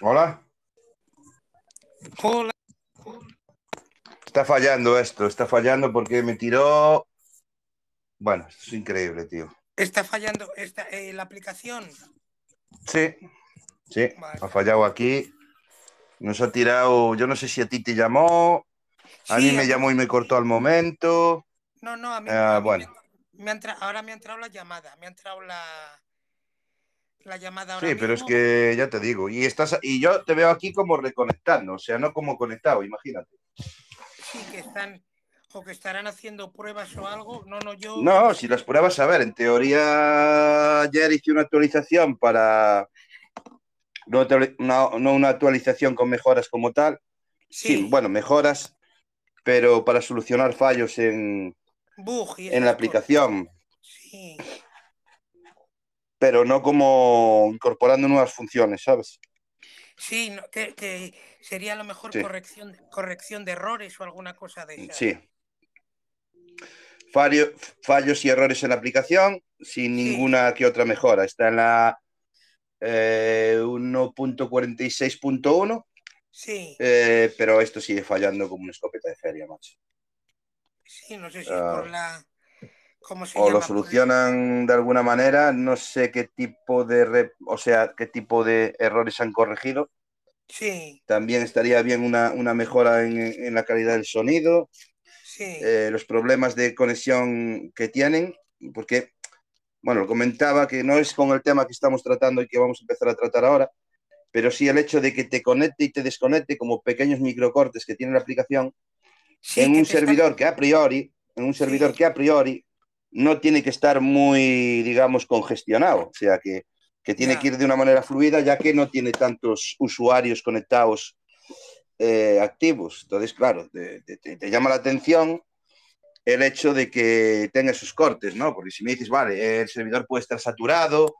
Hola. Hola. Está fallando esto, está fallando porque me tiró. Bueno, esto es increíble, tío. Está fallando esta, eh, la aplicación. Sí, sí, Vale. ha fallado aquí. Nos ha tirado. Yo no sé si a ti te llamó. A Sí, mí me a llamó y me cortó al momento. No, no, a mí, Ah, a mí bueno. me, me ahora me ha entrado la llamada, me ha entrado la, la llamada ahora Sí, pero es que ya te digo. Y estás y yo te veo aquí como reconectando, o sea, no como conectado, imagínate. Sí, que están o que estarán haciendo pruebas o algo. No, no, yo. No, si las pruebas, a ver, en teoría ayer hice una actualización para. No, actuali- no- no una actualización con mejoras como tal. Sí, Sí, bueno, mejoras, pero para solucionar fallos en, bug y en la aplicación. Sí, pero no como incorporando nuevas funciones, ¿sabes? sí, no, que, que sería a lo mejor Sí. corrección, corrección de errores o alguna cosa de esas. Sí. Fallo- fallos y errores en la aplicación sin Sí. ninguna que otra mejora. Está en la eh, 1.46.1, Sí, eh, pero esto sigue fallando como una escopeta de feria, macho. Sí, no sé si es Ah. por la. ¿Cómo se o llama? lo Por- solucionan de alguna manera, no sé qué tipo de, re- o sea, qué tipo de errores han corregido. Sí, También estaría bien una, una mejora en, en la calidad del sonido, sí. eh, los problemas de conexión que tienen, porque, bueno, lo comentaba que no es con el tema que estamos tratando y que vamos a empezar a tratar ahora, pero sí el hecho de que te conecte y te desconecte como pequeños microcortes que tiene la aplicación Sí, en un está- servidor que a priori, en un servidor Sí. que a priori no tiene que estar muy, digamos, congestionado, o sea que, que tiene que ir de una manera fluida ya que no tiene tantos usuarios conectados eh, activos. Entonces, claro, te, te- te- te llama la atención el hecho de que tenga esos cortes, ¿no? Porque si me dices, vale, el servidor puede estar saturado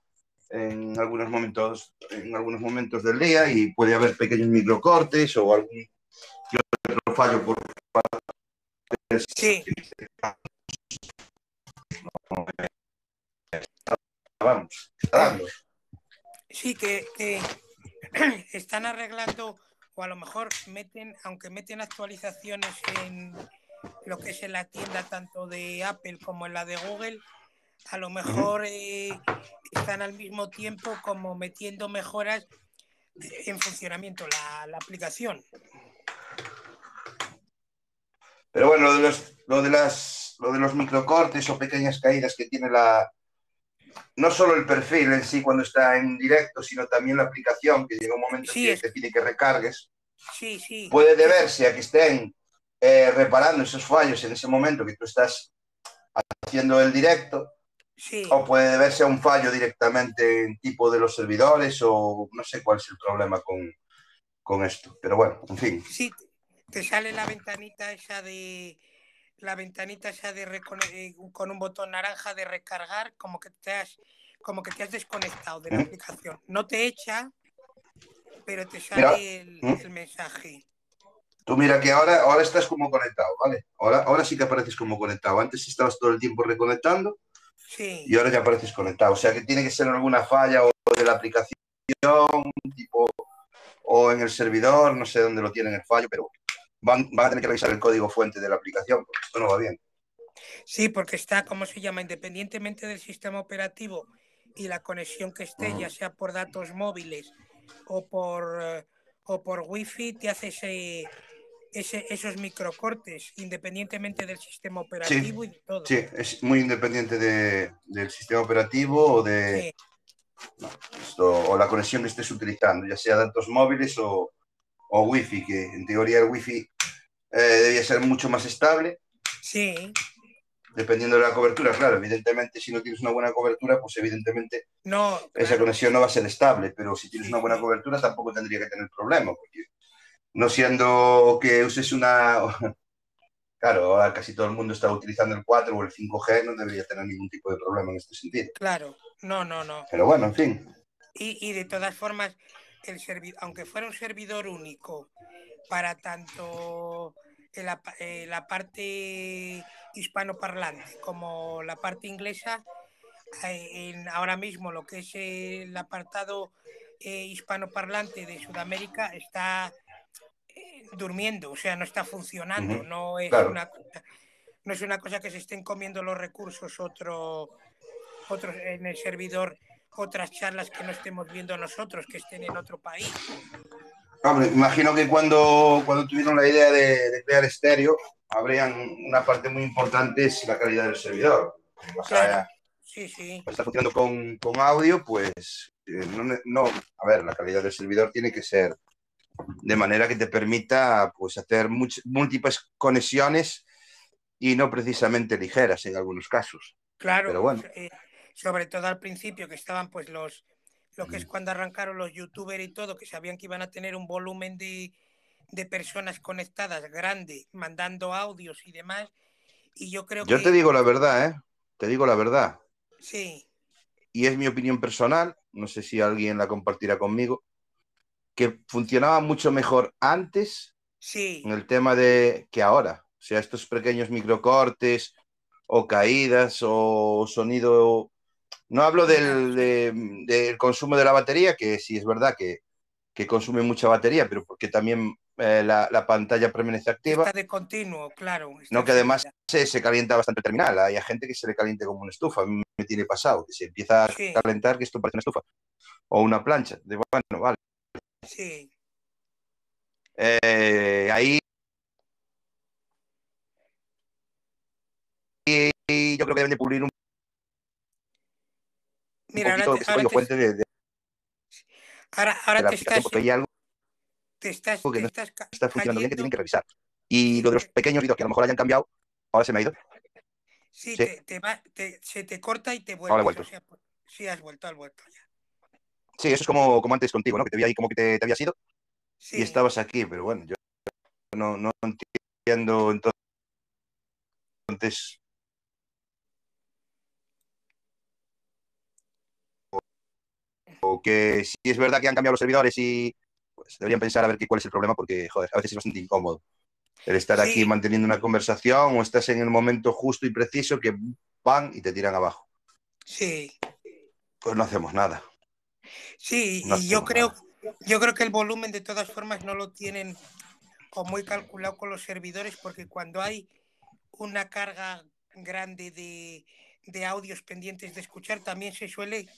en algunos momentos, en algunos momentos del día y puede haber pequeños microcortes o algún que otro fallo por Sí, vamos. Está dando. Sí, que, que están arreglando, o a lo mejor meten, aunque meten actualizaciones en lo que es en la tienda tanto de Apple como en la de Google, a lo mejor eh, están al mismo tiempo como metiendo mejoras en funcionamiento la, la aplicación. Pero bueno, lo de los, lo de las, lo de los microcortes o pequeñas caídas que tiene la, no solo el perfil en sí cuando está en directo, sino también la aplicación, que llega un momento Sí, que te pide que recargues, Sí, sí. puede deberse a que estén eh, reparando esos fallos en ese momento que tú estás haciendo el directo, Sí, o puede deberse a un fallo directamente en tipo de los servidores, o no sé cuál es el problema con, con esto. Pero bueno, en fin. Te sale la ventanita esa de la ventanita esa de eh, con un botón naranja de recargar, como que te has como que te has desconectado de la Ujú. aplicación. No te echa, pero te sale el, Ujú. el mensaje. Tú mira que ahora, ahora estás como conectado, ¿vale? Ahora, ahora sí que apareces como conectado. Antes estabas todo el tiempo reconectando Sí, y ahora ya apareces conectado. O sea que tiene que ser alguna falla o de la aplicación, tipo, o en el servidor, no sé dónde lo tienen el fallo, pero van, van a tener que revisar el código fuente de la aplicación, porque esto no va bien. sí, porque está, ¿cómo se llama? Independientemente del sistema operativo y la conexión que esté, Ujú. ya sea por datos móviles o por eh, o por wifi, te hace ese, ese- esos microcortes, independientemente del sistema operativo y de todo. Sí, es muy independiente de- del sistema operativo o de Sí, esto, o la conexión que estés utilizando, ya sea datos móviles o, o wifi, que en teoría el wifi eh, debía ser mucho más estable. sí, dependiendo de la cobertura, claro, evidentemente si no tienes una buena cobertura, pues evidentemente no, esa claro, conexión no va a ser estable, pero si tienes una buena cobertura tampoco tendría que tener problema, porque no siendo que uses una... Claro, ahora casi todo el mundo está utilizando el 4 o el 5G, no debería tener ningún tipo de problema en este sentido. claro, no, no, no. Pero bueno, en fin. Y, y de todas formas, el servidor, aunque fuera un servidor único para tanto la, eh, la parte hispanoparlante como la parte inglesa, eh, en, ahora mismo lo que es el apartado eh, hispanoparlante de Sudamérica está eh, durmiendo, o sea, no está funcionando, no es claro. una cosa- no es una cosa que se estén comiendo los recursos otro, otros en el servidor otras charlas que no estemos viendo nosotros, que estén en otro país. Imagino que cuando, cuando tuvieron la idea de, de crear estéreo, habrían una parte muy importante es la calidad del servidor. O sea, Claro, sí, sí, está funcionando con, con audio, pues eh, no, no, a ver, la calidad del servidor tiene que ser de manera que te permita pues hacer múltiples conexiones y no precisamente ligeras en algunos casos. claro. Pero bueno. eh, sobre todo al principio que estaban pues los, lo que es cuando arrancaron los youtubers y todo, que sabían que iban a tener un volumen de, de personas conectadas grande, mandando audios y demás. Y yo creo Yo que te digo la verdad, ¿eh? Te digo la verdad. sí, Y es mi opinión personal, no sé si alguien la compartirá conmigo, que funcionaba mucho mejor antes sí, en el tema de que ahora. O sea, estos pequeños microcortes o caídas o sonido. No hablo del, de- del consumo de la batería, que sí es verdad que, que consume mucha batería, pero porque también eh, la, la pantalla permanece activa. está de continuo, claro. No, que además se, se calienta bastante el terminal. Hay gente que se le caliente como una estufa. A mí me tiene pasado, que se empieza a calentar que esto parece una estufa. O una plancha. De, bueno, vale. Sí, Eh, ahí y yo creo que deben de pulir un mira, ahora poquito te, ahora te- de, de ahora- te estás, porque hay algo te estás, que no está funcionando bien que tienen que revisar. Y lo de los pequeños vídeos que a lo mejor hayan cambiado, ahora se me ha ido. Sí, Sí. Te, te va, te- se te corta y te vuelves. Ahora he vuelto. o sea, pues, sí, has vuelto, has vuelto ya. Sí, eso es como, como antes contigo, ¿no? Que te vi ahí como que te, te habías ido Sí, y estabas aquí, pero bueno, yo no, no entiendo entonces. O que si es verdad que han cambiado los servidores y pues deberían pensar a ver qué, cuál es el problema, porque joder, a veces es bastante incómodo el estar Sí. aquí manteniendo una conversación o estás en el momento justo y preciso que van y te tiran abajo. sí. pues no hacemos nada. Sí, y yo creo, yo creo que el volumen de todas formas no lo tienen o muy calculado con los servidores, porque cuando hay una carga grande de, audios pendientes de escuchar, también se suele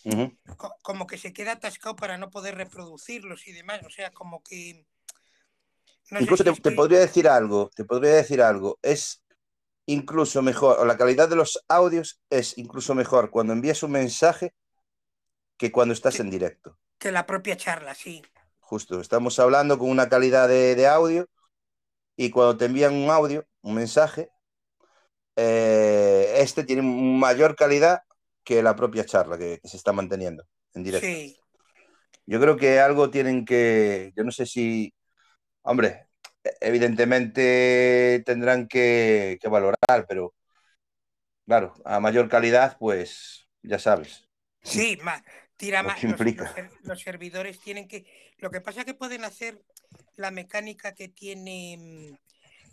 como que se queda atascado para no poder reproducirlos y demás. O sea, como que. incluso te, podría decir algo, te podría decir algo. Es incluso mejor, o la calidad de los audios es incluso mejor cuando envías un mensaje que cuando estás en directo. Que la propia charla, sí. Justo, estamos hablando con una calidad de, audio y cuando te envían un audio, un mensaje, eh, este tiene mayor calidad que la propia charla que, se está manteniendo en directo. Sí. Yo creo que algo tienen que, yo no sé si, hombre, evidentemente tendrán que, que valorar, pero claro, a mayor calidad, pues ya sabes. Sí, más, tira más. Los, servidores tienen que. Lo que pasa es que pueden hacer la mecánica que tiene mm,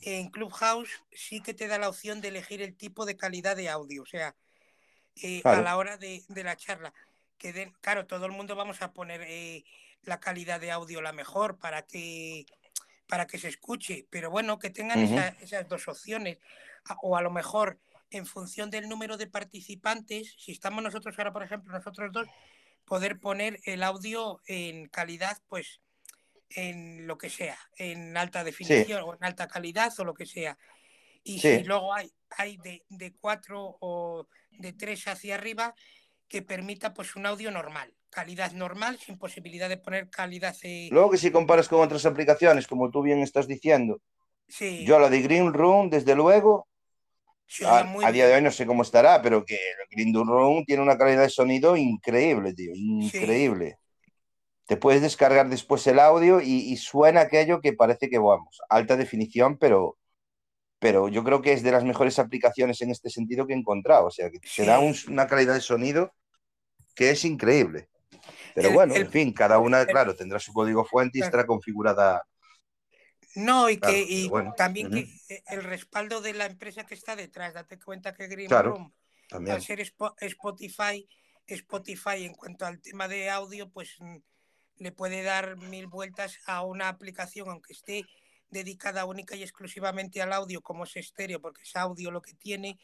en Clubhouse, sí que te da la opción de elegir el tipo de calidad de audio, o sea, eh, a la hora de, la charla. Que den, claro, todo el mundo vamos a poner eh, la calidad de audio la mejor para que para que se escuche, pero bueno, que tengan esas dos opciones, o a lo mejor en función del número de participantes, si estamos nosotros ahora, por ejemplo, nosotros dos, poder poner el audio en calidad, pues en lo que sea, en alta definición o en alta calidad o lo que sea. Y si luego hay, hay de, de, cuatro o de tres hacia arriba que permita pues un audio normal, calidad normal, sin posibilidad de poner calidad. Luego que si comparas con otras aplicaciones, como tú bien estás diciendo, sí. yo la de Green Room, desde luego, a, día de hoy no sé cómo estará, pero que Green Room tiene una calidad de sonido increíble, tío, increíble. Te puedes descargar después el audio y, suena aquello que parece que vamos, alta definición, pero, pero yo creo que es de las mejores aplicaciones en este sentido que he encontrado. O sea, que te da una calidad de sonido que es increíble. Pero bueno, en fin, cada una, claro, tendrá su código fuente y estará configurada. No, y que también que eh, el respaldo de la empresa que está detrás, date cuenta que Green Room, al ser Spotify, Spotify en cuanto al tema de audio, pues mm, le puede dar mil vueltas a una aplicación, aunque esté dedicada única y exclusivamente al audio, como es estéreo, porque es audio lo que tiene,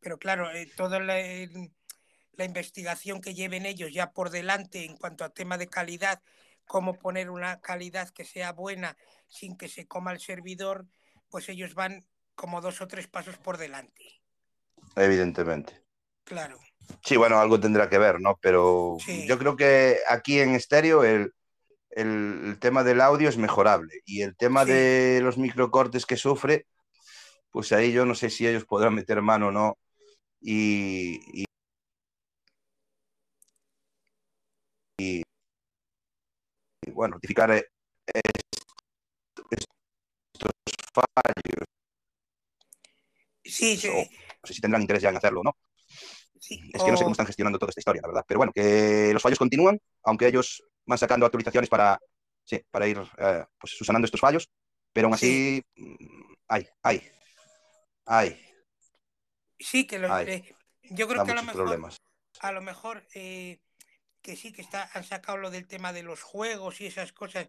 pero claro, eh, toda la, la investigación que lleven ellos ya por delante en cuanto a tema de calidad, cómo poner una calidad que sea buena sin que se coma el servidor, pues ellos van como dos o tres pasos por delante. Evidentemente. Claro. Sí, bueno, algo tendrá que ver, ¿no? Pero yo creo que aquí en estéreo el, tema del audio es mejorable y el tema de los microcortes que sufre, pues ahí yo no sé si ellos podrán meter mano o no. Y, y, bueno, notificar eh, fallos. Sí, sí. no sé si tendrán interés ya en hacerlo no. Es que no sé cómo están gestionando toda esta historia, la verdad. Pero bueno, que los fallos continúan, aunque ellos van sacando actualizaciones para, para ir eh, pues, subsanando estos fallos. Pero aún así, mm, hay, hay, hay. Sí, que eh, yo creo que a lo mejor, a lo mejor eh, que sí, que está, han sacado lo del tema de los juegos y esas cosas,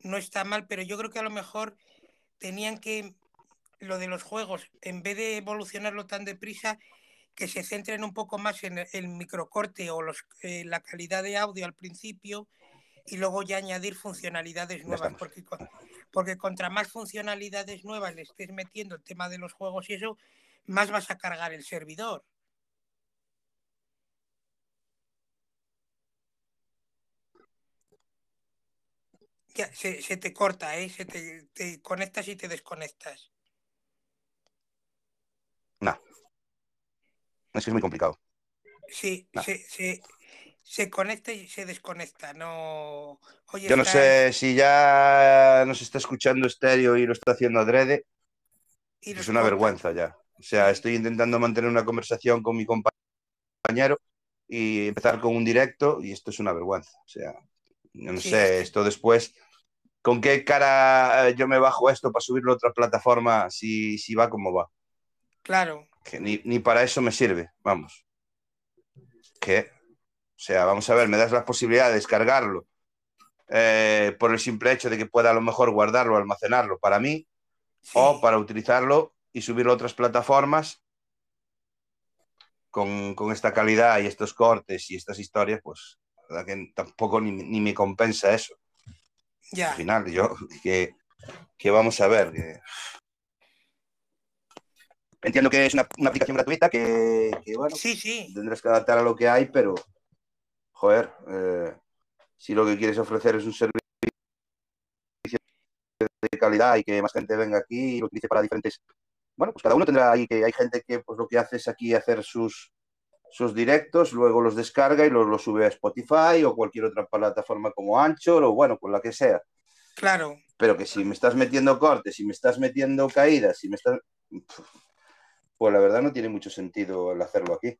no está mal, pero yo creo que a lo mejor tenían que, lo de los juegos, en vez de evolucionarlo tan deprisa, que se centren un poco más en el microcorte o los, eh, la calidad de audio al principio y luego ya añadir funcionalidades nuevas, porque, porque contra más funcionalidades nuevas le estés metiendo el tema de los juegos y eso, más vas a cargar el servidor. se, te corta, ¿eh? Se te, conectas y te desconectas. No. Es que es muy complicado. Sí, se, conecta y se desconecta. No. Yo no sé si ya nos está escuchando estéreo y lo está haciendo adrede. es una vergüenza ya. O sea, estoy intentando mantener una conversación con mi compañero y empezar con un directo y esto es una vergüenza. O sea, no sé, esto después ¿Con qué cara eh, yo me bajo esto para subirlo a otra plataforma si, si va como va? Claro. Que ni, para eso me sirve, vamos. ¿Qué? O sea, vamos a ver, me das la posibilidad de descargarlo eh, por el simple hecho de que pueda a lo mejor guardarlo, almacenarlo para mí Sí, o para utilizarlo y subirlo a otras plataformas con, con esta calidad y estos cortes y estas historias, pues la verdad que tampoco ni, ni me compensa eso. ya. Al final, yo que, que vamos a ver. que- Entiendo que es una, una aplicación gratuita que, que, bueno, Sí, sí. tendrás que adaptar a lo que hay, pero joder, eh, si lo que quieres ofrecer es un servicio de calidad y que más gente venga aquí y lo utilice para diferentes. Bueno, pues cada uno tendrá ahí que hay gente que pues lo que hace es aquí hacer sus, sus directos, luego los descarga y los, los sube a Spotify o cualquier otra plataforma como Anchor o bueno, con la que sea. Claro. Pero que si me estás metiendo cortes, si me estás metiendo caídas, si me estás. Pues la verdad no tiene mucho sentido el hacerlo aquí.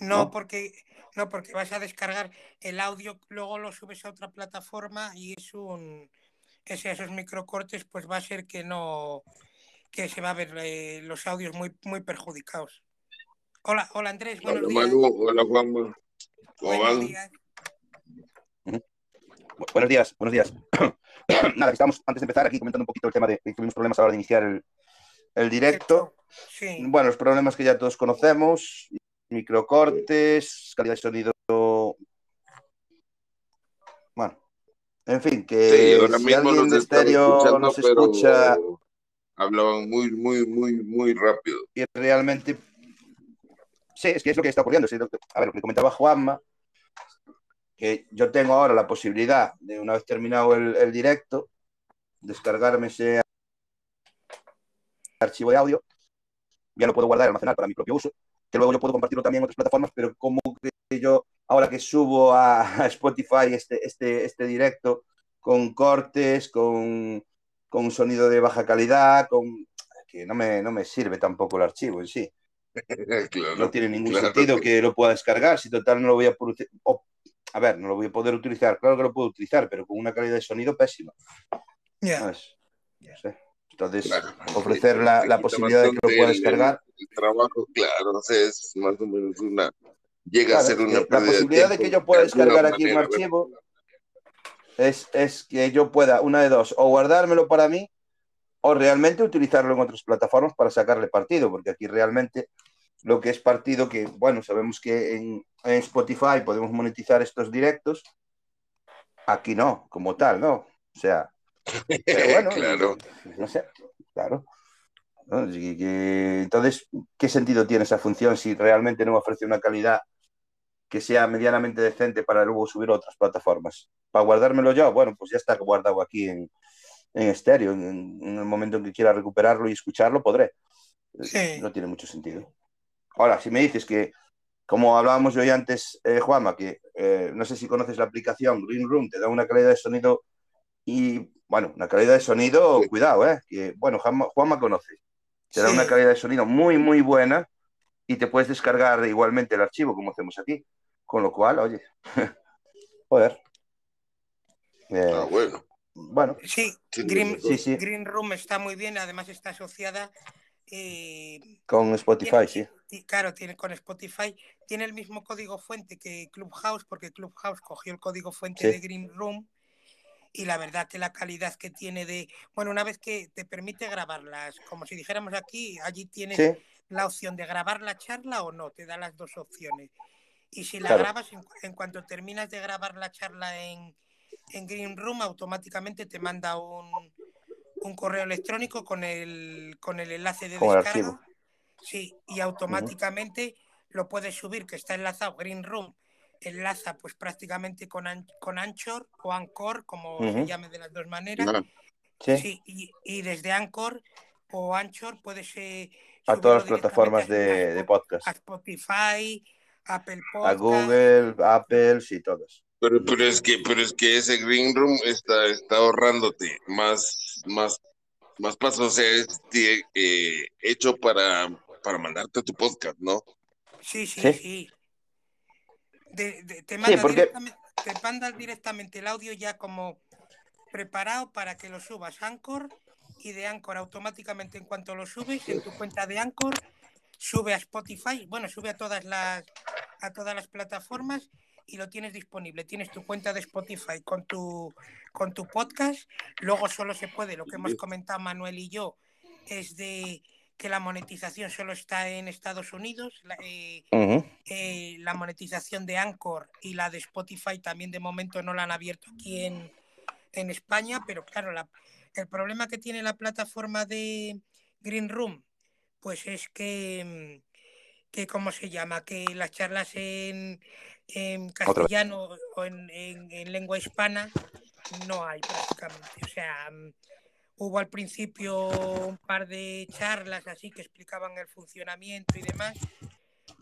No, ¿No? porque no, porque vas a descargar el audio, luego lo subes a otra plataforma y es un ese, esos microcortes, pues va a ser que no que se va a ver eh, los audios muy muy perjudicados. Hola, hola Andrés, buenos Hola días. Manu, hola Juanma. ¿Cómo Buenos van? días. Bu- Buenos días, buenos días. Nada, que estamos antes de empezar aquí comentando un poquito el tema de que tuvimos problemas a la hora de iniciar el, el directo. Sí, Bueno, los problemas que ya todos conocemos, microcortes, calidad de sonido. Bueno, en fin, que Sí, ahora si mismo alguien de estéreo nos escucha hablaban muy, muy, muy, muy rápido. y realmente. Sí, es que es lo que está ocurriendo. A ver, lo que comentaba Juanma, que yo tengo ahora la posibilidad de, una vez terminado el, el directo, descargarme ese archivo de audio, ya lo puedo guardar y almacenar para mi propio uso, que luego yo puedo compartirlo también en otras plataformas, pero como que yo, ahora que subo a, a Spotify este, este, este directo con cortes, con, con un sonido de baja calidad, con que no me, no me sirve tampoco el archivo en sí. claro. No tiene ningún claro. sentido que lo pueda descargar, si total no lo voy a poder uti- o- a ver, no lo voy a poder utilizar, claro que lo puedo utilizar, pero con una calidad de sonido pésima. ya. ¿sabes? No sé. Entonces, Claro. ofrecer la, la posibilidad de que lo bastante pueda el- descargar, El, trabajo, claro, o sea, es más o menos una. Llega Claro, a ser una que la posibilidad de tiempo, que yo pueda de descargar aquí un archivo es, es que yo pueda, una de dos, o guardármelo para mí, o realmente utilizarlo en otras plataformas para sacarle partido, porque aquí realmente lo que es partido, que bueno, sabemos que en, en Spotify podemos monetizar estos directos, aquí no, como tal, ¿no? O sea, pero bueno, claro. no sé, claro. entonces, ¿qué sentido tiene esa función si realmente no me ofrece una calidad que sea medianamente decente para luego subir a otras plataformas? Para guardármelo yo, bueno, pues ya está guardado aquí en, en estéreo. En, en el momento en que quiera recuperarlo y escucharlo, podré. Sí. No tiene mucho sentido. Ahora, si me dices que, como hablábamos yo hoy antes, eh, Juanma, que eh, no sé si conoces la aplicación Green Room, te da una calidad de sonido y, bueno, una calidad de sonido, Sí. cuidado, ¿eh? Que, bueno, Juanma, Juanma conoce. Te da Sí. una calidad de sonido muy, muy buena y te puedes descargar igualmente el archivo, como hacemos aquí. Con lo cual, oye, joder. Eh, Ah, bueno. bueno, Sí, Sí, Green, sí, sí, Green Room está muy bien, además está asociada eh, con Spotify, sí. y claro, tiene con Spotify, tiene el mismo código fuente que Clubhouse, porque Clubhouse cogió el código fuente Sí. de Green Room y la verdad que la calidad que tiene de, bueno, una vez que te permite grabarlas, como si dijéramos aquí, allí tienes Sí, la opción de grabar la charla o no, te da las dos opciones. Y si la Claro. grabas, en, en cuanto terminas de grabar la charla en, en Green Room, automáticamente te manda un, un correo electrónico con el, con el enlace de descarga. Sí, y automáticamente lo puedes subir, que está enlazado Green Room, enlaza pues prácticamente con, An- con Anchor o Anchor, como se llame de las dos maneras. Sí. Sí, y, y desde Anchor o Anchor puedes eh, A todas las plataformas a- a de, de podcast. a Spotify, Apple A Podcast. Google, Apple, sí, todas. Pero, pero es que, pero es que ese Green Room está, está ahorrándote más, más, más pasos, o sea, es de- eh, hecho para, para mandarte tu podcast, ¿no? Sí, sí, Sí. sí. De- de- te, Sí, manda porque- directamente, te manda directamente el audio ya como preparado para que lo subas a Anchor y de Anchor automáticamente en cuanto lo subes en tu cuenta de Anchor sube a Spotify, bueno, sube a todas las a todas las plataformas y lo tienes disponible. Tienes tu cuenta de Spotify con tu, con tu podcast. Luego solo se puede, lo que hemos comentado Manuel y yo, es de que la monetización solo está en Estados Unidos. La, eh, eh, la monetización de Anchor y la de Spotify también de momento no la han abierto aquí en, en España, pero claro, la, el problema que tiene la plataforma de Green Room, pues es que, que ¿cómo se llama? Que las charlas en, en castellano o en, en, lengua hispana no hay prácticamente. O sea, hubo al principio un par de charlas así que explicaban el funcionamiento y demás,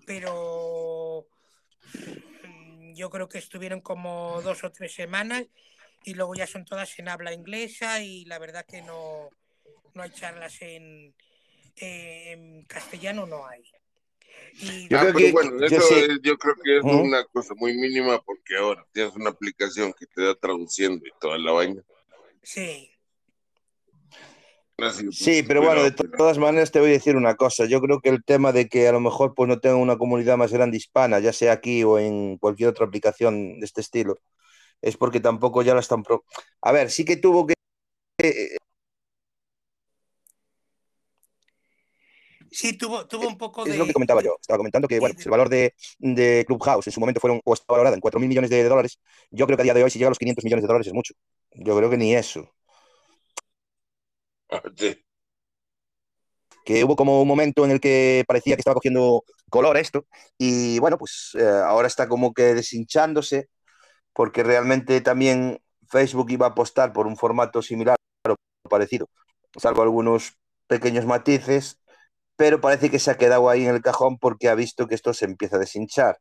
pero mm, yo creo que estuvieron como dos o tres semanas y luego ya son todas en habla inglesa y la verdad que no, no hay charlas en, en castellano, no hay. yo, creo que, bueno, eso yo creo que es una cosa muy mínima porque ahora tienes una aplicación que te da traduciendo y toda la vaina. Sí. Sí, pero bueno, de todas maneras te voy a decir una cosa. Yo creo que el tema de que a lo mejor pues no tenga una comunidad más grande hispana, ya sea aquí o en cualquier otra aplicación de este estilo, es porque tampoco ya la están... Pro... A ver, sí que tuvo que... Sí, tuvo, tuvo un poco de... Es lo que comentaba yo. Estaba comentando que bueno, el valor de, de, Clubhouse en su momento fueron, o estaba valorado en 4.000 millones de dólares. Yo creo que a día de hoy si llega a los 500 millones de dólares es mucho. Yo creo que ni eso. Sí. Que hubo como un momento en el que parecía que estaba cogiendo color esto y bueno, pues eh, ahora está como que deshinchándose porque realmente también Facebook iba a apostar por un formato similar o parecido, salvo algunos pequeños matices, pero parece que se ha quedado ahí en el cajón porque ha visto que esto se empieza a deshinchar.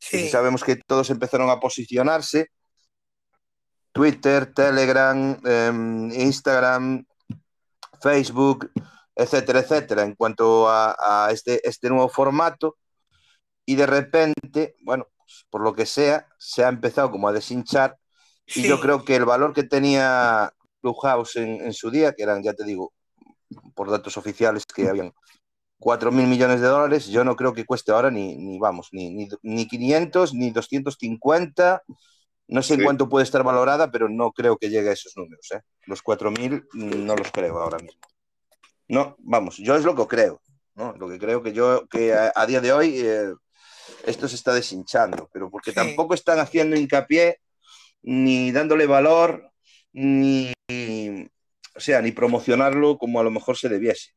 Sí. sabemos que todos empezaron a posicionarse, Twitter, Telegram, em, Instagram, Facebook, etcétera, etcétera, en cuanto a, a este, este nuevo formato, y de repente, bueno, por lo que sea, se ha empezado como a deshinchar. Y yo creo que el valor que tenía Clubhouse en, en su día, que eran, ya te digo, por datos oficiales que habían 4 mil millones de dólares, yo no creo que cueste ahora ni, ni vamos, ni, ni, ni 500, ni 250. No sé en cuánto puede estar valorada, pero no creo que llegue a esos números. ¿eh? Los 4 mil no los creo ahora mismo. No, vamos, yo es lo que creo. ¿no? Lo que creo que yo, que a, a día de hoy, eh, esto se está deshinchando, pero porque tampoco están haciendo hincapié ni dándole valor, ni, o sea, ni promocionarlo como a lo mejor se debiese.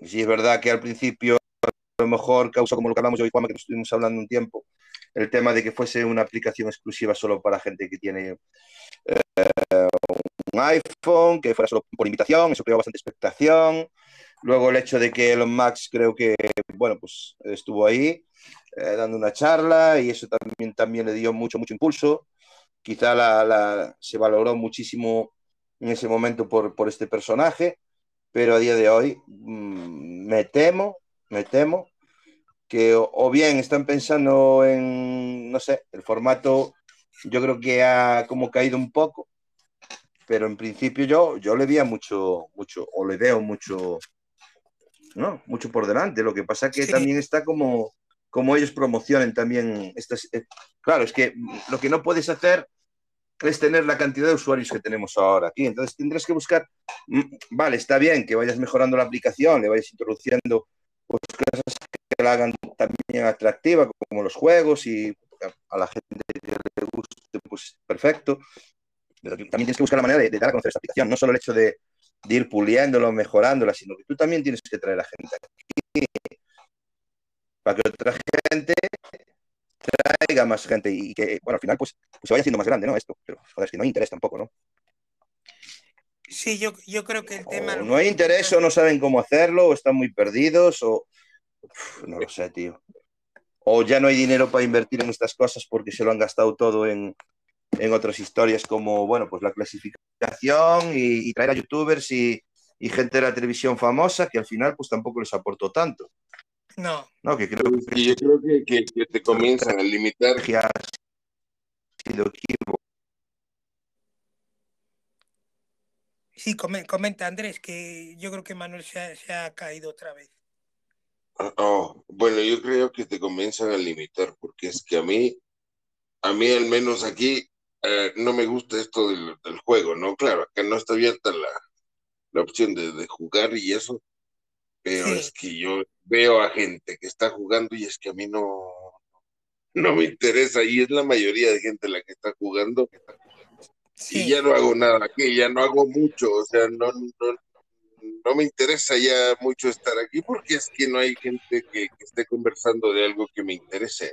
Y si es verdad que al principio a lo mejor causa, como lo que hablamos hoy, Juan, que estuvimos hablando un tiempo, el tema de que fuese una aplicación exclusiva solo para gente que tiene eh, un iPhone, que fuera solo por invitación, eso creó bastante expectación. Luego el hecho de que Elon Musk creo que, bueno, pues estuvo ahí eh, dando una charla y eso también, también le dio mucho, mucho impulso. Quizá se valoró muchísimo en ese momento por, por, este personaje, pero a día de hoy mmm, me temo, me temo que o, o, bien están pensando en, no sé, el formato yo creo que ha como caído un poco, pero en principio yo, yo le veía mucho, mucho, o le veo mucho, ¿no? Mucho por delante. Lo que pasa que sí. también está como, como ellos promocionen también estas. Eh, claro, es que lo que no puedes hacer es tener la cantidad de usuarios que tenemos ahora aquí. Entonces tendrás que buscar, mm, vale, está bien que vayas mejorando la aplicación, le vayas introduciendo pues, cosas la hagan también atractiva, como los juegos y a la gente que le guste, pues perfecto. Pero también tienes que buscar la manera de, de dar a conocer esta aplicación, no solo el hecho de, de ir puliéndolo, mejorándola, sino que tú también tienes que traer a gente aquí para que otra gente traiga más gente y que, bueno, al final pues, pues se vaya haciendo más grande, ¿no? Esto, pero joder, es que no hay interés tampoco, ¿no? Sí, yo, yo creo que el tema... O no hay interés o no saben cómo hacerlo, o están muy perdidos, o... Uf, no lo sé, tío. O ya no hay dinero para invertir en estas cosas porque se lo han gastado todo en, en otras historias como, bueno, pues la clasificación y, y traer a youtubers y, y, gente de la televisión famosa que al final pues tampoco les aportó tanto. No. No, que creo que... Y yo creo que, que, que te comienzan a limitar. Que ha sido. Sí, comenta Andrés, que yo creo que Manuel se ha, se ha caído otra vez. Oh, bueno, yo creo que te comienzan a limitar, porque es que a mí, a mí al menos aquí, eh, no me gusta esto del, juego, ¿no? Claro, acá no está abierta la, la opción de, jugar y eso, pero es que yo veo a gente que está jugando y es que a mí no, no me interesa y es la mayoría de gente la que está jugando. Y ya no hago nada aquí, ya no hago mucho, o sea, no, no, no me interesa ya mucho estar aquí porque es que no hay gente que, esté conversando de algo que me interese.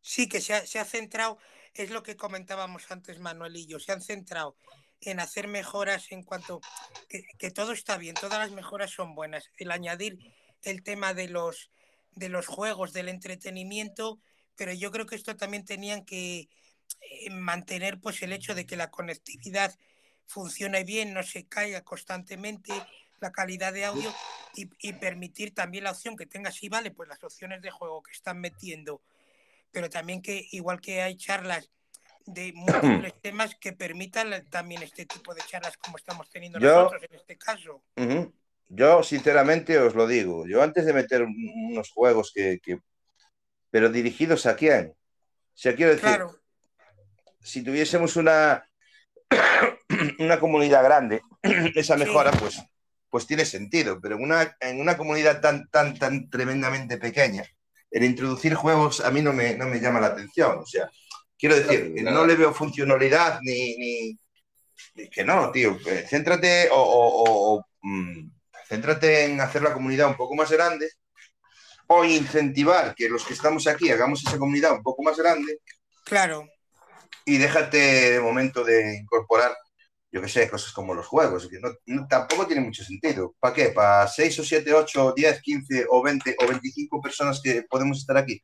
Sí, que se ha, se ha, centrado, es lo que comentábamos antes Manuel y yo, se han centrado en hacer mejoras en cuanto que, que todo está bien, todas las mejoras son buenas. El añadir el tema de los, de los juegos, del entretenimiento, pero yo creo que esto también tenían que eh, mantener pues el hecho de que la conectividad funcione bien, no se caiga constantemente, la calidad de audio y, permitir también la opción que tenga, si vale, pues las opciones de juego que están metiendo, pero también que igual que hay charlas de múltiples temas que permitan también este tipo de charlas como estamos teniendo nosotros en este caso. Yo, sinceramente, os lo digo, yo antes de meter unos juegos que, pero dirigidos a quién. O sea, quiero decir, si tuviésemos una, una comunidad grande, esa mejora, pues pues tiene sentido, pero en una, en una comunidad tan, tan, tan tremendamente pequeña, el introducir juegos a mí no me, no me llama la atención. O sea, quiero decir, no le veo funcionalidad ni, ni, que no, tío. Eh, céntrate o, mm, céntrate en hacer la comunidad un poco más grande o incentivar que los que estamos aquí hagamos esa comunidad un poco más grande. Claro. Y déjate de momento de incorporar yo qué sé, cosas como los juegos, que no, tampoco tiene mucho sentido. ¿Para qué? ¿Para 6 o 7, 8, 10, 15 o 20 o 25 personas que podemos estar aquí?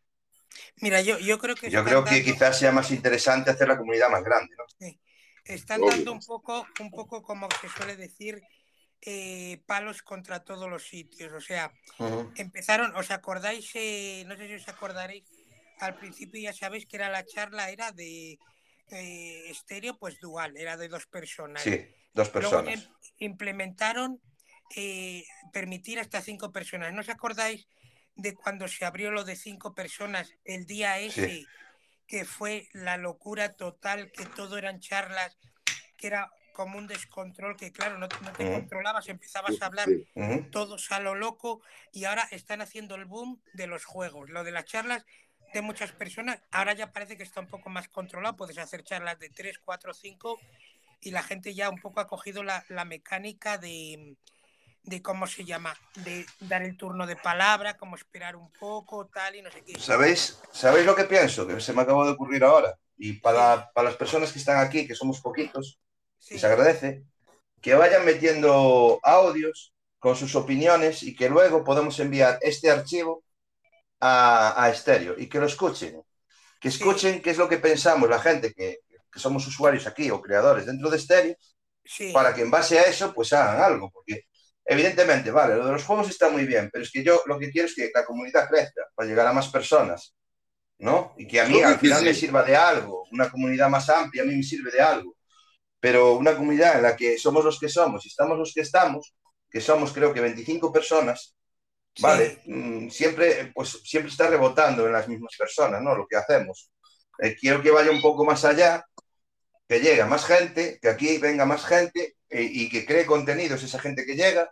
Mira, yo, yo creo que... Yo creo que quizás sea más interesante hacer la comunidad más grande, ¿no? Sí. Están dando un poco, un poco como se suele decir, eh, palos contra todos los sitios. O sea, empezaron, ¿os acordáis? Eh, no sé si os acordaréis, al principio ya sabéis que era la charla, era de eh, estéreo, pues dual, era de dos personas. Sí, dos personas. implementaron eh, permitir hasta cinco personas. ¿No os acordáis de cuando se abrió lo de cinco personas el día ese, que fue la locura total, que todo eran charlas, que era como un descontrol, que claro, no, te controlabas, empezabas a hablar todos a lo loco y ahora están haciendo el boom de los juegos. Lo de las charlas de muchas personas. Ahora ya parece que está un poco más controlado. Puedes hacer charlas de 3, 4, 5 y la gente ya un poco ha cogido la, mecánica de, de, cómo se llama, de dar el turno de palabra, cómo esperar un poco, tal y no sé qué. ¿Sabéis, ¿sabéis lo que pienso? Que se me acaba de ocurrir ahora. Y para, para las personas que están aquí, que somos poquitos, se agradece, que vayan metiendo audios con sus opiniones y que luego podemos enviar este archivo a, estéreo y que lo escuchen. Que escuchen qué es lo que pensamos la gente que, somos usuarios aquí o creadores dentro de estéreo, para que en base a eso pues hagan algo. Porque evidentemente, vale, lo de los juegos está muy bien, pero es que yo lo que quiero es que la comunidad crezca para llegar a más personas. ¿no? Y que a mí al final me sirva de algo, una comunidad más amplia a mí me sirve de algo, pero una comunidad en la que somos los que somos y estamos los que estamos, que somos creo que 25 personas, Vale, mm, siempre, pues, siempre está rebotando en las mismas personas, ¿no? Lo que hacemos. Eh, quiero que vaya un poco más allá, que llegue más gente, que aquí venga más gente eh, y que cree contenidos esa gente que llega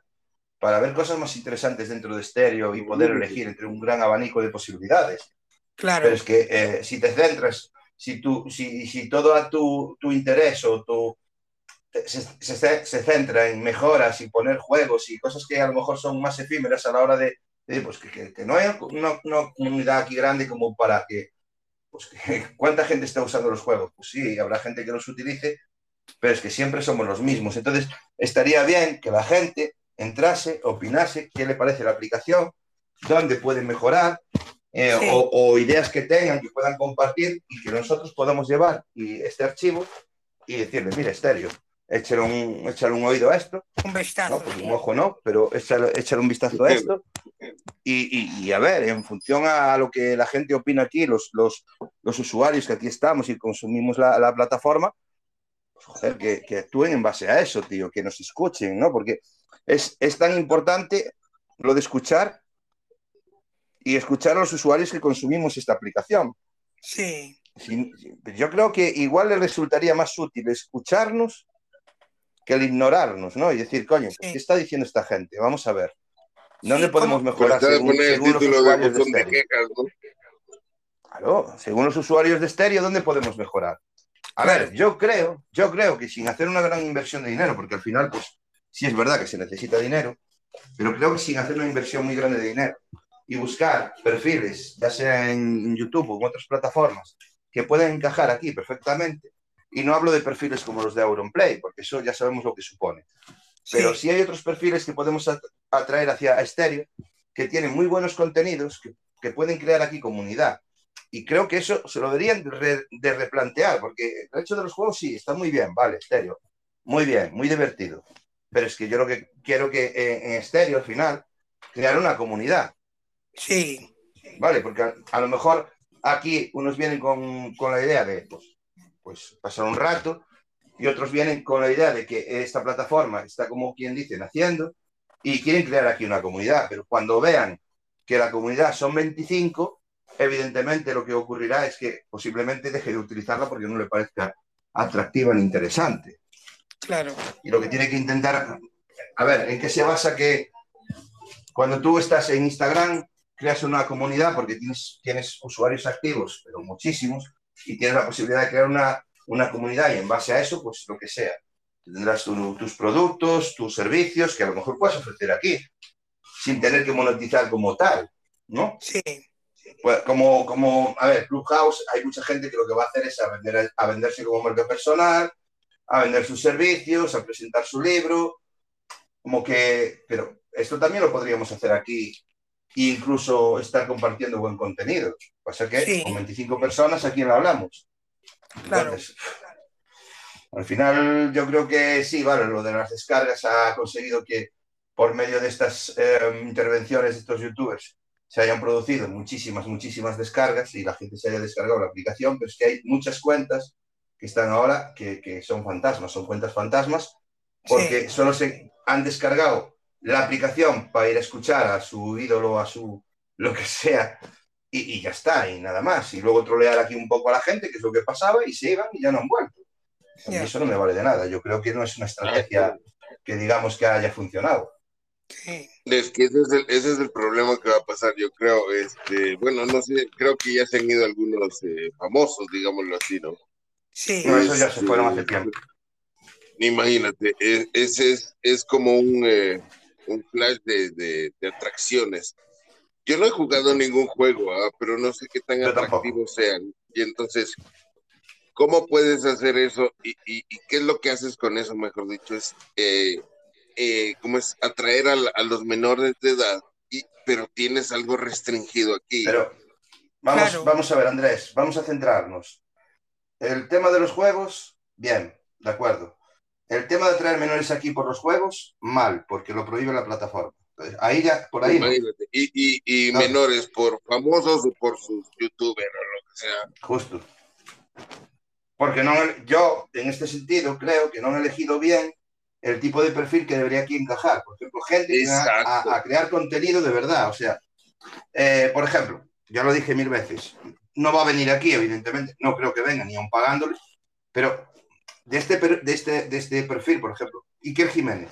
para ver cosas más interesantes dentro de estéreo y poder elegir entre un gran abanico de posibilidades. Claro. Pero es que eh, si te centras, si, tú, si, si todo a tu, tu interés o tu, se, se, centra en mejoras y poner juegos y cosas que a lo mejor son más efímeras a la hora de, pues que, que, no hay una, una, comunidad aquí grande como para que, pues ¿cuánta gente está usando los juegos? Pues sí, habrá gente que los utilice, pero es que siempre somos los mismos. Entonces, estaría bien que la gente entrase, opinase qué le parece la aplicación, dónde pueden mejorar, eh, o, o, ideas que tengan que puedan compartir y que nosotros podamos llevar y este archivo y decirle, mira, estéreo, echar un, echar un oído a esto. Un vistazo. ¿no? Pues un ojo no, pero echar, echar un vistazo a esto. Y, y, a ver, en función a lo que la gente opina aquí, los, los, los usuarios que aquí estamos y consumimos la, la plataforma, pues, joder, que, que, actúen en base a eso, tío, que nos escuchen, ¿no? Porque es, es tan importante lo de escuchar y escuchar a los usuarios que consumimos esta aplicación. Sí. Yo creo que igual le resultaría más útil escucharnos que el ignorarnos, ¿no? Y decir, coño, ¿qué está diciendo esta gente? Vamos a ver. ¿Dónde podemos mejorar según, los usuarios de, estéreo? Claro, según los usuarios de estéreo, ¿dónde podemos mejorar? A ver, yo creo, yo creo que sin hacer una gran inversión de dinero, porque al final, pues, sí es verdad que se necesita dinero, pero creo que sin hacer una inversión muy grande de dinero y buscar perfiles, ya sea en YouTube o en otras plataformas, que pueden encajar aquí perfectamente. Y no hablo de perfiles como los de Auronplay, porque eso ya sabemos lo que supone. Pero sí, hay otros perfiles que podemos atraer hacia Estéreo, que tienen muy buenos contenidos, que, que, pueden crear aquí comunidad. Y creo que eso se lo deberían de replantear, porque el hecho de los juegos sí, está muy bien, vale, Estéreo. Muy bien, muy divertido. Pero es que yo lo que quiero que eh, en Estéreo, al final, crear una comunidad. Sí. Vale, porque a, a lo mejor aquí unos vienen con, con la idea de pues, pues, pasar un rato y otros vienen con la idea de que esta plataforma está como quien dice naciendo y quieren crear aquí una comunidad, pero cuando vean que la comunidad son 25, evidentemente lo que ocurrirá es que posiblemente deje de utilizarla porque no le parezca atractiva ni interesante. Claro. Y lo que tiene que intentar, a ver, ¿en qué se basa que cuando tú estás en Instagram creas una comunidad porque tienes, tienes usuarios activos, pero muchísimos, y tienes la posibilidad de crear una, una comunidad y en base a eso, pues lo que sea. Tendrás tus productos, tus servicios que a lo mejor puedes ofrecer aquí, sin tener que monetizar como tal, ¿no? Sí. Pues como, como, a ver, Clubhouse, hay mucha gente que lo que va a hacer es a, vender, a venderse como marca personal, a vender sus servicios, a presentar su libro, como que, pero esto también lo podríamos hacer aquí e incluso estar compartiendo buen contenido. Pasa que con 25 personas aquí no hablamos. Claro. al final yo creo que sí, vale, lo de las descargas ha conseguido que por medio de estas eh, intervenciones de estos youtubers se hayan producido muchísimas, muchísimas descargas y la gente se haya descargado la aplicación, pero es que hay muchas cuentas que están ahora que, que son fantasmas, son cuentas fantasmas, porque solo se han descargado la aplicación para ir a escuchar a su ídolo, a su lo que sea, y, ya está, y nada más. Y luego trolear aquí un poco a la gente, que es lo que pasaba, y se iban y ya no han vuelto. Y eso no me vale de nada. Yo creo que no es una estrategia que digamos que haya funcionado. Es que ese es, el, ese es el problema que va a pasar, yo creo. Este, bueno, no sé, creo que ya se han ido algunos eh, famosos, digámoslo así, ¿no? Sí. No, eso ya se fueron hace tiempo. Imagínate, ese es, es como un, eh, un flash de, atracciones. Yo no he jugado ningún juego, ¿ah? pero no sé qué tan atractivos sean. Y entonces, ¿cómo puedes hacer eso? ¿Y, qué es lo que haces con eso, mejor dicho? Es, eh, eh, ¿cómo es? Atraer a, los menores de edad, y, pero tienes algo restringido aquí. Pero vamos, vamos a ver, Andrés, vamos a centrarnos. El tema de los juegos, bien, de acuerdo. El tema de traer menores aquí por los juegos, mal, porque lo prohíbe la plataforma. Ahí ya, por ahí. Y, menores por famosos o por sus youtubers o lo que sea. Justo. Porque no, yo, en este sentido, creo que no han elegido bien el tipo de perfil que debería aquí encajar. Por ejemplo, gente que va a, crear contenido de verdad. O sea, eh, por ejemplo, ya lo dije mil veces, no va a venir aquí, evidentemente, no creo que venga ni aun pagándole, pero de este, de este, de este perfil, por ejemplo, Iker Jiménez,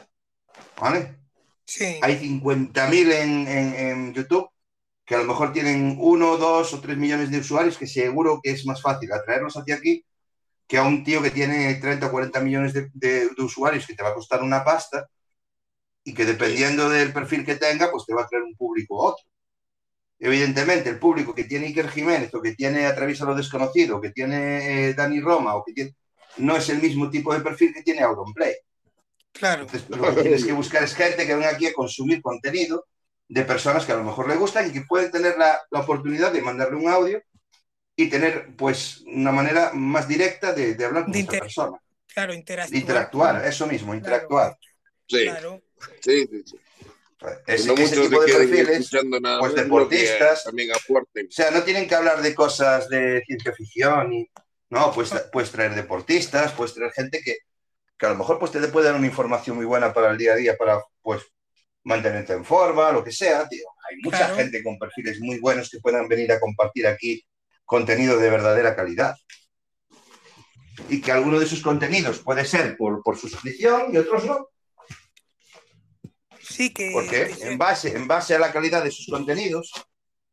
¿vale? Sí. Hay 50.000 en, en, en, YouTube que a lo mejor tienen uno, dos o tres millones de usuarios que seguro que es más fácil atraerlos hacia aquí que a un tío que tiene 30 o 40 millones de, de, de usuarios que te va a costar una pasta y que dependiendo del perfil que tenga, pues te va a traer un público u otro. Evidentemente, el público que tiene Iker Jiménez o que tiene Atraviesa lo Desconocido, o que tiene eh, Dani Roma o que tiene no es el mismo tipo de perfil que tiene Auronplay. Claro. Entonces, lo que tienes que buscar es gente que venga aquí a consumir contenido de personas que a lo mejor le gustan y que pueden tener la, la oportunidad de mandarle un audio y tener pues una manera más directa de, de hablar con de esa persona. Claro, interactuar. Interactuar, eso mismo, interactuar. Sí. Claro. Sí, sí, sí. Ese, no ese tipo de perfiles, nada pues deportistas, también aporten. o sea, no tienen que hablar de cosas de ciencia ficción y, no, pues puedes traer deportistas, puedes traer gente que, que, a lo mejor pues, te puede dar una información muy buena para el día a día, para pues mantenerte en forma, lo que sea, tío. hay mucha gente con perfiles muy buenos que puedan venir a compartir aquí contenido de verdadera calidad. Y que alguno de sus contenidos puede ser por, por suscripción y otros no. Sí, que. Porque en base, en base a la calidad de sus contenidos,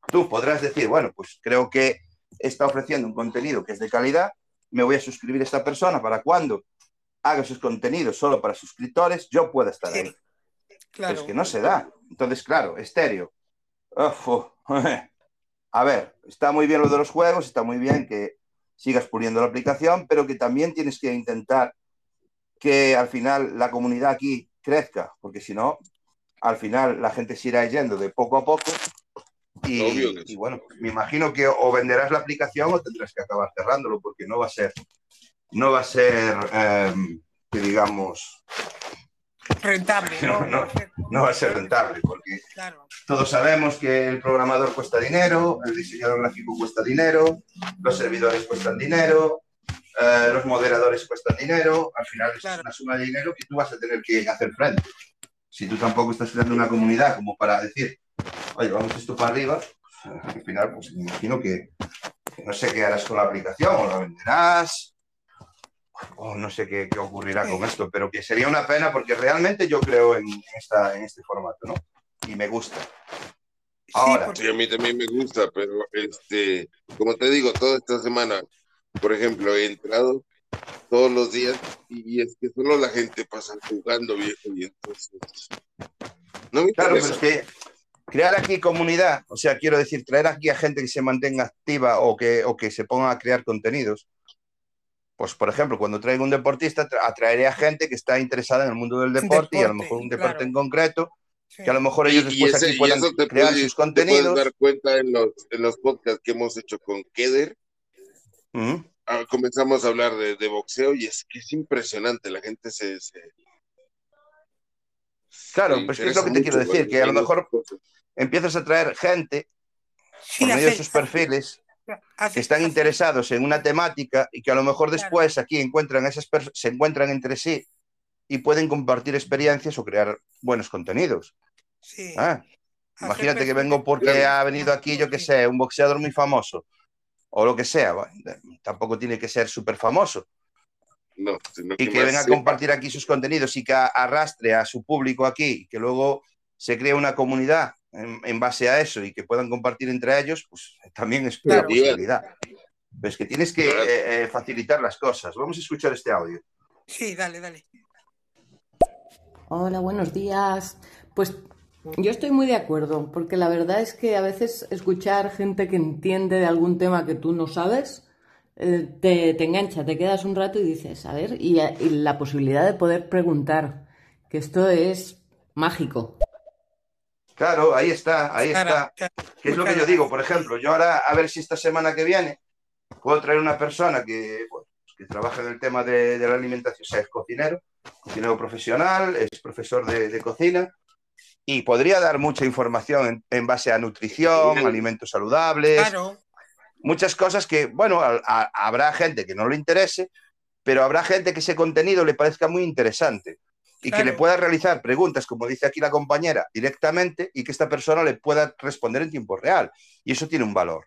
tú podrás decir, bueno, pues creo que está ofreciendo un contenido que es de calidad, me voy a suscribir a esta persona para cuando haga sus contenidos solo para suscriptores, yo pueda estar ahí. Claro. es que no se da. Entonces, claro, estéreo. A ver, está muy bien lo de los juegos, está muy bien que sigas puliendo la aplicación, pero que también tienes que intentar que al final la comunidad aquí crezca, porque si no, al final la gente se irá yendo de poco a poco y, bueno, me imagino que o venderás la aplicación o tendrás que acabar cerrándolo porque no va a ser, no va a ser, que digamos... Rentable, ¿no? No, va a ser rentable porque todos sabemos que el programador cuesta dinero, el diseñador gráfico cuesta dinero, los servidores cuestan dinero, eh, los moderadores cuestan dinero, al final es una suma de dinero que tú vas a tener que hacer frente. Si tú tampoco estás creando una comunidad como para decir, oye, vamos esto para arriba, pues, al final, pues me imagino que, no sé qué harás con la aplicación, o la venderás, o no sé qué, ocurrirá con esto, pero que sería una pena porque realmente yo creo en, esta, en este formato, ¿no? Y me gusta. Ahora. Sí, a mí también me gusta, pero este, como te digo, toda esta semana, por ejemplo, he entrado todos los días y es que solo la gente pasa jugando viejo y entonces no me claro, pero es que crear aquí comunidad, o sea, quiero decir, traer aquí a gente que se mantenga activa o que, o que se ponga a crear contenidos. Pues, por ejemplo, cuando traigo un deportista, atraeré a gente que está interesada en el mundo del deporte, y a lo mejor un deporte en concreto, que a lo mejor ellos después aquí puedan crear sus contenidos. Te dar cuenta en los, en los podcasts que hemos hecho con Keder, Ah, comenzamos a hablar de, boxeo y es que es impresionante, la gente se... claro, pues es lo que te quiero decir, que a lo mejor empiezas a traer gente por medio de sus perfiles que están interesados en una temática y que a lo mejor después aquí encuentran esas se encuentran entre sí y pueden compartir experiencias o crear buenos contenidos. Sí. Ah, imagínate que vengo porque ha venido aquí, yo que sé, un boxeador muy famoso o lo que sea. tampoco tiene que ser súper famoso. No, y que, venga a compartir aquí sus contenidos y que arrastre a su público aquí, que luego se cree una comunidad en, base a eso y que puedan compartir entre ellos, pues también es una posibilidad. Pero es que tienes que eh, eh, facilitar las cosas. Vamos a escuchar este audio. Sí, dale, dale. Hola, buenos días. Pues yo estoy muy de acuerdo, porque la verdad es que a veces escuchar gente que entiende de algún tema que tú no sabes, eh, te, engancha, te quedas un rato y dices, a ver, y, la posibilidad de poder preguntar, que esto es mágico. Claro, ahí está, ahí está. ¿Qué es lo que yo digo? Por ejemplo, yo ahora, a ver si esta semana que viene puedo traer una persona que, que trabaja en el tema de, la alimentación, o sea, es cocinero, cocinero profesional, es profesor de cocina, y podría dar mucha información en, base a nutrición, alimentos saludables, muchas cosas que, bueno, habrá gente que no le interese, pero habrá gente que ese contenido le parezca muy interesante y que le pueda realizar preguntas, como dice aquí la compañera, directamente y que esta persona le pueda responder en tiempo real. Y eso tiene un valor.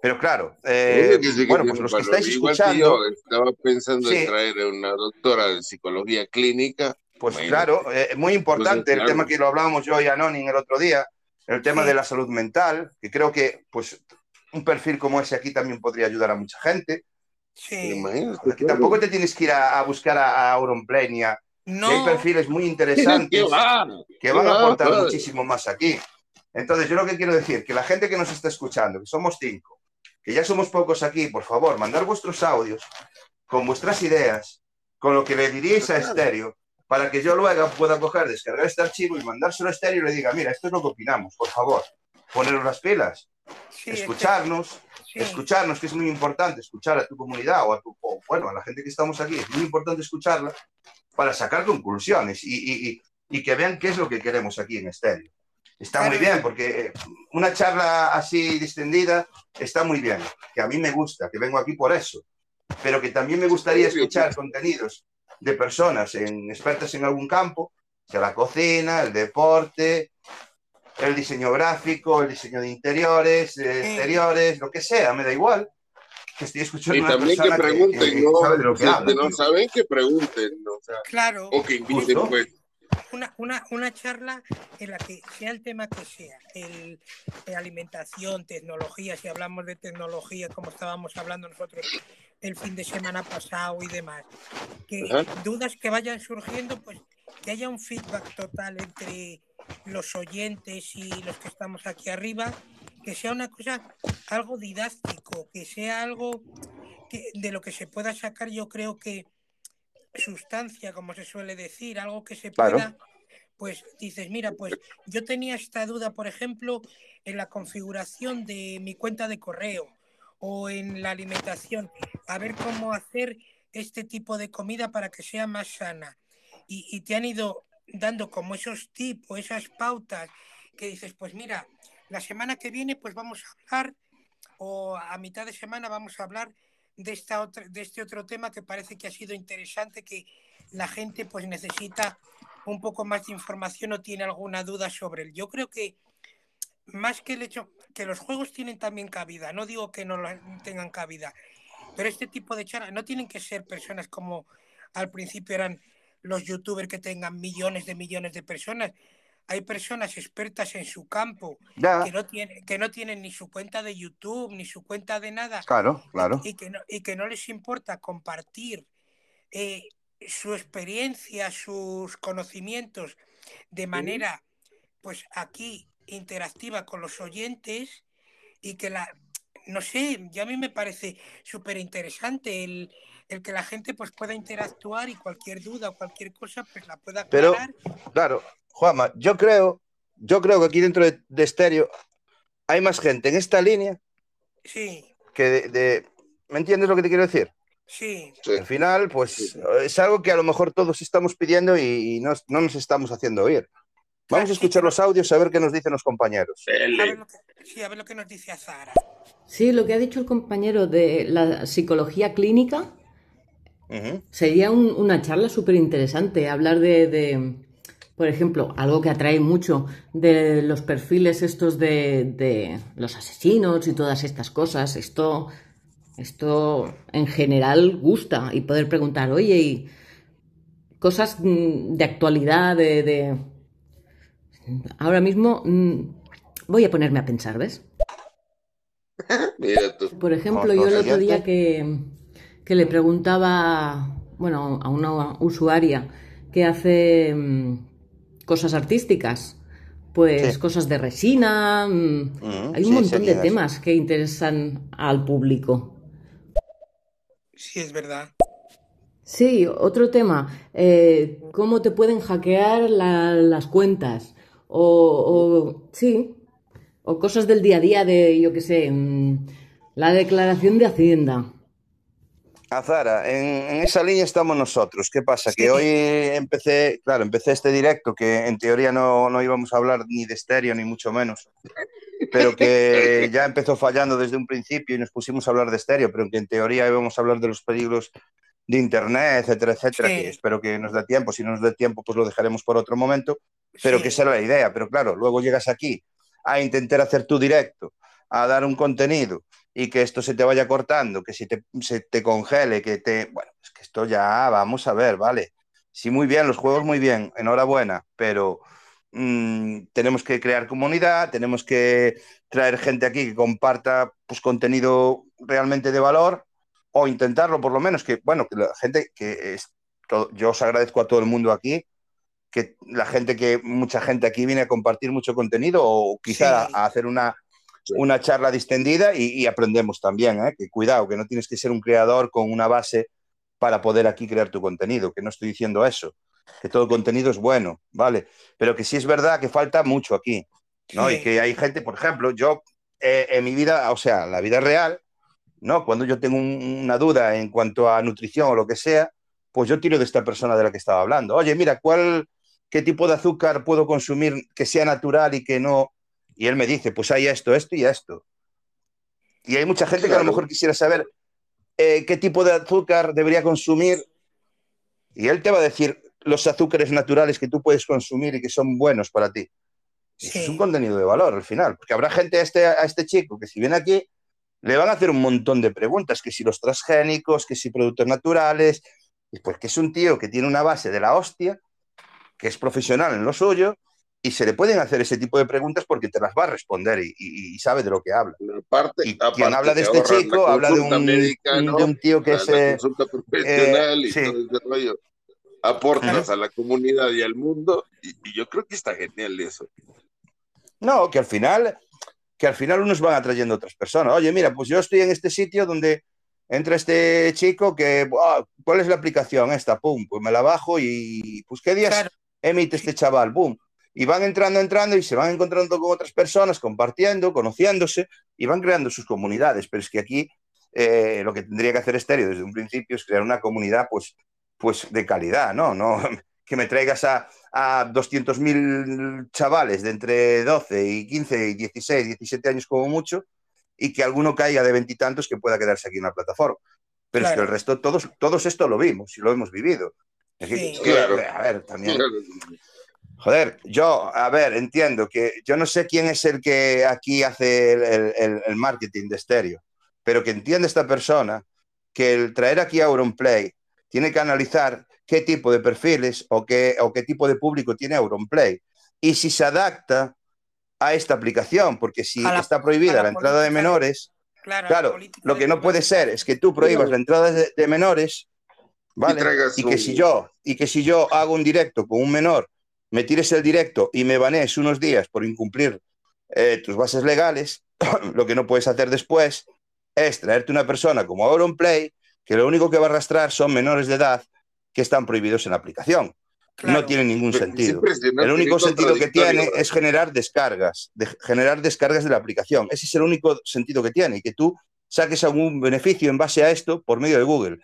Pero claro, eh, bueno, pues los que estáis escuchando... estaba pensando en traer a una doctora de psicología clínica pues claro, es eh, muy importante el tema que lo hablábamos yo y Anonin el otro día, el tema de la salud mental, que creo que pues un perfil como ese aquí también podría ayudar a mucha gente. Sí. Que tampoco te tienes que ir a, buscar a, a No. hay perfiles muy interesantes que van a aportar muchísimo más aquí. Entonces, yo lo que quiero decir, que la gente que nos está escuchando, que somos cinco, que ya somos pocos aquí, por favor, mandar vuestros audios con vuestras ideas, con lo que le diríais a Estéreo, para que yo luego pueda coger, descargar este archivo y mandárselo a estéreo y le diga, mira, esto es lo que opinamos, por favor, poneros las pilas, escucharnos, escucharnos, que es muy importante, escuchar a tu comunidad o a tu, bueno, a la gente que estamos aquí, es muy importante escucharla para sacar conclusiones y, que vean qué es lo que queremos aquí en estéreo. Está muy bien, porque eh, una charla así distendida está muy bien, que a mí me gusta, que vengo aquí por eso, pero que también me gustaría escuchar contenidos de personas en, expertas en algún campo, sea la cocina, el deporte, el diseño gráfico, el diseño de interiores, de exteriores, lo que sea, me da igual. Que estoy escuchando Y una también que pregunten, que ¿no? sabe de lo que Los habla, que no saben, que pregunten, o sea, Claro, o que inviten, Justo. pues. una, una, una charla en la que sea el tema que sea, el, alimentación, tecnología, si hablamos de tecnología como estábamos hablando nosotros el fin de semana pasado y demás, que Ajá. dudas que vayan surgiendo, pues que haya un feedback total entre los oyentes y los que estamos aquí arriba, que sea una cosa algo didáctico, que sea algo que, de lo que se pueda sacar, yo creo que sustancia, como se suele decir, algo que se Claro. pueda, pues dices, mira, pues yo tenía esta duda, por ejemplo, en la configuración de mi cuenta de correo o en la alimentación, a ver cómo hacer este tipo de comida para que sea más sana. Y, y te han ido dando como esos tips esas pautas que dices, pues mira, la semana que viene pues vamos a hablar o a mitad de semana vamos a hablar de, esta de este otro tema que parece que ha sido interesante, que la gente pues necesita un poco más de información o tiene alguna duda sobre él. Yo creo que más que el hecho que los juegos tienen también cabida, no digo que no tengan cabida, pero este tipo de charlas no tienen que ser personas como al principio eran los youtubers que tengan millones de millones de personas. Hay personas expertas en su campo Ya, que no, tiene, que no tienen ni su cuenta de YouTube, ni su cuenta de nada, claro, claro. y que no, y que no les importa compartir eh, su experiencia, sus conocimientos de manera, pues aquí, interactiva con los oyentes y que la, no sé, ya a mí me parece súper interesante el, el que la gente pues pueda interactuar y cualquier duda o cualquier cosa pues la pueda Pero- aclarar. Claro, Juanma, yo creo, yo creo que aquí dentro de, de estéreo hay más gente en esta línea Sí, que de, de- ¿Me entiendes lo que te quiero decir? sí. Al final, pues es algo que a lo mejor todos estamos pidiendo y, y no, no nos estamos haciendo oír. Vamos a escuchar los audios a ver qué nos dicen los compañeros. a ver lo que, sí, a ver lo que nos dice Azara. Sí, lo que ha dicho el compañero de la psicología clínica sería un- una charla súper interesante. Hablar de, de, por ejemplo, algo que atrae mucho de los perfiles estos de, de los asesinos y todas estas cosas. Esto, esto en general gusta y poder preguntar, oye, y cosas mm, de actualidad, de, de... Ahora mismo mm, voy a ponerme a pensar, ¿ves? Mira tú. Por ejemplo, yo el otro día que, que le preguntaba, bueno, a una usuaria que hace mm, cosas artísticas, pues Sí. cosas de resina, mm, hay un sí, montón de temas que interesan al público. Sí, es verdad. Sí, otro tema, eh, cómo te pueden hackear la- las cuentas o, o- sí, o cosas del día a día de, yo qué sé, mm, la declaración de Hacienda. Azara, en, en esa línea estamos nosotros. ¿Qué pasa? Sí. Que hoy empecé, claro, empecé este directo que en teoría no, no íbamos a hablar ni de estéreo ni mucho menos, pero que ya empezó fallando desde un principio y nos pusimos a hablar de estéreo, pero que en teoría íbamos a hablar de los peligros de Internet, etcétera, etcétera, Sí. que espero que nos dé tiempo. Si no nos dé tiempo, pues lo dejaremos por otro momento, pero Sí. que esa era la idea. Pero claro, luego llegas aquí a intentar hacer tu directo, a dar un contenido y que esto se te vaya cortando, que si te, se te congele, que te... Bueno, es que esto ya vamos a ver, ¿vale? Sí, muy bien, los juegos muy bien, enhorabuena, pero mm, tenemos que crear comunidad, tenemos que traer gente aquí que comparta pues, contenido realmente de valor o intentarlo por lo menos, que bueno, que la gente que es... todo- yo os agradezco a todo el mundo aquí, que la gente que, mucha gente aquí viene a compartir mucho contenido o quizá Sí. a, a hacer una, una charla distendida y, y aprendemos también, ¿eh? que cuidado, que no tienes que ser un creador con una base para poder aquí crear tu contenido, que no estoy diciendo eso, que todo contenido es bueno, ¿vale? Pero que sí es verdad que falta mucho aquí, ¿no? Sí. Y que hay gente, por ejemplo, yo eh, en mi vida, o sea, la vida real, ¿no? Cuando yo tengo un- una duda en cuanto a nutrición o lo que sea, pues yo tiro de esta persona de la que estaba hablando. Oye, mira, ¿cuál, qué tipo de azúcar puedo consumir que sea natural y que no? Y él me dice, pues hay esto, esto y esto. Y hay mucha gente que a lo Claro. mejor quisiera saber eh, qué tipo de azúcar debería consumir. Y él te va a decir los azúcares naturales que tú puedes consumir y que son buenos para ti. Eso es un contenido de valor al final, porque habrá gente a este, a este chico que si viene aquí le van a hacer un montón de preguntas, que si los transgénicos, que si productos naturales, y pues que es un tío que tiene una base de la hostia, que es profesional en lo suyo, y se le pueden hacer ese tipo de preguntas porque te las va a responder y, y, y sabe de lo que habla. Aparte, Y aparte quien habla de te este chico la habla de consulta un, médica, ¿no? de un tío que La- es... la eh, consulta profesional y sí. todo ese rollo. Aportas a la comunidad y al mundo, y, y yo creo que está genial eso. No, que al final, que al final unos van atrayendo a otras personas. Oye, mira, pues yo estoy en este sitio donde entra este chico que, "Buah, ¿cuál es la aplicación esta? Pum, pues me la bajo y pues qué días Claro, emite este chaval, boom. Y van entrando, entrando y se van encontrando con otras personas, compartiendo, conociéndose y van creando sus comunidades. Pero es que aquí eh, lo que tendría que hacer Estéreo desde un principio es crear una comunidad pues, pues de calidad, ¿no? No que me traigas a, a 200.000 chavales de entre 12 y 15 y 16, 17 años como mucho y que alguno caiga de veintitantos que pueda quedarse aquí en la plataforma. Pero es que el resto, todos, todos esto lo vimos y lo hemos vivido. Es que- Sí. Claro. A ver, también. Claro. Joder, yo, a ver, entiendo que yo no sé quién es el que aquí hace el, el- el- marketing de estéreo, pero que entiende esta persona que el traer aquí a Auronplay tiene que analizar qué tipo de perfiles o qué, o qué tipo de público tiene Auronplay y si se adapta a esta aplicación, porque si la- está prohibida la la entrada de política de- menores, claro, la claro, lo que no puede ser es que tú prohíbas la entrada de, de menores, Y que un- si yo, y que si yo hago un directo con un menor, me tires el directo y me banees unos días por incumplir eh, tus bases legales, lo que no puedes hacer después es traerte una persona como Auronplay, que lo único que va a arrastrar son menores de edad que están prohibidos en la aplicación. Claro. No tiene ningún sentido. El único sentido que tiene es generar descargas, de generar descargas de la aplicación. Ese es el único sentido que tiene y que tú saques algún beneficio en base a esto por medio de Google.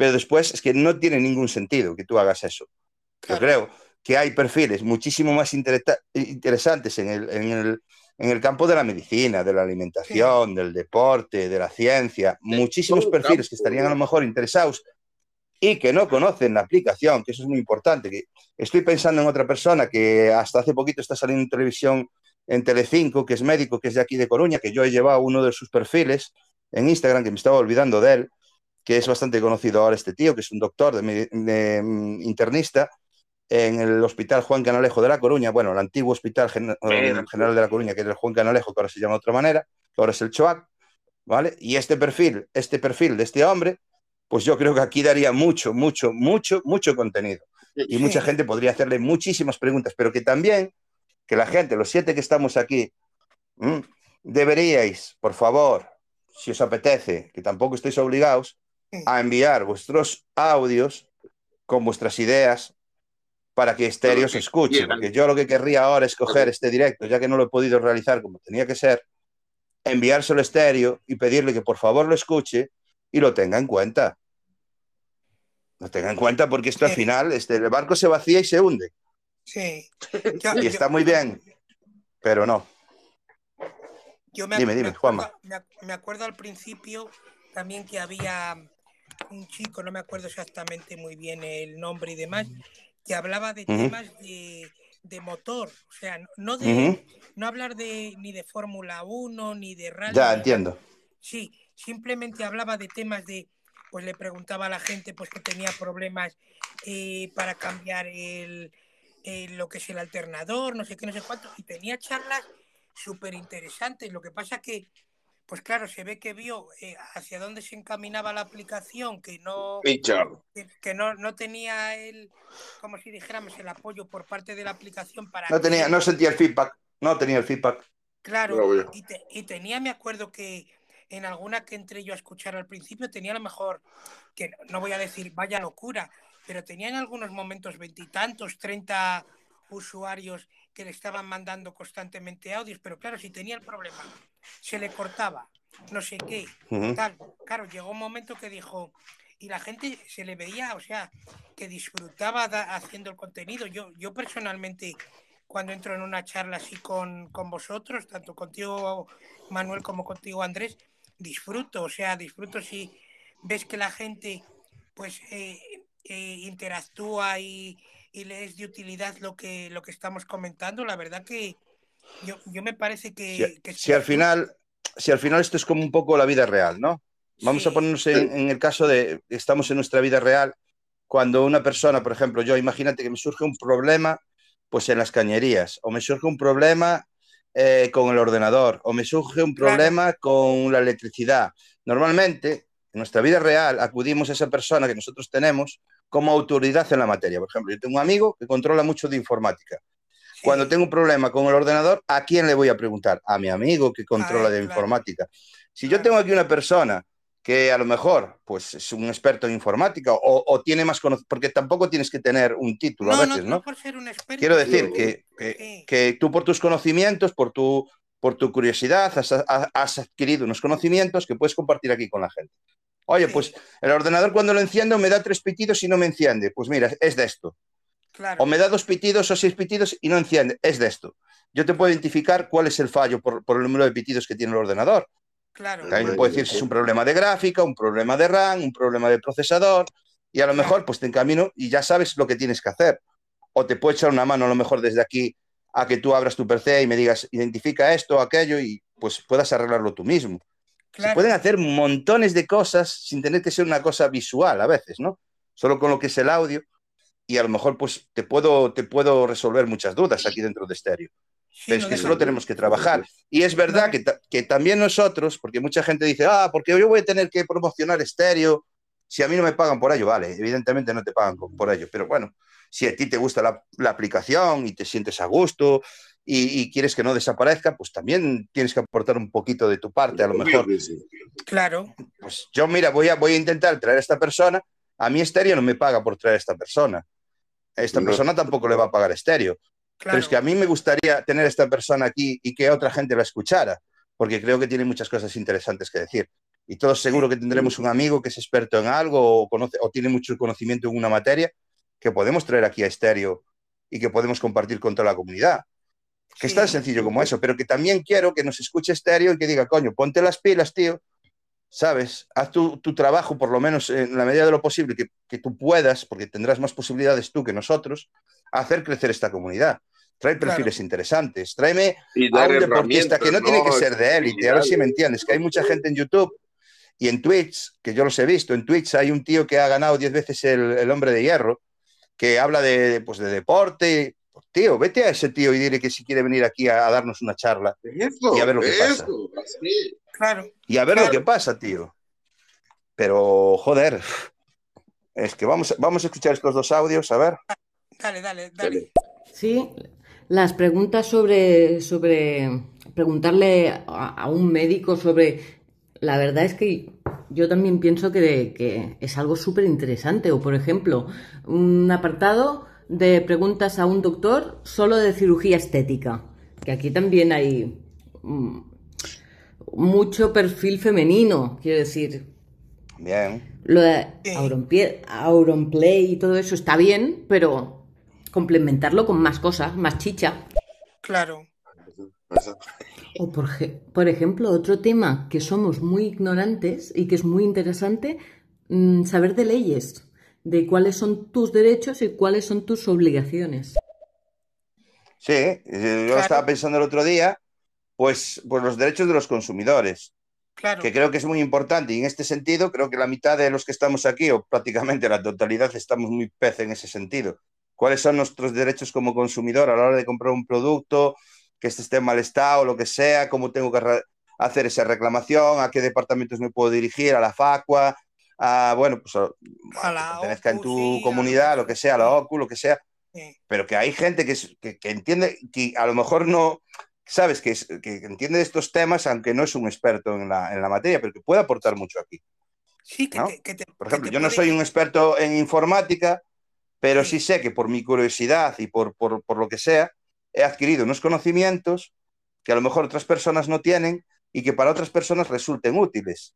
Pero después es que no tiene ningún sentido que tú hagas eso. Yo creo que hay perfiles muchísimo más interesantes en el, en, el, en el campo de la medicina, de la alimentación, del deporte, de la ciencia, muchísimos perfiles campo, que estarían a lo mejor interesados y que no conocen la aplicación, que eso es muy importante. Que estoy pensando en otra persona que hasta hace poquito está saliendo en televisión en Telecinco, que es médico, que es de aquí de Coruña, que yo he llevado uno de sus perfiles en Instagram, que me estaba olvidando de él, que es bastante conocido ahora este tío, que es un doctor de, mm, internista en el Hospital Juan Canalejo de La Coruña, bueno, el antiguo Hospital Gen- um, General de La Coruña, que era el Juan Canalejo, que ahora se llama de otra manera, que ahora es el CHOAC, ¿vale? Y este perfil, este perfil de este hombre, pues yo creo que aquí daría mucho, mucho, mucho, mucho contenido. Y Sí. mucha gente podría hacerle muchísimas preguntas, pero que también, que la gente, los siete que estamos aquí, deberíais, por favor, si os apetece, que tampoco estéis obligados. A enviar vuestros audios con vuestras ideas para que Estéreo se escuche. Porque yo lo que querría ahora es coger este directo, ya que no lo he podido realizar como tenía que ser, enviárselo a Estéreo y pedirle que por favor lo escuche y lo tenga en cuenta. Lo tenga en cuenta porque esto al final, este, el barco se vacía y se hunde. Sí. Yo, Y yo- está muy bien, pero no. yo me, Dime, me dime, acuerdo, Juanma. me ac- me acuerdo al principio también que había un chico, no me acuerdo exactamente muy bien el nombre y demás, que hablaba de temas de, de motor, o sea, no- de no hablar de ni de Fórmula 1 ni de rally. Ya entiendo. Sí, simplemente hablaba de temas de, pues le preguntaba a la gente pues que tenía problemas eh, para cambiar el, el- lo que es el alternador, no sé qué, no sé cuánto, y tenía charlas súper interesantes. Lo que pasa que, pues claro, se ve que vio eh, hacia dónde se encaminaba la aplicación, que no, que, que no, no tenía el, como si dijéramos, el apoyo por parte de la aplicación para No tenía, que- no sentía el feedback. No tenía el feedback. Claro, y, te- y tenía, me acuerdo que en alguna que entré yo a escuchar al principio, tenía a lo mejor, que no voy a decir vaya locura, pero tenía en algunos momentos veintitantos, treinta usuarios que le estaban mandando constantemente audios, pero claro, si tenía el problema, se le cortaba, no sé qué, tal. Claro, llegó un momento que dijo, y la gente se le veía, o sea, que disfrutaba da- haciendo el contenido. Yo, yo personalmente, cuando entro en una charla así con, con vosotros, tanto contigo, Manuel, como contigo, Andrés, disfruto, o sea, disfruto si ves que la gente, pues, eh, eh, interactúa y, y le es de utilidad lo que, lo que estamos comentando. La verdad que, Yo, yo me parece que... Si, que si al final, si al final esto es como un poco la vida real, ¿no? Vamos a ponernos en, en el caso de, estamos en nuestra vida real, cuando una persona, por ejemplo, yo, imagínate que me surge un problema, pues en las cañerías, o me surge un problema eh, con el ordenador, o me surge un Claro. problema con la electricidad. Normalmente, en nuestra vida real, acudimos a esa persona que nosotros tenemos como autoridad en la materia. Por ejemplo, yo tengo un amigo que controla mucho de informática. Cuando tengo un problema con el ordenador, ¿a quién le voy a preguntar? A mi amigo que controla él, de claro. informática. Si yo Claro. tengo aquí una persona que a lo mejor pues, es un experto en informática o, o tiene más conocimiento, porque tampoco tienes que tener un título No, a veces, no ¿no? por ser un experto. Quiero decir que, que- Sí. que tú por tus conocimientos, por tu, por tu curiosidad, has, ha- has adquirido unos conocimientos que puedes compartir aquí con la gente. Oye, Sí. pues el ordenador cuando lo enciendo me da tres pitidos y no me enciende. Pues mira, es de esto. Claro. O me da dos pitidos o seis pitidos y no enciende. Es de esto. Yo te puedo identificar cuál es el fallo por, por el número de pitidos que tiene el ordenador. Claro. También te puedo decir si es un problema de gráfica, un problema de RAM, un problema de procesador. Y a lo mejor pues te encamino y ya sabes lo que tienes que hacer. O te puedo echar una mano a lo mejor desde aquí a que tú abras tu PC y me digas, identifica esto, aquello y pues puedas arreglarlo tú mismo. Se claro. pueden hacer montones de cosas sin tener que ser una cosa visual a veces, ¿no? Solo con lo que es el audio y a lo mejor pues te puedo, te puedo resolver muchas dudas aquí dentro de estéreo. Sí, Pero es no que eso lo tenemos que trabajar. Y es verdad que, ta- que también nosotros, porque mucha gente dice, ah, porque yo voy a tener que promocionar estéreo, si a mí no me pagan por ello, vale, evidentemente no te pagan por ello, pero bueno, si a ti te gusta la, la aplicación y te sientes a gusto y, y quieres que no desaparezca, pues también tienes que aportar un poquito de tu parte, a lo mejor. Claro. pues yo, mira, voy a, voy a intentar traer a esta persona. A mí Estéreo no me paga por traer a esta persona. Esta persona tampoco le va a pagar Estéreo. Claro. Pero es que a mí me gustaría tener a esta persona aquí y que otra gente la escuchara, porque creo que tiene muchas cosas interesantes que decir. Y todos seguro que tendremos un amigo que es experto en algo o, conoce, o tiene mucho conocimiento en una materia que podemos traer aquí a Estéreo y que podemos compartir con toda la comunidad. Que es tan sencillo como eso, pero que también quiero que nos escuche Estéreo y que diga, coño, ponte las pilas, tío, ¿sabes? Haz tu, tu trabajo, por lo menos en la medida de lo posible, que, que tú puedas, porque tendrás más posibilidades tú que nosotros, hacer crecer esta comunidad. Trae Claro. perfiles interesantes, tráeme a un deportista que no tiene que ser de élite, a ver si me entiendes, que hay mucha gente en YouTube y en Twitch, que yo los he visto, en Twitch hay un tío que ha ganado 10 veces el, el hombre de hierro, que habla de, pues, de deporte. Pues, tío, vete a ese tío y dile que si quiere venir aquí a, a darnos una charla Eso, Y a ver lo que pasa. así. Claro. y a ver Claro. lo que pasa, tío. Pero, joder, es que vamos, vamos a escuchar estos dos audios, a ver. Dale, dale, dale. Dale. Sí, las preguntas sobre, sobre preguntarle a, a un médico sobre... La verdad es que yo también pienso que, que es algo súper interesante. O, por ejemplo, un apartado de preguntas a un doctor solo de cirugía estética. Que aquí también hay mm, mucho perfil femenino, quiero decir. Bien. Lo de. Auronpie- Auronplay y todo eso está bien, pero complementarlo con más cosas, más chicha. Claro. O por, je- por ejemplo, otro tema que somos muy ignorantes y que es muy interesante, mm, saber de leyes, de cuáles son tus derechos y cuáles son tus obligaciones. Sí, eh, yo Claro. estaba pensando el otro día, pues, pues los derechos de los consumidores. Claro. que creo que es muy importante. Y en este sentido, creo que la mitad de los que estamos aquí, o prácticamente la totalidad, estamos muy pez en ese sentido. ¿Cuáles son nuestros derechos como consumidor a la hora de comprar un producto, que este esté en mal estado, lo que sea, cómo tengo que hacer esa reclamación, a qué departamentos me puedo dirigir, a la FACUA, a, bueno, pues a, A la que pertenezca en tu sí, comunidad, lo que sea, a la OCU, lo que sea, Sí. pero que hay gente que, que, que entiende, que a lo mejor no, sabes, que, es- que entiende de estos temas, aunque no es un experto en la, en la materia, pero que puede aportar mucho aquí. Sí, que ¿no? te, que te- Por ejemplo, te yo no puede- soy un experto en informática, pero Sí. sí sé que por mi curiosidad y por, por, por lo que sea, he adquirido unos conocimientos que a lo mejor otras personas no tienen y que para otras personas resulten útiles.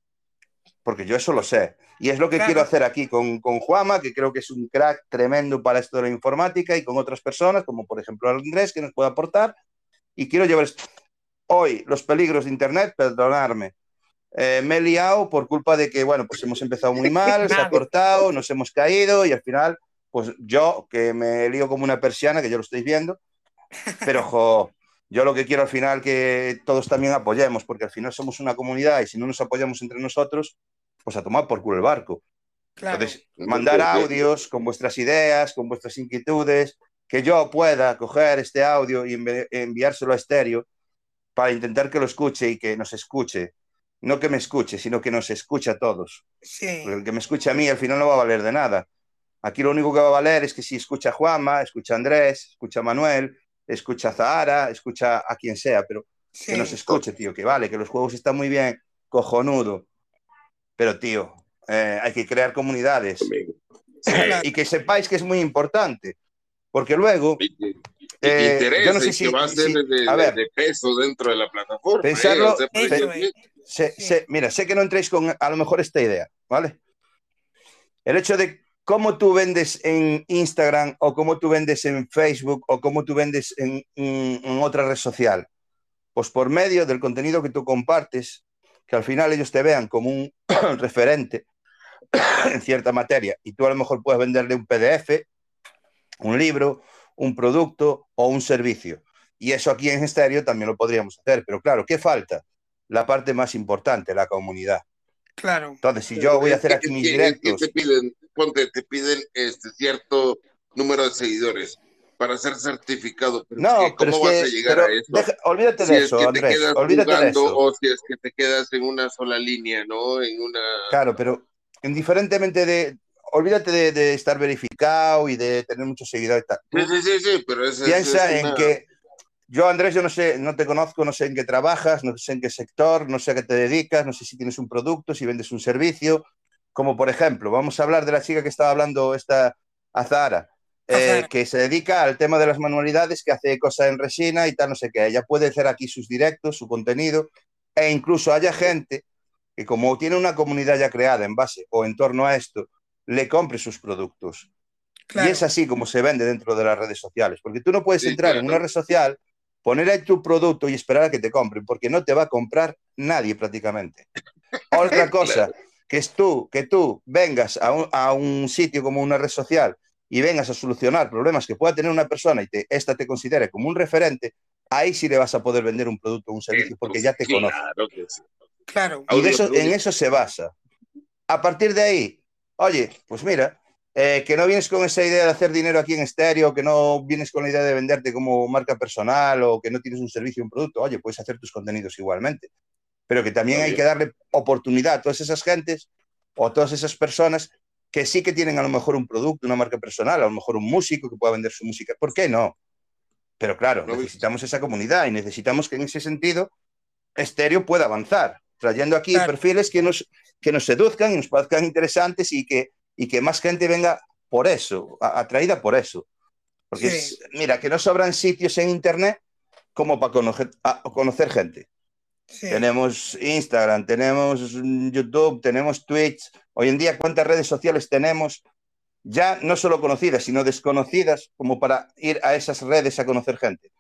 Porque yo eso lo sé. Y es lo que Claro. quiero hacer aquí con, con Juama, que creo que es un crack tremendo para esto de la informática, y con otras personas, como por ejemplo Andrés, que nos puede aportar. Y quiero llevar esto. Hoy, los peligros de Internet, perdonarme. Eh, me he liado por culpa de que, bueno, pues hemos empezado muy mal, se ha cortado, nos hemos caído y al final, pues yo, que me lío como una persiana, que ya lo estáis viendo, pero jo, yo lo que quiero al final que todos también apoyemos, porque al final somos una comunidad y si no nos apoyamos entre nosotros, pues a tomar por culo el barco. Claro. Entonces, mandar audios con vuestras ideas, con vuestras inquietudes, que yo pueda coger este audio y envi- enviárselo a estéreo para intentar que lo escuche y que nos escuche. No que me escuche, sino que nos escuche a todos. Sí, Porque el que me escuche a mí al final no va a valer de nada. Aquí lo único que va a valer es que si escucha a Juanma, escucha a Andrés, escucha a Manuel, escucha a Zahara, escucha a quien sea, pero sí. que nos escuche, tío, que vale, que los juegos están muy bien, cojonudo. Pero, tío, eh, hay que crear comunidades y que sepáis que es muy importante, porque luego, Eh, yo no sé si- que va a ser si- de, a de- ver. de peso dentro de la plataforma. Pensarlo- ¿eh? O sea, Eso mira, sé que no entréis con a lo mejor esta idea, ¿vale? El hecho de cómo tú vendes en Instagram o cómo tú vendes en Facebook o cómo tú vendes en, en- en otra red social, pues por medio del contenido que tú compartes, que al final ellos te vean como un referente en cierta materia y tú a lo mejor puedes venderle un PDF, un libro, un producto o un servicio. Y eso aquí en Estéreo también lo podríamos hacer, pero claro, ¿qué falta? La parte más importante, la comunidad. Claro. Entonces, si yo voy a es hacer que- aquí es mis que- es que directos, te piden, ponte, te piden este cierto número de seguidores para ser certificado. Pero es no, que, pero ¿cómo es vas a que llegar pero a eso? deja- olvídate si de es eso, que te Andrés, quedas olvídate de jugando eso. o si es que te quedas en una sola línea, ¿no? En una... Claro, pero indiferentemente de, olvídate de, de estar verificado y de tener muchos seguidores. y tal. Sí, sí, sí, sí, pero eso, Piensa en una- que yo, Andrés, yo no sé, no te conozco, no sé en qué trabajas, no sé en qué sector, no sé a qué te dedicas, no sé si tienes un producto, si vendes un servicio. Como por ejemplo, vamos a hablar de la chica que estaba hablando esta Azara, eh, Azara. que se dedica al tema de las manualidades, que hace cosas en resina y tal, no sé qué. Ella puede hacer aquí sus directos, su contenido, e incluso haya gente que como tiene una comunidad ya creada en base o en torno a esto, le compre sus productos. Claro. Y es así como se vende dentro de las redes sociales, porque tú no puedes Sí, entrar en una red social, poner ahí tu producto y esperar a que te compren, porque no te va a comprar nadie prácticamente. Otra cosa, que es tú, que tú vengas a un, a un sitio como una red social y vengas a solucionar problemas que pueda tener una persona y te, esta te considere como un referente, ahí sí le vas a poder vender un producto o un servicio, porque ya te conoce. Claro que sí. Claro. Y de Audio eso, en eso se basa. A partir de ahí, oye, pues mira, eh, que no vienes con esa idea de hacer dinero aquí en estéreo, que no vienes con la idea de venderte como marca personal o que no tienes un servicio o un producto, oye, puedes hacer tus contenidos igualmente. Pero que también hay que darle oportunidad a todas esas gentes o a todas esas personas que sí que tienen a lo mejor un producto, una marca personal, a lo mejor un músico que pueda vender su música. ¿Por qué no? Pero claro, necesitamos esa comunidad y necesitamos que en ese sentido estéreo pueda avanzar, trayendo aquí Claro. perfiles que nos, que nos seduzcan y nos parezcan interesantes y que, y que más gente venga por eso, a- atraída por eso. Porque, Sí. es- mira, que no sobran sitios en Internet como para conocer, a- conocer gente. Sí. Tenemos Instagram, tenemos YouTube, tenemos Twitch. Hoy en día, ¿cuántas redes sociales tenemos? Ya no solo conocidas, sino desconocidas, como para ir a esas redes a conocer gente.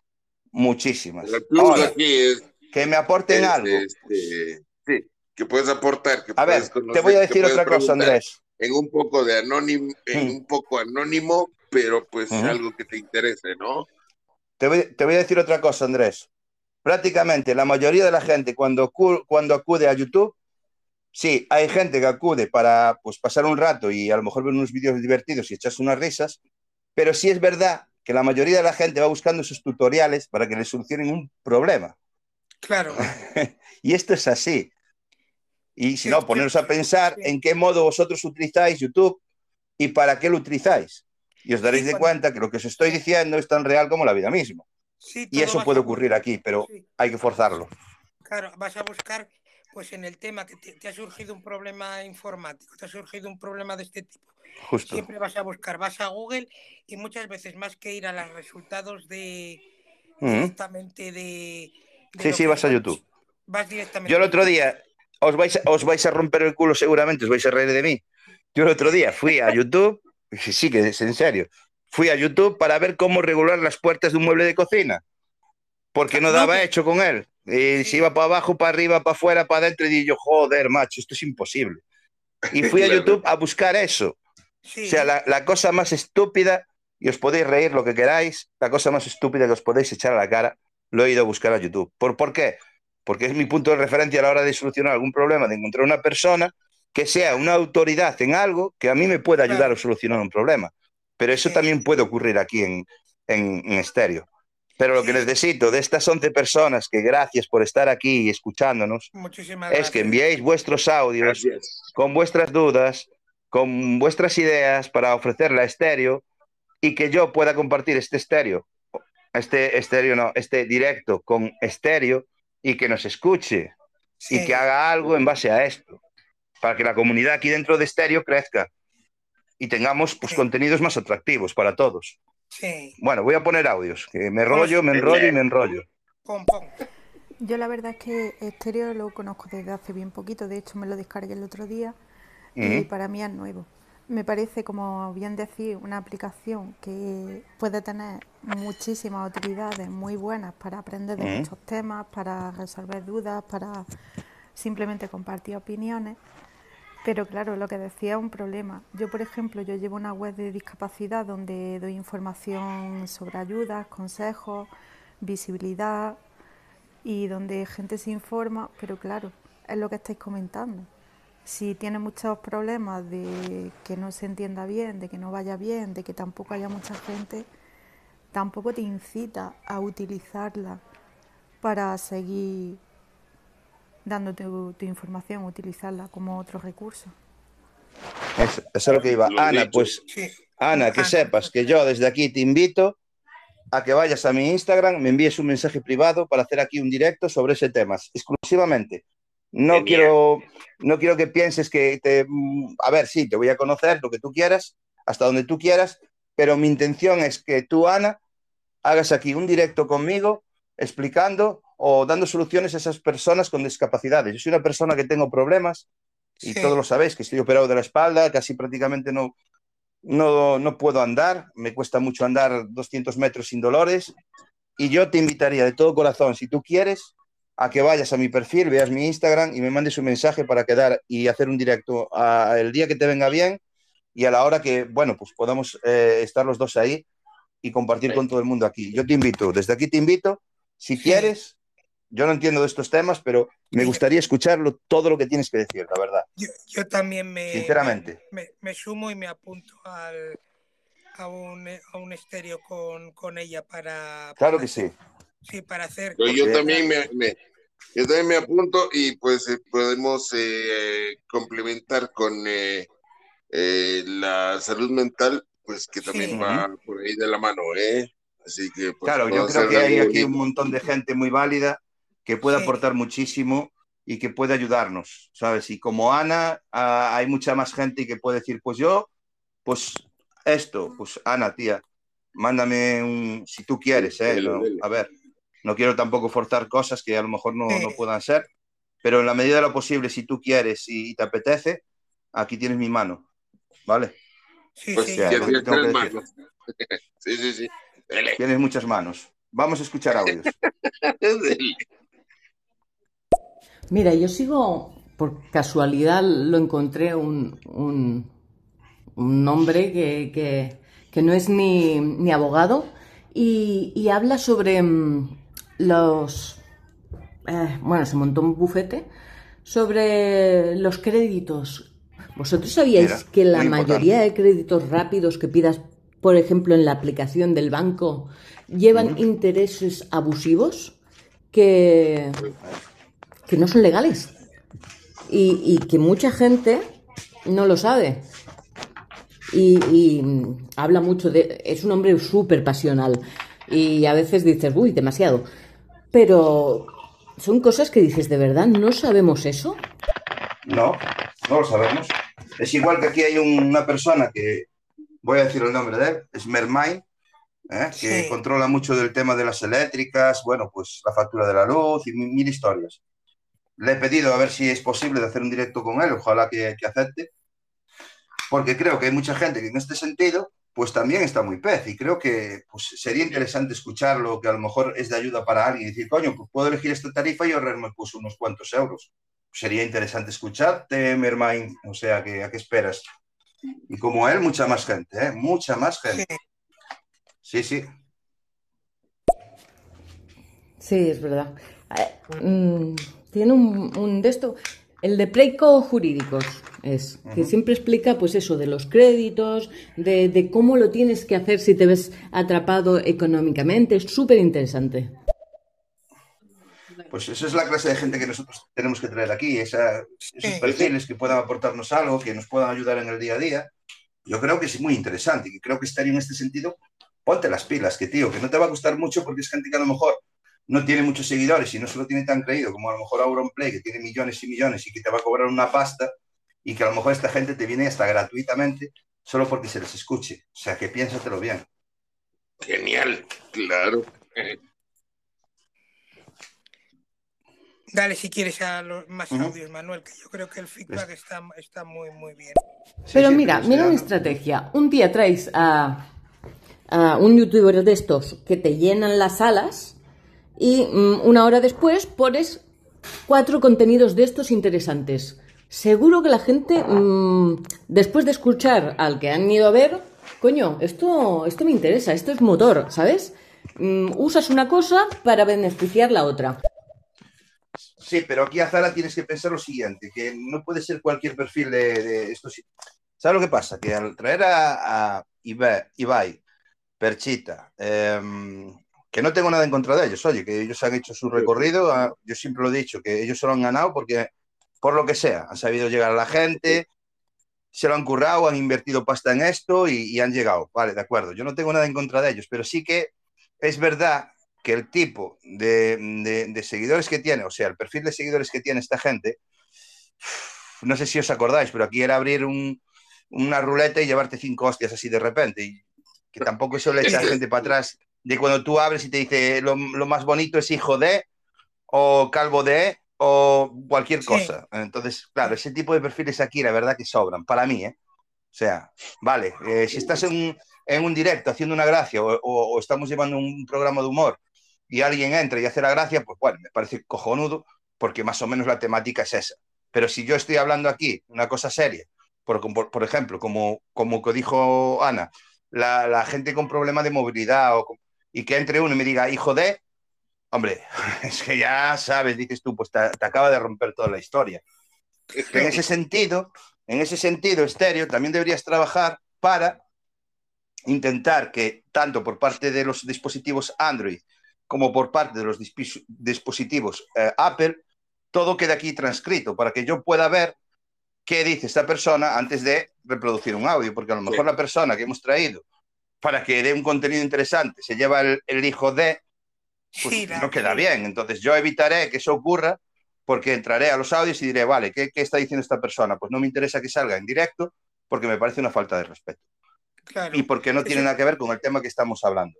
Muchísimas. Ahora, aquí es, que me aporten es, algo. este, sí, que puedes aportar. Que A ver, puedes conocer, te voy a decir otra cosa, Andrés. En un poco de anónimo, en Mm. un poco anónimo, pero pues algo que te interese, ¿no? Te voy, te voy a decir otra cosa, Andrés. Prácticamente la mayoría de la gente cuando, cuando acude a YouTube, sí, hay gente que acude para pues, pasar un rato y a lo mejor ver unos vídeos divertidos y echarse unas risas, pero sí es verdad que la mayoría de la gente va buscando esos tutoriales para que le solucionen un problema. Claro. Y esto es así. Y si no, poneros a pensar en qué modo vosotros utilizáis YouTube y para qué lo utilizáis. Y os daréis de cuenta que lo que os estoy diciendo es tan real como la vida misma. Sí, Y eso puede ocurrir aquí, pero sí, hay que forzarlo. claro, vas a buscar, pues en el tema que te, te ha surgido un problema informático, te ha surgido un problema de este tipo. Justo. Siempre vas a buscar, vas a Google y muchas veces más que ir a los resultados de Ujú. directamente de, de Sí, sí, vas a YouTube. Vas directamente. Yo el otro día, os vais, os vais a romper el culo seguramente, os vais a reír de mí. Yo el otro día fui a YouTube, sí, sí, que es en serio, fui a YouTube para ver cómo regular las puertas de un mueble de cocina, porque no No, daba pues- hecho con él. Y se iba para abajo, para arriba, para afuera, para adentro, y dije yo, joder, macho, esto es imposible. Y fui a. YouTube a buscar eso. Sí, O sea, la, la cosa más estúpida, y os podéis reír lo que queráis, la cosa más estúpida que os podéis echar a la cara, lo he ido a buscar a YouTube. ¿Por, ¿Por qué? Porque es mi punto de referencia a la hora de solucionar algún problema, de encontrar una persona que sea una autoridad en algo que a mí me pueda ayudar a solucionar un problema. Pero eso también puede ocurrir aquí en, en, estéreo. Pero lo que necesito de estas 11 personas, que gracias por estar aquí y escuchándonos, es que enviéis vuestros audios con vuestras dudas, con vuestras ideas para ofrecerla a estéreo y que yo pueda compartir este estéreo, este estéreo no, este directo con estéreo y que nos escuche y que haga algo en base a esto, para que la comunidad aquí dentro de estéreo crezca y tengamos pues, contenidos más atractivos para todos. Bueno, voy a poner audios, que me rollo, me enrollo y me enrollo. Yo la verdad es que estéreo lo conozco desde hace bien poquito, de hecho me lo descargué el otro día y para mí es nuevo me parece, como bien decir, una aplicación que puede tener muchísimas utilidades muy buenas para aprender de muchos temas, para resolver dudas, para simplemente compartir opiniones. Pero claro, lo que decía es un problema. Yo, por ejemplo, yo llevo una web de discapacidad donde doy información sobre ayudas, consejos, visibilidad y donde gente se informa, pero claro, es lo que estáis comentando si tiene muchos problemas de que no se entienda bien, de que no vaya bien, de que tampoco haya mucha gente, tampoco te incita a utilizarla para seguir dando tu, información, utilizarla como otro recurso. Eso, es lo que iba. Ana, pues, Ana, que sepas que yo desde aquí te invito a que vayas a mi Instagram, me envíes un mensaje privado para hacer aquí un directo sobre ese tema, exclusivamente. No quiero, no quiero que pienses que te. A ver, sí, te voy a conocer lo que tú quieras, hasta donde tú quieras, pero mi intención es que tú, Ana, hagas aquí un directo conmigo explicando o dando soluciones a esas personas con discapacidades. Yo soy una persona que tengo problemas y todos lo sabéis, que estoy operado de la espalda, casi prácticamente no, no, no puedo andar, me cuesta mucho andar 200 metros sin dolores y yo te invitaría de todo corazón, si tú quieres, a que vayas a mi perfil, veas mi Instagram y me mandes un mensaje para quedar y hacer un directo el día que te venga bien y a la hora que, bueno, pues podamos eh, estar los dos ahí y compartir con todo el mundo aquí. Yo te invito, desde aquí te invito, si quieres, yo no entiendo de estos temas, pero me gustaría escucharlo todo lo que tienes que decir, la verdad. Yo, también me, Sinceramente. Me, sumo y me apunto al, a, un, a un estéreo con, con ella para... Claro que sí. Sí, para hacer. yo también me, yo también me apunto y pues eh, podemos eh, complementar con eh, la salud mental, pues que también va por ahí de la mano, ¿eh? Así que. Pues, claro, yo creo que hay aquí un montón de gente muy válida que puede aportar muchísimo y que puede ayudarnos, ¿sabes? Y como Ana, ah, hay mucha más gente que puede decir, pues yo, pues esto, pues Ana, tía, mándame un, si tú quieres, ¿eh? a ver, no quiero tampoco forzar cosas que a lo mejor no, puedan ser, pero en la medida de lo posible, si tú quieres y, te apetece, aquí tienes mi mano, ¿vale? Sí, pues, sí. sí, sí, sí. Tienes muchas manos. Vamos a escuchar audios. Mira, yo sigo, por casualidad lo encontré un, un, un hombre que, no es ni, ni abogado y, y, habla sobre mm, los... Eh, bueno, se montó un bufete sobre los créditos. ¿Vosotros sabíais que la mayoría de créditos rápidos que pidas, por ejemplo, en la aplicación del banco, llevan intereses abusivos que, que no son legales? Y, y que mucha gente no lo sabe. Y, y, habla mucho de... Es un hombre súper pasional. Y a veces dices, uy, demasiado. Pero son cosas que dices, ¿de verdad no sabemos eso? No, no lo sabemos. Es igual que aquí hay una persona que, voy a decir el nombre de él, es Mermain, ¿eh? que controla mucho del tema de las eléctricas, bueno, pues la factura de la luz y mil, historias. Le he pedido a ver si es posible de hacer un directo con él, ojalá que, que acepte, porque creo que hay mucha gente que en este sentido pues también está muy pez. Y creo que pues, sería interesante escucharlo, que a lo mejor es de ayuda para alguien y decir, coño, pues puedo elegir esta tarifa y ahorrarme pues, unos cuantos euros. Sería interesante escucharte, Mermain, o sea, que, ¿a qué esperas? Y como él, mucha más gente, ¿eh? Mucha más gente. Sí, sí. Sí, es verdad. Eh, mm, tiene un, un de esto. El de Pleico Jurídicos es, que siempre explica pues eso de los créditos, de, de cómo lo tienes que hacer si te ves atrapado económicamente. Es súper interesante. Pues esa es la clase de gente que nosotros tenemos que traer aquí, esa, esos perfiles que puedan aportarnos algo, que nos puedan ayudar en el día a día. Yo creo que es muy interesante y creo que estaría en este sentido, ponte las pilas, que tío, que no te va a costar mucho porque es gente que a lo mejor no tiene muchos seguidores y no se lo tiene tan creído como a lo mejor Auronplay, que tiene millones y millones y que te va a cobrar una pasta y que a lo mejor esta gente te viene hasta gratuitamente solo porque se les escuche. O sea, que piénsatelo bien. Genial, claro. Dale si quieres a los más audios, Manuel, que yo creo que el feedback está, está muy, muy bien. Pero mira, mira una estrategia. Un día traes a, a, un youtuber de estos que te llenan las salas y mm, una hora después pones cuatro contenidos de estos interesantes. Seguro que la gente, mmm, después de escuchar al que han ido a ver, coño, esto, esto me interesa, esto es motor, ¿sabes? Mm, usas una cosa para beneficiar la otra. Sí, pero aquí a Zara tienes que pensar lo siguiente, que no puede ser cualquier perfil de, de esto. ¿Sabes lo que pasa? Que al traer a, a Ibai, Perchita, eh, que no tengo nada en contra de ellos, oye, que ellos han hecho su recorrido, a, yo siempre lo he dicho, que ellos se lo han ganado porque, por lo que sea, han sabido llegar a la gente, se lo han currado, han invertido pasta en esto y, y han llegado, vale, de acuerdo, yo no tengo nada en contra de ellos, pero sí que es verdad que el tipo de, de, de, seguidores que tiene, o sea, el perfil de seguidores que tiene esta gente, no sé si os acordáis, pero aquí era abrir un, una ruleta y llevarte cinco hostias así de repente, y que tampoco eso le echa gente para atrás, de cuando tú abres y te dice lo, lo, más bonito es hijo de, o calvo de, o cualquier cosa. Entonces, claro, ese tipo de perfiles aquí, la verdad que sobran, para mí, ¿eh? O sea, vale, eh, si estás en, en, un directo haciendo una gracia o, o, o estamos llevando un programa de humor y alguien entra y hace la gracia, pues bueno, me parece cojonudo porque más o menos la temática es esa. Pero si yo estoy hablando aquí una cosa seria, por, por, por ejemplo, como, como dijo Ana, la, la, gente con problemas de movilidad o, y que entre uno y me diga, hijo de, hombre, es que ya sabes, dices tú, pues te, te acaba de romper toda la historia. En ese sentido, en ese sentido, estéreo, también deberías trabajar para intentar que tanto por parte de los dispositivos Android como por parte de los dispositivos eh, Apple, todo queda aquí transcrito para que yo pueda ver qué dice esta persona antes de reproducir un audio, porque a lo mejor sí. la persona que hemos traído para que dé un contenido interesante se lleva el, el hijo de, pues sí, no queda bien. Entonces yo evitaré que eso ocurra porque entraré a los audios y diré, vale, ¿qué, ¿qué, está diciendo esta persona? Pues no me interesa que salga en directo porque me parece una falta de respeto. Claro. Y porque no tiene nada que ver con el tema que estamos hablando.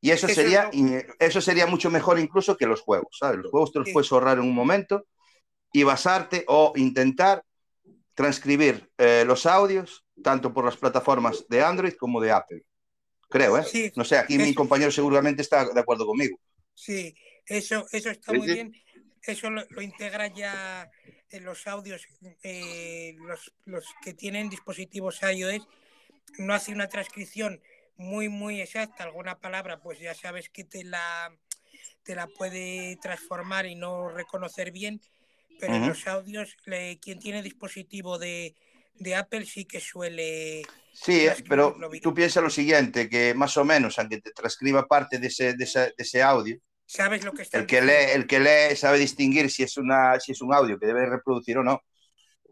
Y eso, sería, eso sería mucho mejor incluso que los juegos, ¿sabes? Los juegos te los puedes ahorrar en un momento y basarte o intentar transcribir eh, los audios tanto por las plataformas de Android como de Apple. Creo, ¿eh? Sí, no sé, aquí eso, mi compañero seguramente está de acuerdo conmigo. Sí, eso, eso está muy bien. Eso lo, lo, integra ya en los audios, eh, los, los que tienen dispositivos iOS, no hace una transcripción muy, muy exacta, alguna palabra, pues ya sabes que te la, te la puede transformar y no reconocer bien, pero uh -huh. en los audios, le, quien tiene dispositivo de, de, Apple sí que suele... Sí, pero tú piensas lo siguiente, que más o menos, aunque te transcriba parte de ese, de ese, de ese audio, sabes lo que el que lee el que lee sabe distinguir si es una si es un audio que debe reproducir o no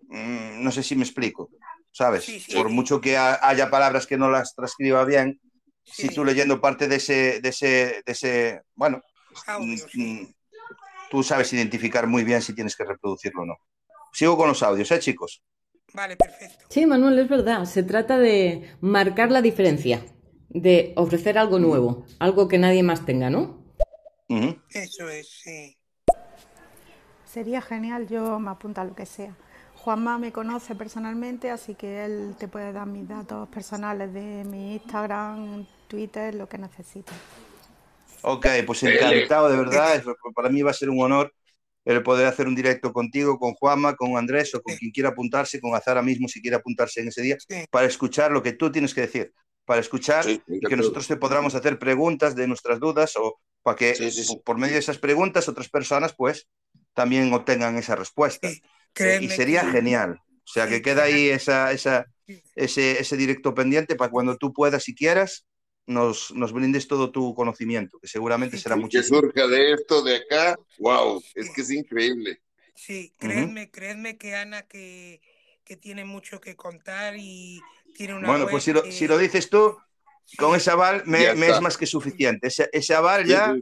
mm, no sé si me explico ¿sabes? Sí, sí, Por sí. mucho que haya palabras que no las transcriba bien, si tú leyendo parte de ese, de ese, de ese bueno, audios, mm, tú sabes identificar muy bien si tienes que reproducirlo o no. Sigo con los audios, ¿eh, chicos? Vale, perfecto. Sí, Manuel, es verdad. Se trata de marcar la diferencia, de ofrecer algo nuevo, algo que nadie más tenga, ¿no? Uh -huh. Eso es, sí. Sería genial, yo me apunto a lo que sea. Juanma me conoce personalmente, así que él te puede dar mis datos personales de mi Instagram, Twitter, lo que necesite. Ok, pues encantado, de verdad. Para mí va a ser un honor el poder hacer un directo contigo, con Juanma, con Andrés o con quien quiera apuntarse, con Azara mismo si quiere apuntarse en ese día, para escuchar lo que tú tienes que decir, para escuchar sí, y que nosotros te podamos hacer preguntas de nuestras dudas o, para que por medio de esas preguntas otras personas pues también obtengan esa respuesta. y sería genial. O sea, que queda ahí esa, esa, ese, ese directo pendiente para cuando tú puedas y quieras, nos, nos brindes todo tu conocimiento, que seguramente será mucho. Que surja de esto, de acá, wow, es que es increíble. Sí, créeme, créeme que Ana que, que, tiene mucho que contar y tiene una... Bueno, pues si lo, si lo dices tú, con ese aval me, es más que suficiente. Ese, ese aval ya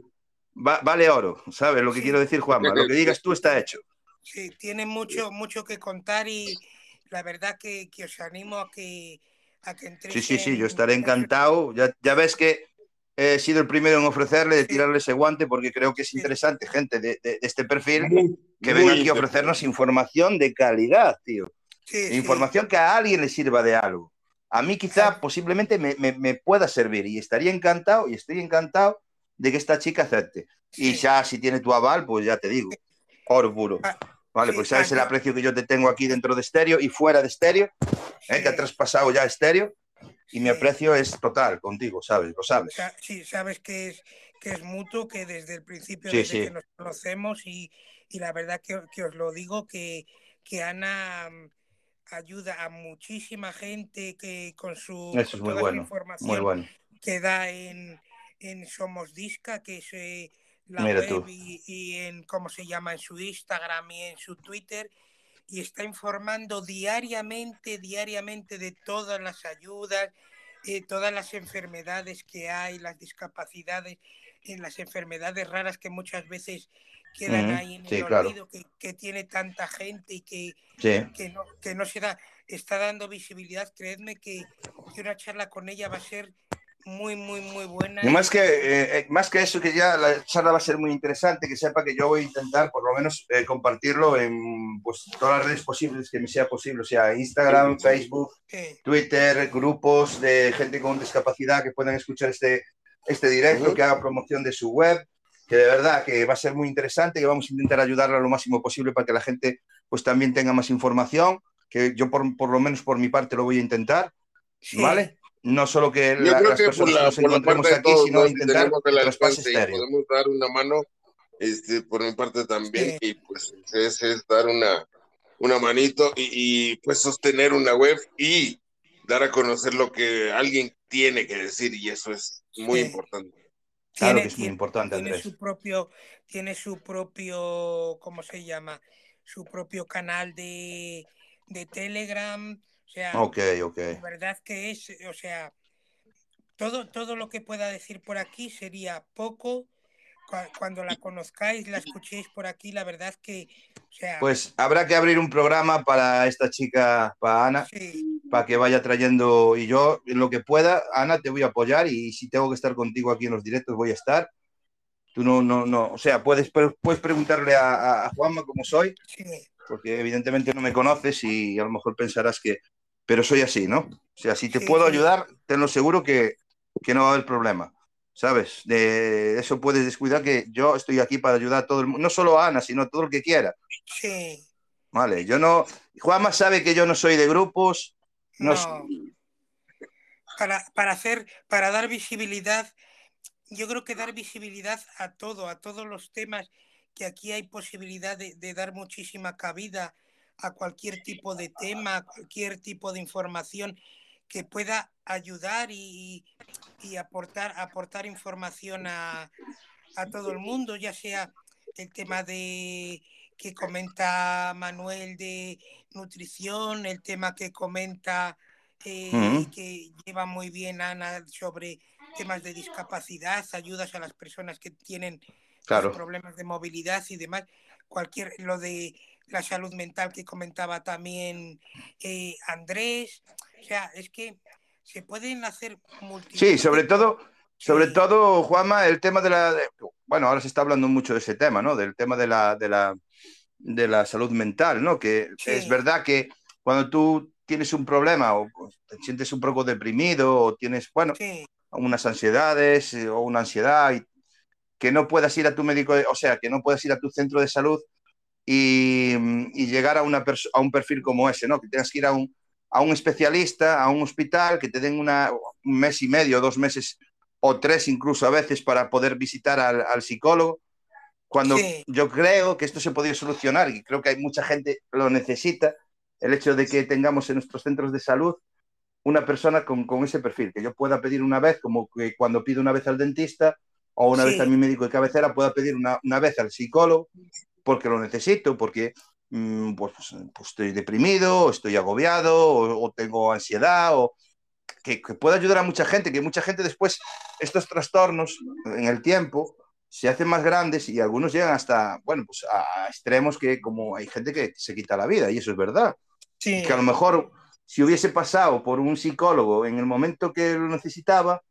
vale oro, ¿sabes? Lo que quiero decir, Juanma. Lo que digas tú está hecho. Sí, tiene mucho, mucho que contar y la verdad que, que os animo a que, a que entréis. Sí, sí, sí, yo estaré encantado. Ya, ya ves que he sido el primero en ofrecerle, de tirarle ese guante, porque creo que es interesante, gente de, de, este perfil, que venga aquí a ofrecernos información de calidad, tío. información que a alguien le sirva de algo. A mí quizá posiblemente me, me, me, pueda servir y estaría encantado y estoy encantado de que esta chica acepte. Y ya si tiene tu aval, pues ya te digo, oro puro. Vale, pues sabes el aprecio que yo te tengo aquí dentro de estéreo y fuera de estéreo, ¿eh? que ha traspasado ya estéreo y mi aprecio es total contigo, ¿sabes? Lo sabes. Sí, sabes que es, que es mutuo, que desde el principio desde que nos conocemos y, y la verdad que, que, os lo digo, que, que Ana ayuda a muchísima gente que con su información que da en, en Somos Disca, que es eh, la web y, en cómo se llama en su Instagram y en su Twitter y está informando diariamente, diariamente de todas las ayudas, eh, todas las enfermedades que hay, las discapacidades, en las enfermedades raras que muchas veces quedan ahí en el olvido, que, tiene tanta gente y que, que, no, que no se da, está dando visibilidad. Creedme que, que una charla con ella va a ser muy, muy, muy buena. Y más que, eh, eh, más que eso, que ya la charla va a ser muy interesante, que sepa que yo voy a intentar por lo menos eh, compartirlo en pues, todas las redes posibles que me sea posible, o sea, Instagram, Facebook, Twitter, grupos de gente con discapacidad que puedan escuchar este, este directo, que haga promoción de su web, que de verdad que va a ser muy interesante, que vamos a intentar ayudarla lo máximo posible para que la gente pues también tenga más información, que yo por, por lo menos por mi parte lo voy a intentar, ¿vale? No solo que la, las personas la, nos encontremos aquí, sino intentar que Podemos dar una mano este, por mi parte también, y pues es, es, dar una, una manito y, y, pues sostener una web y dar a conocer lo que alguien tiene que decir, y eso es muy importante. Claro tiene, que es muy importante, tiene Andrés. Su propio, tiene su propio, ¿cómo se llama? Su propio canal de, de Telegram, o sea, ok, ok. La verdad que es, o sea, todo, todo lo que pueda decir por aquí sería poco. Cuando la conozcáis, la escuchéis por aquí, la verdad que, o sea... Pues habrá que abrir un programa para esta chica, para Ana, para que vaya trayendo, y yo en lo que pueda, Ana, te voy a apoyar y si tengo que estar contigo aquí en los directos, voy a estar. Tú no, no, no, o sea, puedes, puedes preguntarle a, a Juanma cómo soy, porque evidentemente no me conoces y a lo mejor pensarás que, pero soy así, ¿no? O sea, si te puedo ayudar, tenlo seguro que, que, no va a haber problema, ¿sabes? De eso puedes descuidar que yo estoy aquí para ayudar a todo el mundo, no solo a Ana, sino a todo el que quiera. Sí. Vale, yo no. Juanma sabe que yo no soy de grupos. No. Para, para hacer, para dar visibilidad, yo creo que dar visibilidad a todo, a todos los temas, que aquí hay posibilidad de, de dar muchísima cabida a cualquier tipo de tema, a cualquier tipo de información que pueda ayudar y, y aportar, aportar información a, a, todo el mundo, ya sea el tema de que comenta Manuel de nutrición, el tema que comenta eh, que lleva muy bien Ana sobre temas de discapacidad, ayudas a las personas que tienen problemas de movilidad y demás, cualquier lo de la salud mental que comentaba también eh, Andrés. O sea, es que se pueden hacer Sí, sobre todo, sobre todo, Juanma, el tema de la. bueno, ahora se está hablando mucho de ese tema, ¿no? Del tema de la, de la, de la salud mental, ¿no? Que es verdad que cuando tú tienes un problema o te sientes un poco deprimido o tienes, bueno, unas ansiedades eh, o una ansiedad y que no puedas ir a tu médico, o sea, que no puedas ir a tu centro de salud y, llegar a, una a un perfil como ese, ¿no? Que tengas que ir a un, a un especialista, a un hospital, que te den una, un mes y medio, dos meses o tres incluso a veces para poder visitar al, al psicólogo, cuando Sí. yo creo que esto se podría solucionar y creo que hay mucha gente lo necesita, el hecho de que tengamos en nuestros centros de salud una persona con, con ese perfil, que yo pueda pedir una vez, como que cuando pido una vez al dentista o una Sí. vez a mi médico de cabecera, pueda pedir una, una vez al psicólogo, porque lo necesito, porque mm, pues, pues, estoy deprimido, o estoy agobiado, o, o tengo ansiedad, o que, que pueda ayudar a mucha gente, que mucha gente después estos trastornos en el tiempo se hacen más grandes y algunos llegan hasta, bueno, pues a, a extremos que como hay gente que se quita la vida, y eso es verdad. Sí, Que a lo mejor si hubiese pasado por un psicólogo en el momento que lo necesitaba,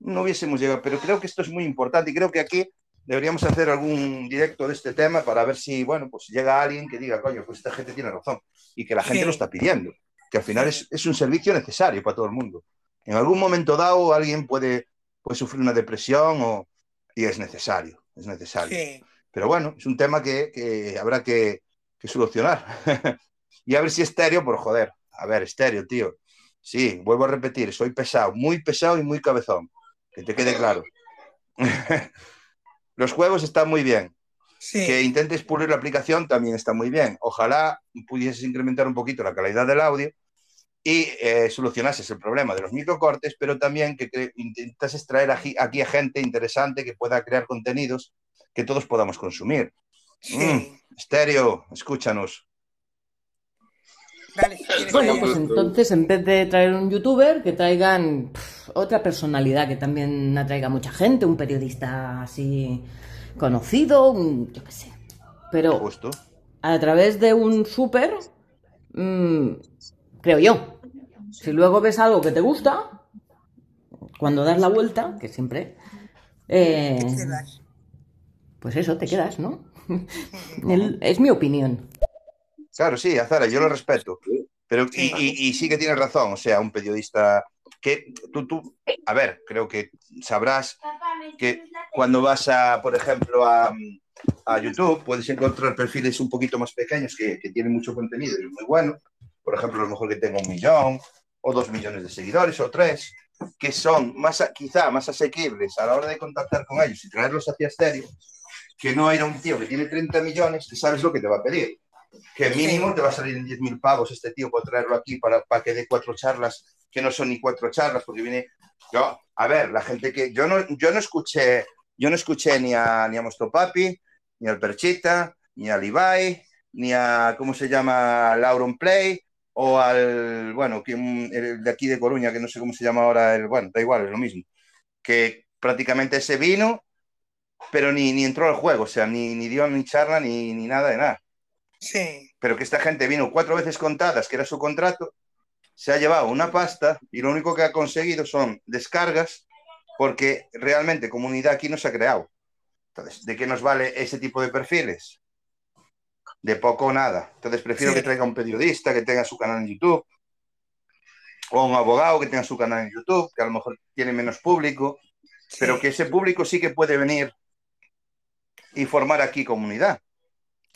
no hubiésemos llegado. Pero creo que esto es muy importante y creo que aquí deberíamos hacer algún directo de este tema para ver si, bueno, pues llega alguien que diga, coño, pues esta gente tiene razón y que la gente Sí. lo está pidiendo, que al final es, es un servicio necesario para todo el mundo. En algún momento dado alguien puede, puede sufrir una depresión o, y es necesario, es necesario. sí, Pero bueno, es un tema que, que habrá que, que solucionar. y a ver si estéreo, por joder. A ver, estéreo, tío. Sí, vuelvo a repetir, soy pesado, muy pesado y muy cabezón. Que te quede claro. Los juegos están muy bien. sí. Que intentes pulir la aplicación también está muy bien. Ojalá pudieses incrementar un poquito la calidad del audio y eh, solucionases el problema de los microcortes, pero también que, que intentases traer aquí, aquí a gente interesante que pueda crear contenidos que todos podamos consumir. sí. Mm, estéreo, escúchanos. Dale, si quieres, Bueno, pues entonces en vez de traer un youtuber, que traigan otra personalidad que también atraiga mucha gente, un periodista así conocido, un, yo qué sé. Pero Justo. a través de un súper, mm, creo yo. Si luego ves algo que te gusta, cuando das la vuelta, que siempre, eh, pues eso, te quedas, ¿no? El- es mi opinión. Claro, sí, Azara, yo lo respeto. Pero, y, Sí. y- y sí que tienes razón, o sea, un periodista que tú, tú, a ver, creo que sabrás que cuando vas a, por ejemplo, a, a YouTube, puedes encontrar perfiles un poquito más pequeños que, que tienen mucho contenido y es muy bueno. Por ejemplo, a lo mejor que tenga un millón o dos millones de seguidores o tres, que son más, quizá más asequibles a la hora de contactar con ellos y traerlos hacia estéreo, que no ir a un tío que tiene 30 millones que sabes lo que te va a pedir. Que mínimo te va a salir en 10.000 pavos este tío por traerlo aquí para, para que dé cuatro charlas que no son ni cuatro charlas, porque viene. Yo, a ver, la gente que. Yo no, yo no escuché, yo no escuché ni a, ni a Mostopapi, ni al Perchita, ni al Ibai, ni a, ¿cómo se llama? Lauron Play, o al, bueno, que, el de aquí de Coruña, que no sé cómo se llama ahora, el, bueno, da igual, es lo mismo. Que prácticamente se vino, pero ni, ni entró al juego, o sea, ni, ni dio ni charla, ni, ni nada de nada Sí, pero que esta gente vino cuatro veces contadas, que era su contrato, se ha llevado una pasta y lo único que ha conseguido son descargas porque realmente comunidad aquí no se ha creado. Entonces, ¿de qué nos vale ese tipo de perfiles? De poco o nada. Entonces, prefiero Sí. que traiga un periodista que tenga su canal en YouTube o un abogado que tenga su canal en YouTube, que a lo mejor tiene menos público, pero que ese público sí que puede venir y formar aquí comunidad.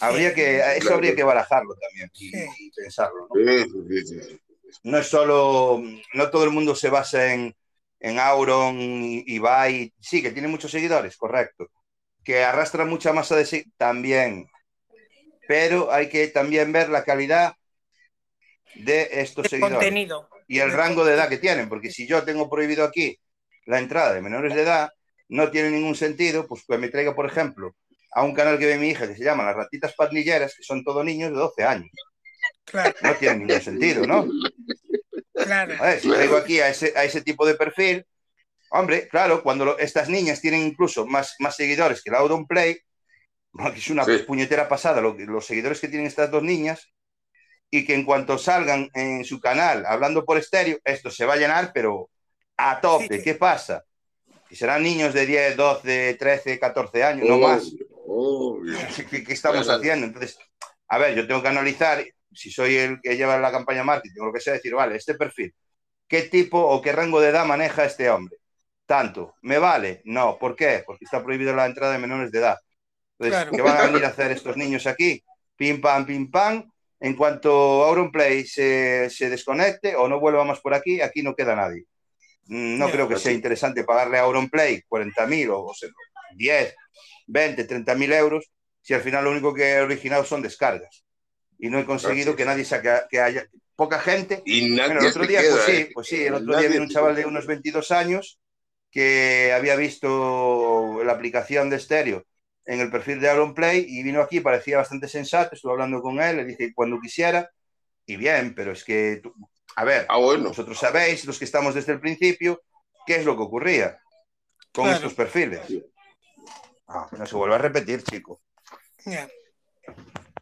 Habría que, eso Claro. habría que barajarlo también y, Sí. y pensarlo. ¿no? Sí, sí, sí, sí. no es solo, no todo el mundo se basa en, en Auron, Ibai, sí, que tiene muchos seguidores, correcto, que arrastra mucha masa de seguidores, también, pero hay que también ver la calidad de estos de seguidores contenido. y el rango de edad que tienen, porque si yo tengo prohibido aquí la entrada de menores de edad, no tiene ningún sentido, pues que me traiga, por ejemplo, a un canal que ve mi hija que se llama Las Ratitas Pandilleras, que son todos niños de 12 años. Claro, No tiene ningún sentido, ¿no? claro. A ver, si traigo aquí a ese, a ese tipo de perfil, hombre, claro, cuando lo- estas niñas tienen incluso más, más seguidores que el Audon Play, que es una Sí. puñetera pasada lo los seguidores que tienen estas dos niñas, y que en cuanto salgan en su canal hablando por estéreo, esto se va a llenar, pero a tope. Sí. ¿Qué pasa? Que serán niños de 10, 12, 13, 14 años, no más. Obvio. ¿Qué, qué estamos Claro. haciendo? Entonces, a ver, yo tengo que analizar, si soy el que lleva la campaña marketing o lo que sea, decir, vale, este perfil, ¿qué tipo o qué rango de edad maneja este hombre? Tanto, ¿me vale? No, ¿por qué? Porque está prohibida la entrada de menores de edad. Entonces, Claro. ¿qué van a venir a hacer estos niños aquí? Pim, pam, pim, pam. En cuanto Auronplay se, se desconecte o no vuelva más por aquí, aquí no queda nadie. Mm, no creo que sea interesante pagarle a Auronplay 40.000 o, o 10, 20, 30.000 euros si al final lo único que he originado son descargas. Y no he conseguido que nadie saque, que haya poca gente. Y nadie el otro día, pues sí, ¿eh? pues sí, el otro día vino un chaval de unos 22 años que había visto la aplicación de estéreo en el perfil de Auronplay y vino aquí, parecía bastante sensato, estuve hablando con él, le dije cuando quisiera, y bien, pero es que, a ver, ah, bueno. vosotros sabéis, los que estamos desde el principio, qué es lo que ocurría con Claro. estos perfiles. Ah, no se vuelve a repetir, chico. Ya.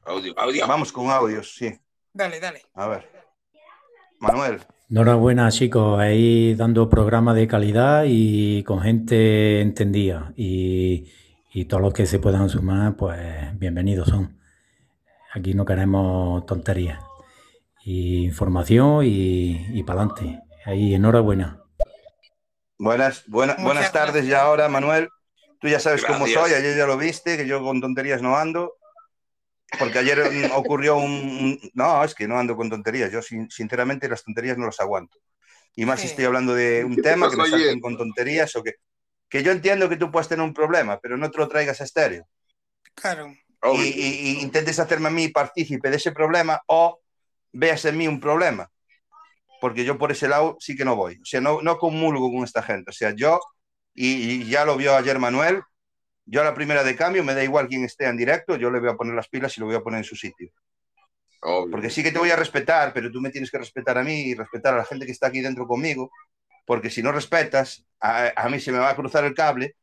Audio, audio. Vamos con audios, sí. Dale, dale. A ver. Manuel. Enhorabuena, chicos, ahí dando programa de calidad y con gente entendida. Y, y todos los que se puedan sumar, pues bienvenidos son. Aquí no queremos tonterías. Y información y, y para adelante. Ahí, enhorabuena. Buenas, buena- buenas tardes ya ahora, Manuel. Tú ya sabes cómo Gracias. soy, ayer ya lo viste, que yo con tonterías no ando. Porque ayer mm, ocurrió un, No, es que no ando con tonterías. Yo, sin- sinceramente, las tonterías no las aguanto. Y más si Sí. estoy hablando de un ¿Qué te tema que me salten con tonterías o que... Que yo entiendo que tú puedes tener un problema, pero no te lo traigas a estéreo. Claro. Audio. y, y- y intentes hacerme a mí partícipe de ese problema o veas en mí un problema. Porque yo por ese lado sí que no voy. O sea, no, no comulgo con esta gente. O sea, yo, y, y ya lo vio ayer Manuel, yo a la primera de cambio me da igual quién esté en directo, yo le voy a poner las pilas y lo voy a poner en su sitio. Porque sí que te voy a respetar, pero tú me tienes que respetar a mí y respetar a la gente que está aquí dentro conmigo, porque si no respetas, a, a mí se me va a cruzar el cable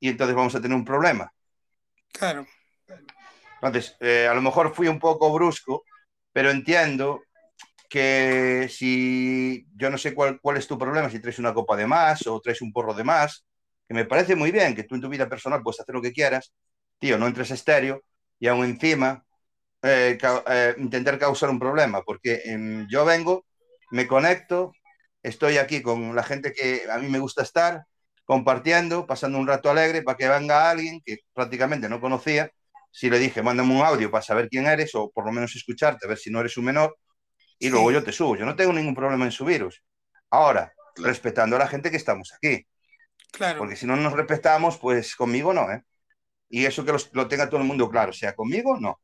y entonces vamos a tener un problema. Claro. Entonces, eh, a lo mejor fui un poco brusco, pero entiendo que si yo no sé cuál, cuál es tu problema, si traes una copa de más o traes un porro de más, que me parece muy bien que tú en tu vida personal puedes hacer lo que quieras, tío, no entres a estéreo y aún encima eh, eh, intentar causar un problema, porque em, yo vengo, me conecto, estoy aquí con la gente que a mí me gusta estar, compartiendo, pasando un rato alegre para que venga alguien que prácticamente no conocía si le dije, mándame un audio para saber quién eres o por lo menos escucharte, a ver si no eres un menor, y luego yo te subo. Yo no tengo ningún problema en subiros. Ahora, Claro. respetando a la gente que estamos aquí, Claro. porque si no nos respetamos, pues conmigo no, ¿eh? Y eso que los- lo tenga todo el mundo claro, o sea, conmigo no.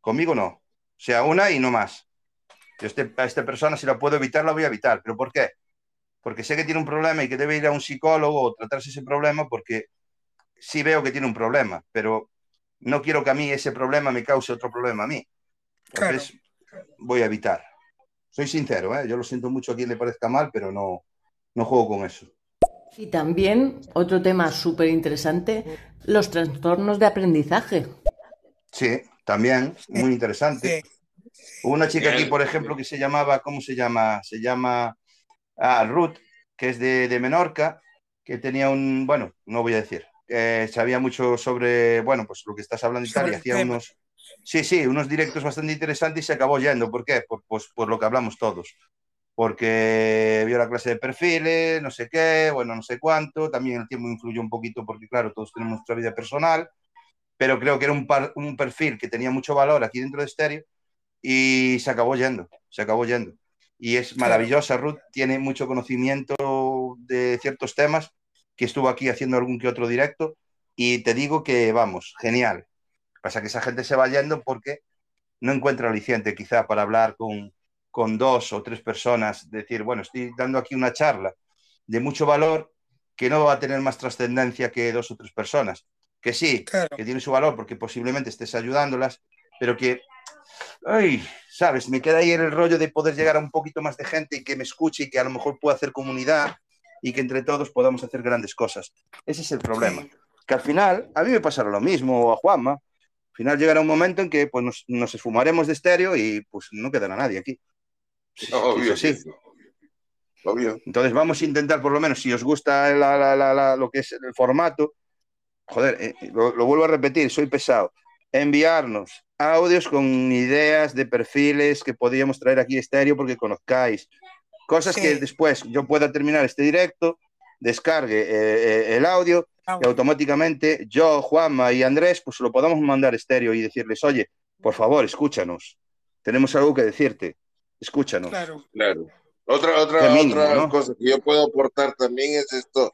Conmigo no. O sea, una y no más. Yo este- a esta persona, si la puedo evitar, la voy a evitar. ¿Pero por qué? Porque sé que tiene un problema y que debe ir a un psicólogo o tratarse ese problema porque sí veo que tiene un problema, pero no quiero que a mí ese problema me cause otro problema a mí. Entonces, voy a evitar. Soy sincero, ¿eh? yo lo siento mucho a quien le parezca mal, pero no, no juego con eso. Y también otro tema súper interesante, los trastornos de aprendizaje. Sí, también, muy interesante. Hubo una chica aquí, por ejemplo, que se llamaba, ¿cómo se llama? Se llama ah, Ruth, que es de, de Menorca, que tenía un, bueno, no voy a decir, eh, sabía mucho sobre, bueno, pues lo que estás hablando y tal, y hacía tema. unos, sí, sí, unos directos bastante interesantes y se acabó yendo. ¿Por qué? Por, pues, por lo que hablamos todos. Porque vio la clase de perfiles, no sé qué, bueno, no sé cuánto, también el tiempo influyó un poquito porque, claro, todos tenemos nuestra vida personal, pero creo que era un, par- un perfil que tenía mucho valor aquí dentro de Stereo y se acabó yendo, se acabó yendo. Y es maravillosa, Ruth, tiene mucho conocimiento de ciertos temas, que estuvo aquí haciendo algún que otro directo, y te digo que, vamos, genial. Pasa que esa gente se va yendo porque no encuentra aliciente quizá para hablar con, con dos o tres personas, decir, bueno, estoy dando aquí una charla de mucho valor que no va a tener más trascendencia que dos o tres personas. Que sí, Claro. que tiene su valor porque posiblemente estés ayudándolas, pero que, ay, sabes, me queda ahí el rollo de poder llegar a un poquito más de gente y que me escuche y que a lo mejor pueda hacer comunidad y que entre todos podamos hacer grandes cosas. Ese es el problema. Sí. Que al final, a mí me pasará lo mismo, o a Juanma, al final llegará un momento en que pues, nos, nos esfumaremos de estéreo y pues no quedará nadie aquí. Obvio, sí. Obvio. Entonces vamos a intentar, por lo menos, si os gusta la- la- la- la- lo que es el formato, joder, eh, lo, lo vuelvo a repetir, soy pesado, enviarnos audios con ideas de perfiles que podríamos traer aquí a estéreo porque conozcáis. Cosas Sí. que después yo pueda terminar este directo, descargue eh, eh, el audio Ah, y automáticamente yo, Juanma y Andrés, pues lo podamos mandar a estéreo y decirles, oye, por favor, escúchanos. Tenemos algo que decirte. Escúchanos. Claro. Claro. Otra, otra, otra cosa que yo puedo aportar también es esto,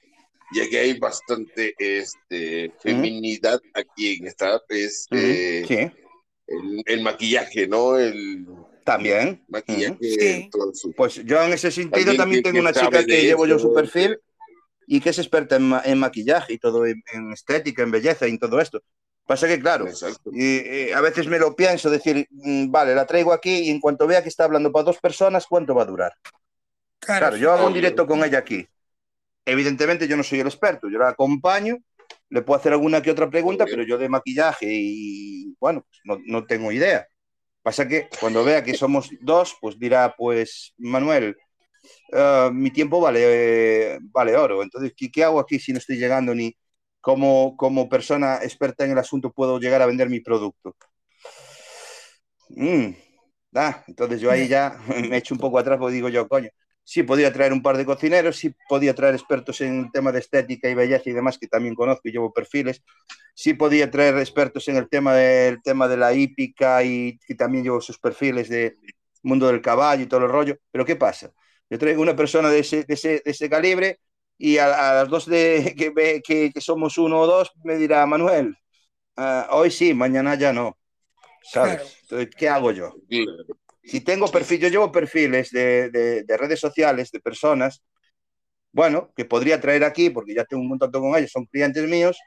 ya que hay bastante este, feminidad aquí en esta, es eh, el, maquillaje, ¿no? El, también. Maquillaje. Pues yo en ese sentido también tengo una chica que llevo yo su perfil y que es experta en, maquillaje y todo, en, estética, en belleza y en todo esto. Pasa que, claro, y, a veces me lo pienso, decir, mm, vale, la traigo aquí y en cuanto vea que está hablando para dos personas, ¿cuánto va a durar? Claro, yo hago un directo con ella aquí. Evidentemente yo no soy el experto, yo la acompaño, le puedo hacer alguna que otra pregunta, pero yo de maquillaje y, bueno, pues no, tengo idea. Pasa que cuando vea que somos dos, pues dirá, pues, Manuel, eh, mi tiempo vale, vale oro. Entonces, ¿qué, hago aquí si no estoy llegando ni como, como persona experta en el asunto puedo llegar a vender mi producto? Mm, ah, entonces yo ahí ya me echo un poco atrás porque digo yo, coño, sí podía traer un par de cocineros, sí podía traer expertos en el tema de estética y belleza y demás, que también conozco y llevo perfiles, sí podía traer expertos en el tema, del tema de la hípica y también llevo sus perfiles de mundo del caballo y todo el rollo, pero ¿qué pasa? Yo traigo una persona de ese, de ese, de ese calibre y a, las dos de, que, que, que, somos uno o dos me dirá, Manuel, uh, hoy sí, mañana ya no. ¿Sabes? Entonces, ¿qué hago yo? Si tengo perfil, yo llevo perfiles de, de, redes sociales de personas, bueno, que podría traer aquí, porque ya tengo un contacto con ellos, son clientes míos,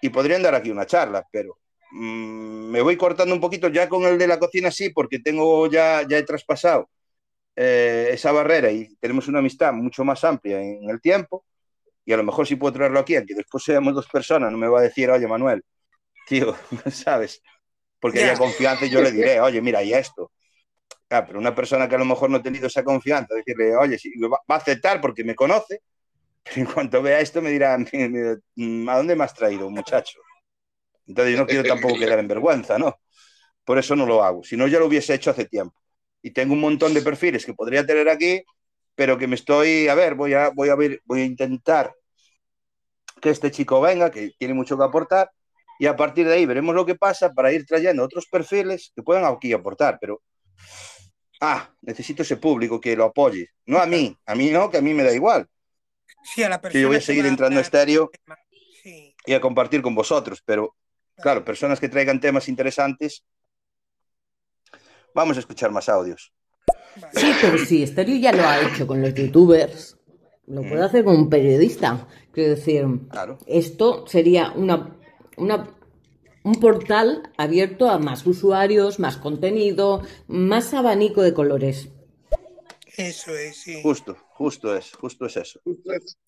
y podrían dar aquí una charla, pero mmm, me voy cortando un poquito ya con el de la cocina, sí, porque tengo ya, ya he traspasado eh, esa barrera y tenemos una amistad mucho más amplia en el tiempo, y a lo mejor si puedo traerlo aquí, aunque después seamos dos personas, no me va a decir, oye, Manuel, tío, ¿sabes? Porque haya confianza y yo le diré, oye, mira, y esto pero una persona que a lo mejor no ha tenido esa confianza, decirle, oye, si va, a aceptar porque me conoce, pero en cuanto vea esto me dirá, mm, ¿a dónde me has traído, muchacho? Entonces yo no quiero tampoco quedar en vergüenza, ¿no? Por eso no lo hago, si no ya lo hubiese hecho hace tiempo. Y tengo un montón de perfiles que podría tener aquí, pero que me estoy, a ver, voy a, voy a, ver, voy a intentar que este chico venga, que tiene mucho que aportar, y a partir de ahí veremos lo que pasa para ir trayendo otros perfiles que puedan aquí aportar, pero ah, necesito ese público que lo apoye. No a mí, a mí no, que a mí me da igual. Sí, a la persona que yo voy a seguir entrando a estéreo y a compartir con vosotros, pero claro, personas que traigan temas interesantes, vamos a escuchar más audios. Sí, pero si Estéreo ya lo ha hecho con los youtubers, lo puede mm. hacer con un periodista. Quiero decir, esto sería una, una un portal abierto a más usuarios, más contenido, más abanico de colores. Eso es, sí. Justo, justo es, justo es eso.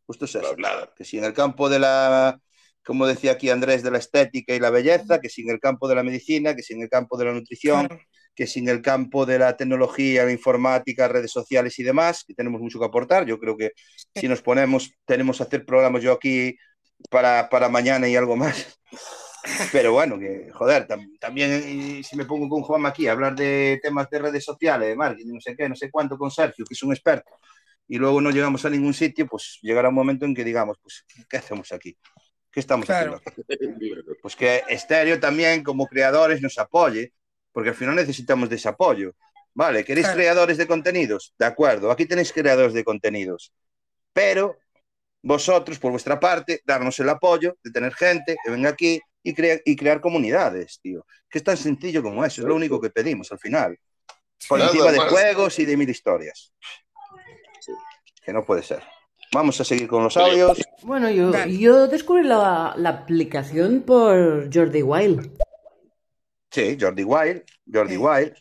Justo es eso. Que si en el campo de la, como decía aquí Andrés, de la estética y la belleza, que si en el campo de la medicina, que si en el campo de la nutrición, que si en el campo de la tecnología, la informática, redes sociales y demás, que tenemos mucho que aportar. Yo creo que si nos ponemos, tenemos que hacer programas yo aquí para, para mañana y algo más pero bueno, que joder, también si me pongo con Juan aquí a hablar de temas de redes sociales, de marketing, no sé qué, no sé cuánto, con Sergio, que es un experto, y luego no llegamos a ningún sitio, pues llegará un momento en que digamos, pues, ¿qué hacemos aquí? ¿Qué estamos haciendo aquí? Pues que Estéreo también, como creadores, nos apoye, porque al final necesitamos de ese apoyo. Vale, ¿queréis creadores de contenidos? De acuerdo, aquí tenéis creadores de contenidos, pero vosotros, por vuestra parte, darnos el apoyo de tener gente que venga aquí y, y crear comunidades, tío. Que es tan sencillo como eso, es lo único que pedimos al final. Por encima de juegos y de mil historias. Que no puede ser. Vamos a seguir con los audios. Bueno, yo, yo descubrí la, la aplicación por Jordi Wild. Sí, Jordi Wild, Jordi Wild,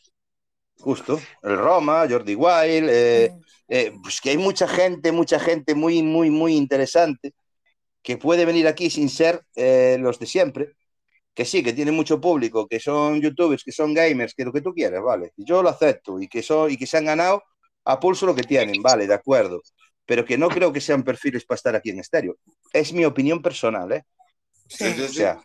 justo, el Roma, Jordi Wild, eh, eh, pues que hay mucha gente, mucha gente muy, muy, muy interesante que puede venir aquí sin ser eh, los de siempre, que sí, que tiene mucho público, que son youtubers, que son gamers, que lo que tú quieras, vale. Yo lo acepto y que, son, y que se han ganado a pulso lo que tienen, vale, de acuerdo. Pero que no creo que sean perfiles para estar aquí en estéreo. Es mi opinión personal, ¿eh? Sí, o sea,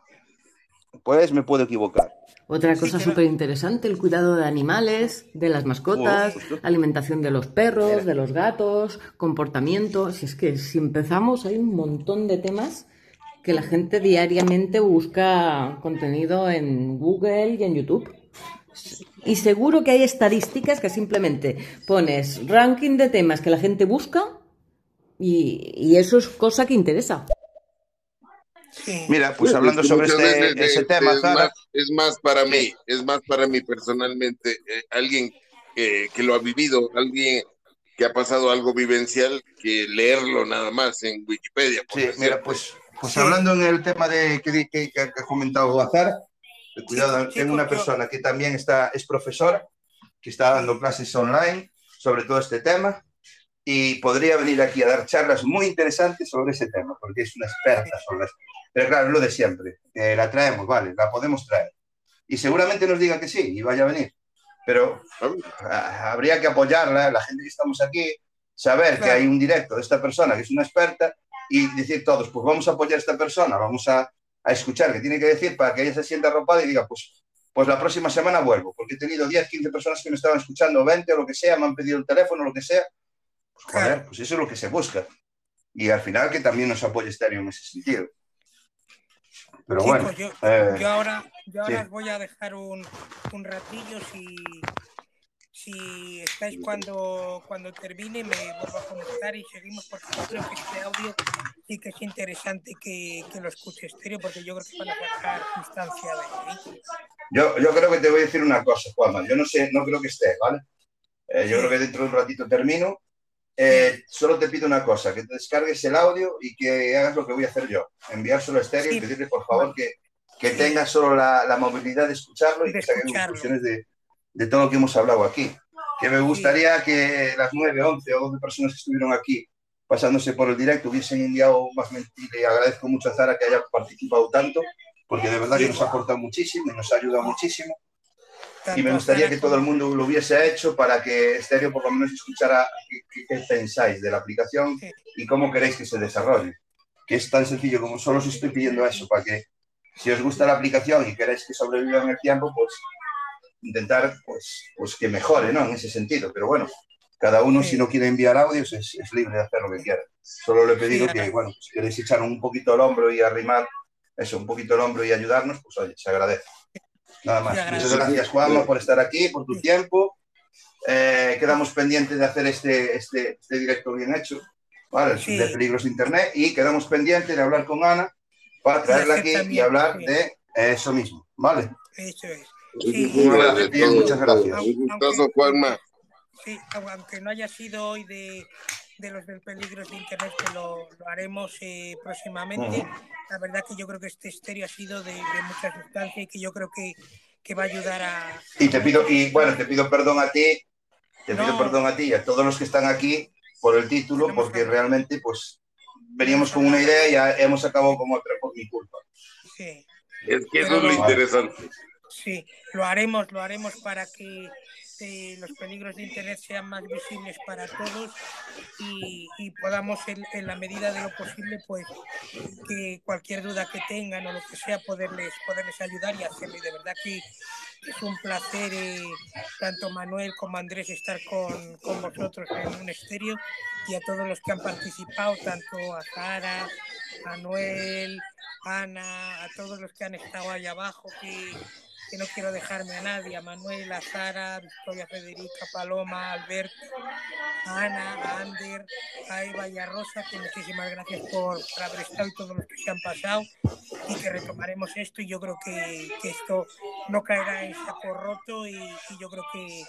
pues me puedo equivocar. Otra cosa súper interesante, el cuidado de animales, de las mascotas, alimentación de los perros, de los gatos, comportamiento. Si es que si empezamos hay un montón de temas que la gente diariamente busca contenido en Google y en YouTube. Y seguro que hay estadísticas que simplemente pones ranking de temas que la gente busca y, eso es cosa que interesa. Mira, pues hablando sobre este, ese tema, es, más, para mí, es más para mí personalmente, eh, alguien que, lo ha vivido, alguien que ha pasado algo vivencial, que leerlo nada más en Wikipedia. Sí, mira, pues, pues hablando en el tema de que, que, que ha comentado Guazar, cuidado, tengo una persona que también está, es profesora, que está dando clases online sobre todo este tema y podría venir aquí a dar charlas muy interesantes sobre ese tema, porque es una experta sobre esto. Pero claro, lo de siempre, la traemos, vale, la podemos traer. Y seguramente nos diga que sí y vaya a venir. Pero habría que apoyarla, la gente que estamos aquí, saber que hay un directo de esta persona que es una experta y decir todos, pues vamos a apoyar a esta persona, vamos a a escuchar qué tiene que decir para que ella se sienta arropada y diga, pues, pues la próxima semana vuelvo, porque he tenido 10, 15 personas que me estaban escuchando, 20 o lo que sea, me han pedido el teléfono, lo que sea. Pues joder, pues eso es lo que se busca. Y al final que también nos apoye Stereo en ese sentido. Pero bueno. Pues yo, eh, ahora, yo ahora os voy a dejar un, un ratillo si, si estáis cuando, cuando termine, me vuelvo a conectar y seguimos porque yo creo que este audio sí que es interesante que, que lo escuche estéreo porque yo creo que van a sacar instancia de ahí. Yo, yo creo que te voy a decir una cosa, Juanma. Yo no sé, no creo que esté, ¿vale? Eh, yo creo que dentro de un ratito termino. Eh, solo te pido una cosa, que te descargues el audio y que hagas lo que voy a hacer yo. Enviárselo a estéreo y pedirle, por favor, que, que tenga solo la, la, movilidad de escucharlo y que se hagan conclusiones de, de todo lo que hemos hablado aquí. Que me gustaría que las 9, 11 o 12 personas que estuvieron aquí pasándose por el directo hubiesen enviado más mentiras y agradezco mucho a Zara que haya participado tanto, porque de verdad que nos ha aportado muchísimo y nos ha ayudado muchísimo. Y me gustaría que todo el mundo lo hubiese hecho para que Estéreo por lo menos escuchara qué, pensáis de la aplicación y cómo queréis que se desarrolle. Que es tan sencillo como solo os estoy pidiendo eso, para que si os gusta la aplicación y queréis que sobreviva en el tiempo, pues intentar pues, pues que mejore, ¿no? En ese sentido. Pero bueno, cada uno si no quiere enviar audios es, libre de hacer lo que quiera. Solo le he pedido que, bueno, si queréis echar un poquito el hombro y arrimar eso, un poquito el hombro y ayudarnos, pues oye, se agradece. Nada más. Muchas gracias, Juanma, por estar aquí, por tu tiempo. Eh, quedamos pendientes de hacer este, este, este directo bien hecho, ¿vale? De peligros de Internet. Y quedamos pendientes de hablar con Ana para traerla aquí y hablar de eso mismo, ¿vale? Eso es. Muchas gracias. Sí, aunque no haya sido hoy de, los del peligro de Internet, que lo, haremos eh, próximamente, la verdad que yo creo que este estéreo ha sido de, mucha sustancia y que yo creo que, va a ayudar a... Y te pido, y bueno, te pido perdón a ti, te pido perdón a ti y a todos los que están aquí por el título, porque realmente pues veníamos con una idea y ya hemos acabado con otra por mi culpa. Sí. Es que eso es lo interesante. Sí, lo haremos, lo haremos para que los peligros de Internet sean más visibles para todos y, podamos, en, la medida de lo posible, pues que cualquier duda que tengan o lo que sea, poderles, poderles ayudar y hacerlo. Y de verdad que es un placer, eh, tanto Manuel como Andrés, estar con, con, vosotros en un estéreo y a todos los que han participado, tanto a Sara, a Ana, a todos los que han estado ahí abajo, que que no quiero dejarme a nadie, a Manuel, a Sara, Victoria Federica, Paloma, Alberto, a Ana, a Ander, a Eva y a Rosa, que muchísimas gracias por, haber estado y todos los que se han pasado y que retomaremos esto y yo creo que, esto no caerá en saco roto y, yo creo que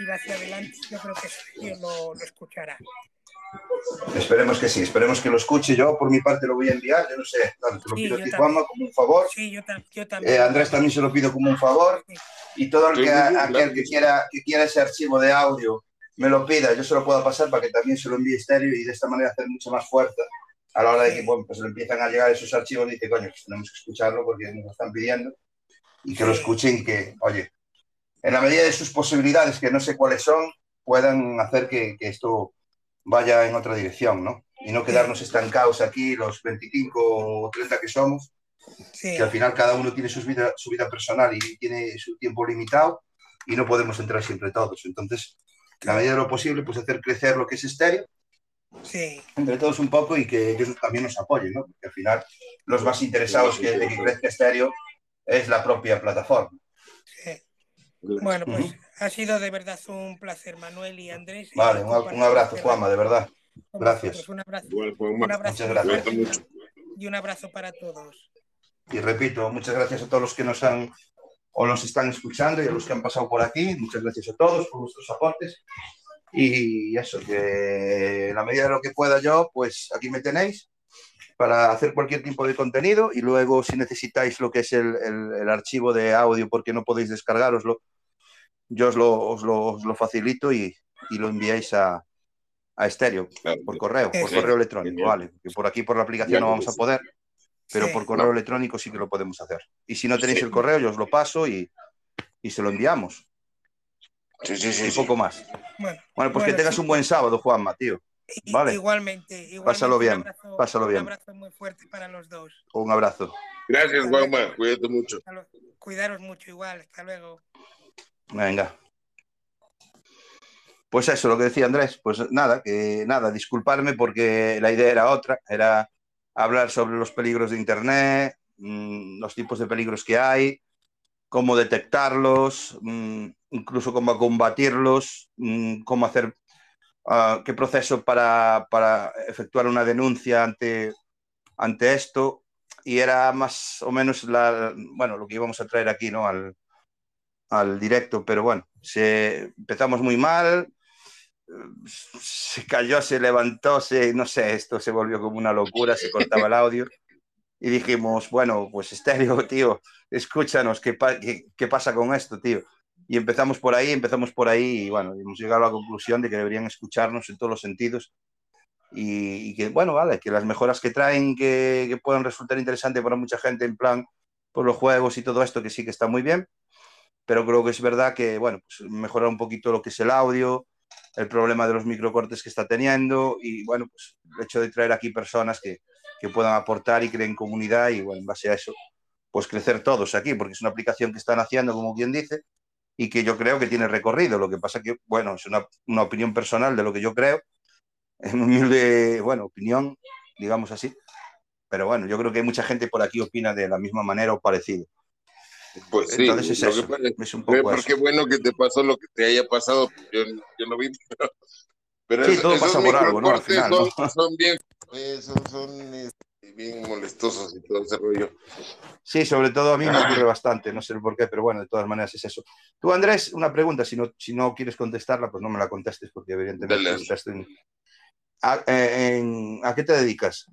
irá hacia adelante, yo creo que lo, lo escuchará. Esperemos que sí, esperemos que lo escuche. Yo, por mi parte, lo voy a enviar. Yo no sé, te lo pido a ti, Juanma, como un favor. Sí, yo, también. Eh, Andrés también se lo pido como un favor. Y todo el que, aquel que quiera, que quiera ese archivo de audio me lo pida, yo se lo puedo pasar para que también se lo envíe estéreo y de esta manera hacer mucho más fuerza a la hora de que pues le empiezan a llegar esos archivos y dice, coño, pues tenemos que escucharlo porque nos lo están pidiendo y que lo escuchen que, oye, en la medida de sus posibilidades, que no sé cuáles son, puedan hacer que, que esto vaya en otra dirección, ¿no? Y no quedarnos estancados aquí, los 25 o 30 que somos, que al final cada uno tiene su vida, su vida personal y tiene su tiempo limitado y no podemos entrar siempre todos. Entonces, la medida de lo posible, pues hacer crecer lo que es estéreo, sí. entre todos un poco y que ellos también nos apoyen, ¿no? Porque al final los más interesados que, de que crezca estéreo es la propia plataforma. Sí. Bueno, pues ha sido de verdad un placer, Manuel y Andrés. Vale, un, abrazo, Juanma, de verdad. Gracias. Un abrazo. un abrazo muchas gracias. Y un abrazo para todos. Y repito, muchas gracias a todos los que nos han o nos están escuchando y a los que han pasado por aquí. Muchas gracias a todos por vuestros aportes. Y eso, que en la medida de lo que pueda yo, pues aquí me tenéis para hacer cualquier tipo de contenido y luego si necesitáis lo que es el, el, archivo de audio porque no podéis descargaroslo, yo os lo, os lo, os lo facilito y, y, lo enviáis a, a estéreo por correo, por correo electrónico, vale, que por aquí por la aplicación no vamos a poder, pero por correo electrónico sí que lo podemos hacer. Y si no tenéis el correo, yo os lo paso y, y se lo enviamos. Sí, sí, sí. Y poco más. Bueno, pues que tengas un buen sábado, Juanma, tío. Vale. Igualmente, igualmente. Pásalo bien, un abrazo, pásalo bien. Un abrazo muy fuerte para los dos. Un abrazo. Gracias, Juanma. Cuídate mucho. Cuidaros mucho igual. Hasta luego. Venga. Pues eso, lo que decía Andrés, pues nada, que nada, disculparme porque la idea era otra, era hablar sobre los peligros de Internet, mmm, los tipos de peligros que hay, cómo detectarlos, mmm, incluso cómo combatirlos, mmm, cómo hacer, uh, qué proceso para, para, efectuar una denuncia ante, ante esto. Y era más o menos la, bueno, lo que íbamos a traer aquí ¿no? al, al directo, pero bueno, se, empezamos muy mal, se cayó, se levantó, se, no sé, esto se volvió como una locura, se cortaba el audio. Y dijimos, bueno, pues estéreo, tío, escúchanos, ¿qué, qué, pasa con esto, tío? Y empezamos por ahí, empezamos por ahí y bueno, hemos llegado a la conclusión de que deberían escucharnos en todos los sentidos. Y, y que, bueno, vale, que las mejoras que traen que, que puedan resultar interesantes para mucha gente en plan por los juegos y todo esto, que sí que está muy bien, pero creo que es verdad que, bueno, pues mejorar un poquito lo que es el audio, el problema de los microcortes que está teniendo y, bueno, pues el hecho de traer aquí personas que, que puedan aportar y creen comunidad y, bueno, en base a eso, pues crecer todos aquí, porque es una aplicación que están haciendo, como quien dice, y que yo creo que tiene recorrido. Lo que pasa que, bueno, es una, una opinión personal de lo que yo creo, es humilde, bueno, opinión, digamos así, pero bueno, yo creo que mucha gente por aquí opina de la misma manera o parecido. Pues sí, Entonces es, eso, pasa, es un poco porque eso. bueno que te pasó lo que te haya pasado, yo, yo no vi, pero, pero Sí, es- todo esos pasa por algo, ¿no? Al final, ¿no? son, son bien, eh, son, son, este, bien molestosos y todo ese rollo. Sí, sobre todo a mí me ocurre bastante, no sé por qué, pero bueno, de todas maneras es eso. Tú, Andrés, una pregunta, si no, si no quieres contestarla, pues no me la contestes, porque evidentemente Dale. estás en- ¿A, eh, en- ¿a qué te dedicas?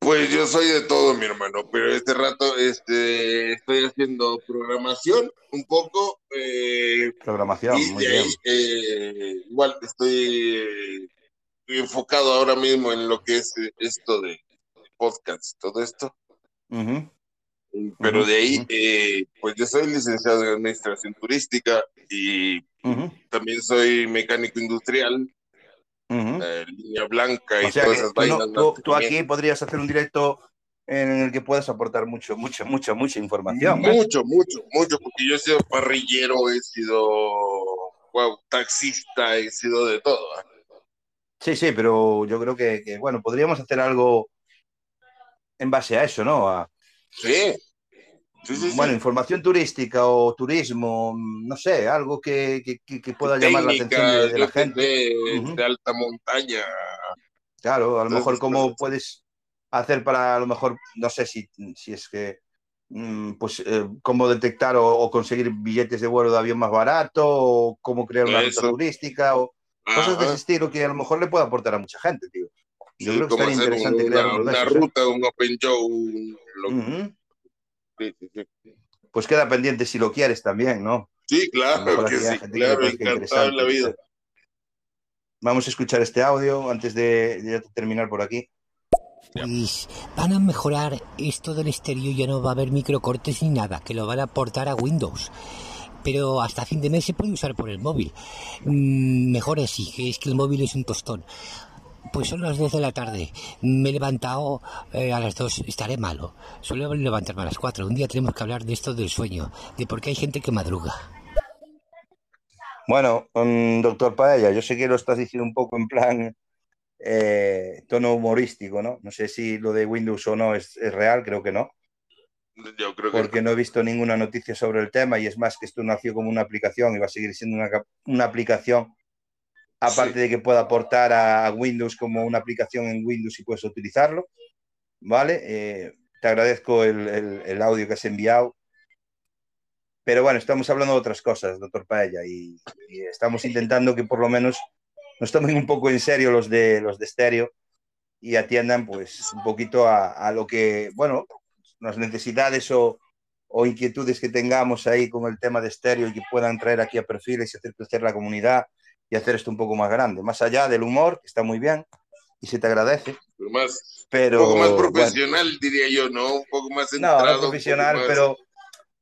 Pues yo soy de todo, mi hermano, pero este rato este, estoy haciendo programación un poco eh, Programación, y muy de bien. ahí eh, igual estoy enfocado ahora mismo en lo que es esto de podcast, todo esto. Pero de ahí, eh, pues yo soy licenciado en administración turística y también soy mecánico industrial, eh, línea blanca y O sea todas esas no- vainas. tú- tú aquí podrías hacer un directo en el que puedas aportar mucho, mucha, mucha, mucha información. ¿eh? Mucho, mucho, mucho, porque yo he sido parrillero, he sido wow, taxista, he sido de todo. Sí, sí, pero yo creo que, que, bueno, podríamos hacer algo en base a eso, ¿no? A, Sí, sí, sí. sí. bueno, información turística o turismo, no sé, algo que, que- que- pueda llamar la atención de, de la gente. sé, Ujú. de alta montaña. Claro, a lo mejor cómo pues, puedes hacer para, a lo mejor, no sé si, si es que, mm, pues, eh, cómo detectar o, o conseguir billetes de vuelo de avión más barato, o cómo crear una ruta turística, o cosas de Ajá. ese estilo que a lo mejor le puede aportar a mucha gente, tío. Yo creo que estaría interesante una, crear de una ¿eh? ruta, un open show. lo- Ujú. Sí, sí, sí. Pues queda pendiente si lo quieres también, ¿no? Sí, claro que sí, que claro, encantado en la vida. Vamos a escuchar este audio antes de, de terminar por aquí. Pues van a mejorar esto del estéreo, ya no va a haber microcortes ni nada, que lo van a portar a Windows. Pero hasta fin de mes se puede usar por el móvil. Mm, mejor así, que es que el móvil es un tostón. Pues son las 2 de la tarde. Me he levantado eh, a las 2, estaré malo. Suelo levantarme a las 4. Un día tenemos que hablar de esto del sueño, de por qué hay gente que madruga. Bueno, um, doctor Paella, yo sé que lo estás diciendo un poco en plan eh, tono humorístico, ¿no? No sé si lo de Windows o no es, es real, creo que no. Yo creo que porque no he visto ninguna noticia sobre el tema y es más que esto nació como una aplicación y va a seguir siendo una aplicación, aparte Sí. de que pueda aportar a Windows como una aplicación en Windows y puedes utilizarlo, ¿vale? Eh, te agradezco el, el- el audio que has enviado. Pero bueno, estamos hablando de otras cosas, doctor Paella, y, y estamos intentando que por lo menos nos tomen un poco en serio los de los de estéreo y atiendan pues un poquito a, a lo que, bueno, las necesidades o, o inquietudes que tengamos ahí con el tema de estéreo y que puedan traer aquí a perfiles y hacer crecer la comunidad y hacer esto un poco más grande. Más allá del humor, que está muy bien y se te agradece, pero más, pero... un poco más bueno, profesional, diría yo, ¿no? Un poco más centrado. no profesional, más- pero,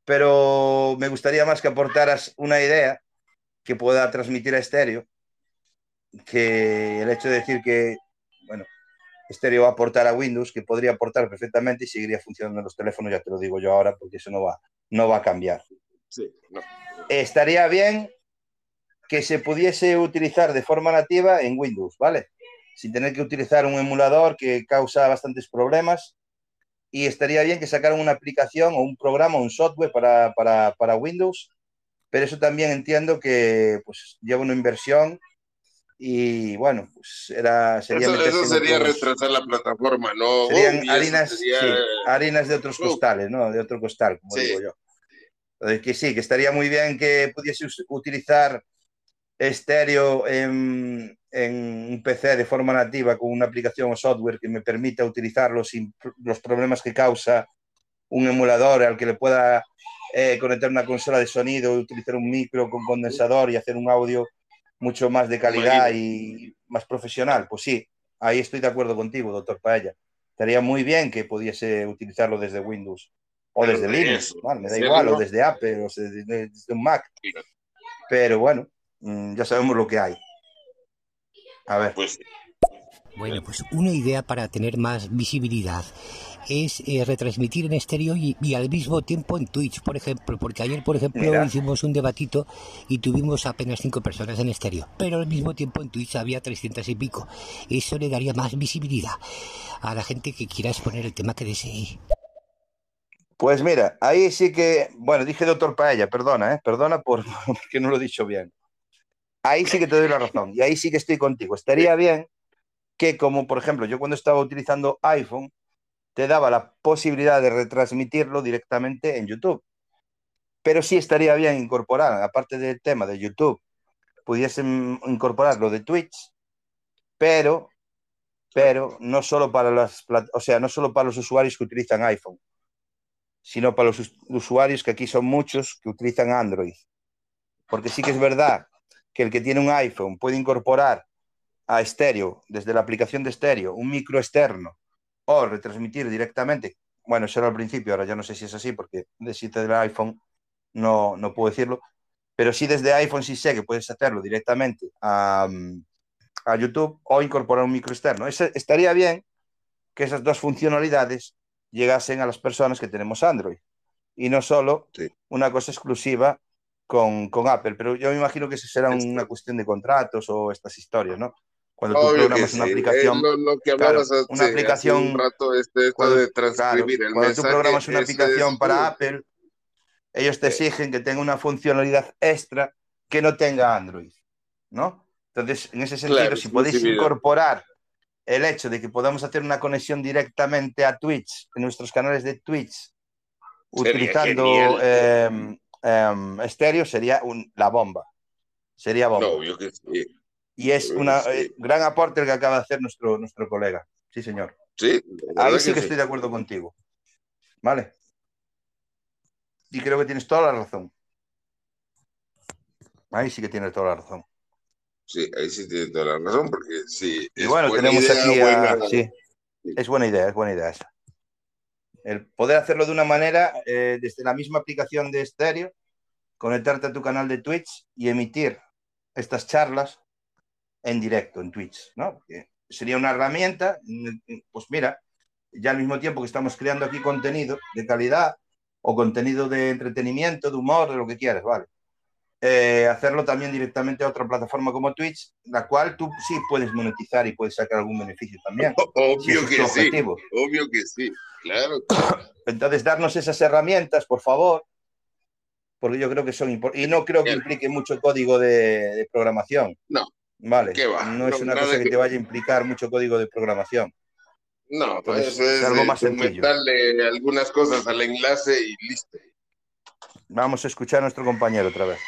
pero me gustaría más que aportaras una idea que pueda transmitir a estéreo, que el hecho de decir que, bueno, estéreo va a aportar a Windows, que podría aportar perfectamente y seguiría funcionando en los teléfonos, ya te lo digo yo ahora, porque eso no va, no va a cambiar. Sí, no. Estaría bien que se pudiese utilizar de forma nativa en Windows, ¿vale? Sin tener que utilizar un emulador que causa bastantes problemas. Y estaría bien que sacaran una aplicación o un programa, un software para, para, para Windows. Pero eso también entiendo que pues, lleva una inversión y bueno, pues era, sería Eso, eso sería otros- retrasar la plataforma, ¿no? serían Uy, harinas, sería- sí, harinas de otros Uf. costales, ¿no? De otro costal, como Sí. digo yo. Entonces, que sí, que estaría muy bien que pudiese utilizar estéreo en, en un PC de forma nativa con una aplicación o software que me permita utilizarlo sin los problemas que causa un emulador al que le pueda eh, conectar una consola de sonido, utilizar un micro con condensador y hacer un audio mucho más de calidad y más profesional. Pues sí, ahí estoy de acuerdo contigo, doctor Paella. Estaría muy bien que pudiese utilizarlo desde Windows o Pero desde de Linux, me da igual, o desde Apple, o desde, desde un Mac. Pero bueno, ya sabemos lo que hay. A ver. Pues Bueno, pues una idea para tener más visibilidad es eh, retransmitir en estéreo y, y al mismo tiempo en Twitch, por ejemplo, porque ayer, por ejemplo, Mira. hicimos un debatito y tuvimos apenas cinco personas en estéreo, pero al mismo tiempo en Twitch había 300 y pico. Eso le daría más visibilidad a la gente que quiera exponer el tema que desee. Pues mira, ahí sí que, bueno, dije doctor Paella, perdona, ¿eh? perdona por porque no lo he dicho bien. Ahí sí que te doy la razón y ahí sí que estoy contigo. Estaría bien que, como por ejemplo, yo cuando estaba utilizando iPhone, te daba la posibilidad de retransmitirlo directamente en YouTube. Pero sí estaría bien incorporar, aparte del tema de YouTube, pudiesen incorporar lo de Twitch, pero, pero no solo para las, o sea, no solo para los usuarios que utilizan iPhone, sino para los us- usuarios que aquí son muchos que utilizan Android. Porque sí que es verdad que el que tiene un iPhone puede incorporar a estéreo, desde la aplicación de estéreo, un micro externo o retransmitir directamente. Bueno, eso era al principio, ahora ya no sé si es así porque de sitio del iPhone no, no puedo decirlo, pero sí desde iPhone sí sé que puedes hacerlo directamente a, mm, a YouTube o incorporar un micro externo. Ese- estaría bien que esas dos funcionalidades llegasen a las personas que tenemos Android y no solo Sí. una cosa exclusiva con, con Apple, pero yo me imagino que eso será una cuestión de contratos o estas historias, ¿no? Cuando tú obvio que programas sí. una aplicación, Eh, lo, lo que claro, hace, una aplicación- un rato, este, esto cuando, de claro, transcribir el cuando tú programas una aplicación es- para Apple, ellos te exigen que tenga una funcionalidad extra que no tenga Android, ¿no? Entonces, en ese sentido, Claro, si podéis incorporar el hecho de que podamos hacer una conexión directamente a Twitch, en nuestros canales de Twitch, Sería utilizando genial. Em, estéreo, sería un- la bomba. Sería bomba. No, obvio que sí. Y es un Sí. gran aporte el que acaba de hacer nuestro, nuestro colega. Sí, señor. Sí, Ahí sí que estoy de acuerdo contigo. ¿Vale? Y creo que tienes toda la razón. Ahí sí que tienes toda la razón. Sí, ahí sí tienes toda la razón, porque sí. Y bueno, tenemos idea, aquí a... buena- Sí, es buena idea, es buena idea esa. El poder hacerlo de una manera, eh, desde la misma aplicación de estéreo, conectarte a tu canal de Twitch y emitir estas charlas en directo en Twitch, ¿no? Sería una herramienta, mm, pues mira, ya al mismo tiempo que estamos creando aquí contenido de calidad o contenido de entretenimiento, de humor, de lo que quieras, ¿vale? Eh, hacerlo también directamente a otra plataforma como Twitch, la cual tú sí puedes monetizar y puedes sacar algún beneficio también. Obvio que sí, obvio que sí, claro. Entonces, darnos esas herramientas, por favor, porque yo creo que son importantes. Y no creo que implique mucho código de, programación. No. Vale. No es una cosa que, te vaya a implicar mucho código de programación. No, pues es, algo más sencillo. Darle algunas cosas al enlace y listo. Vamos a escuchar a nuestro compañero otra vez.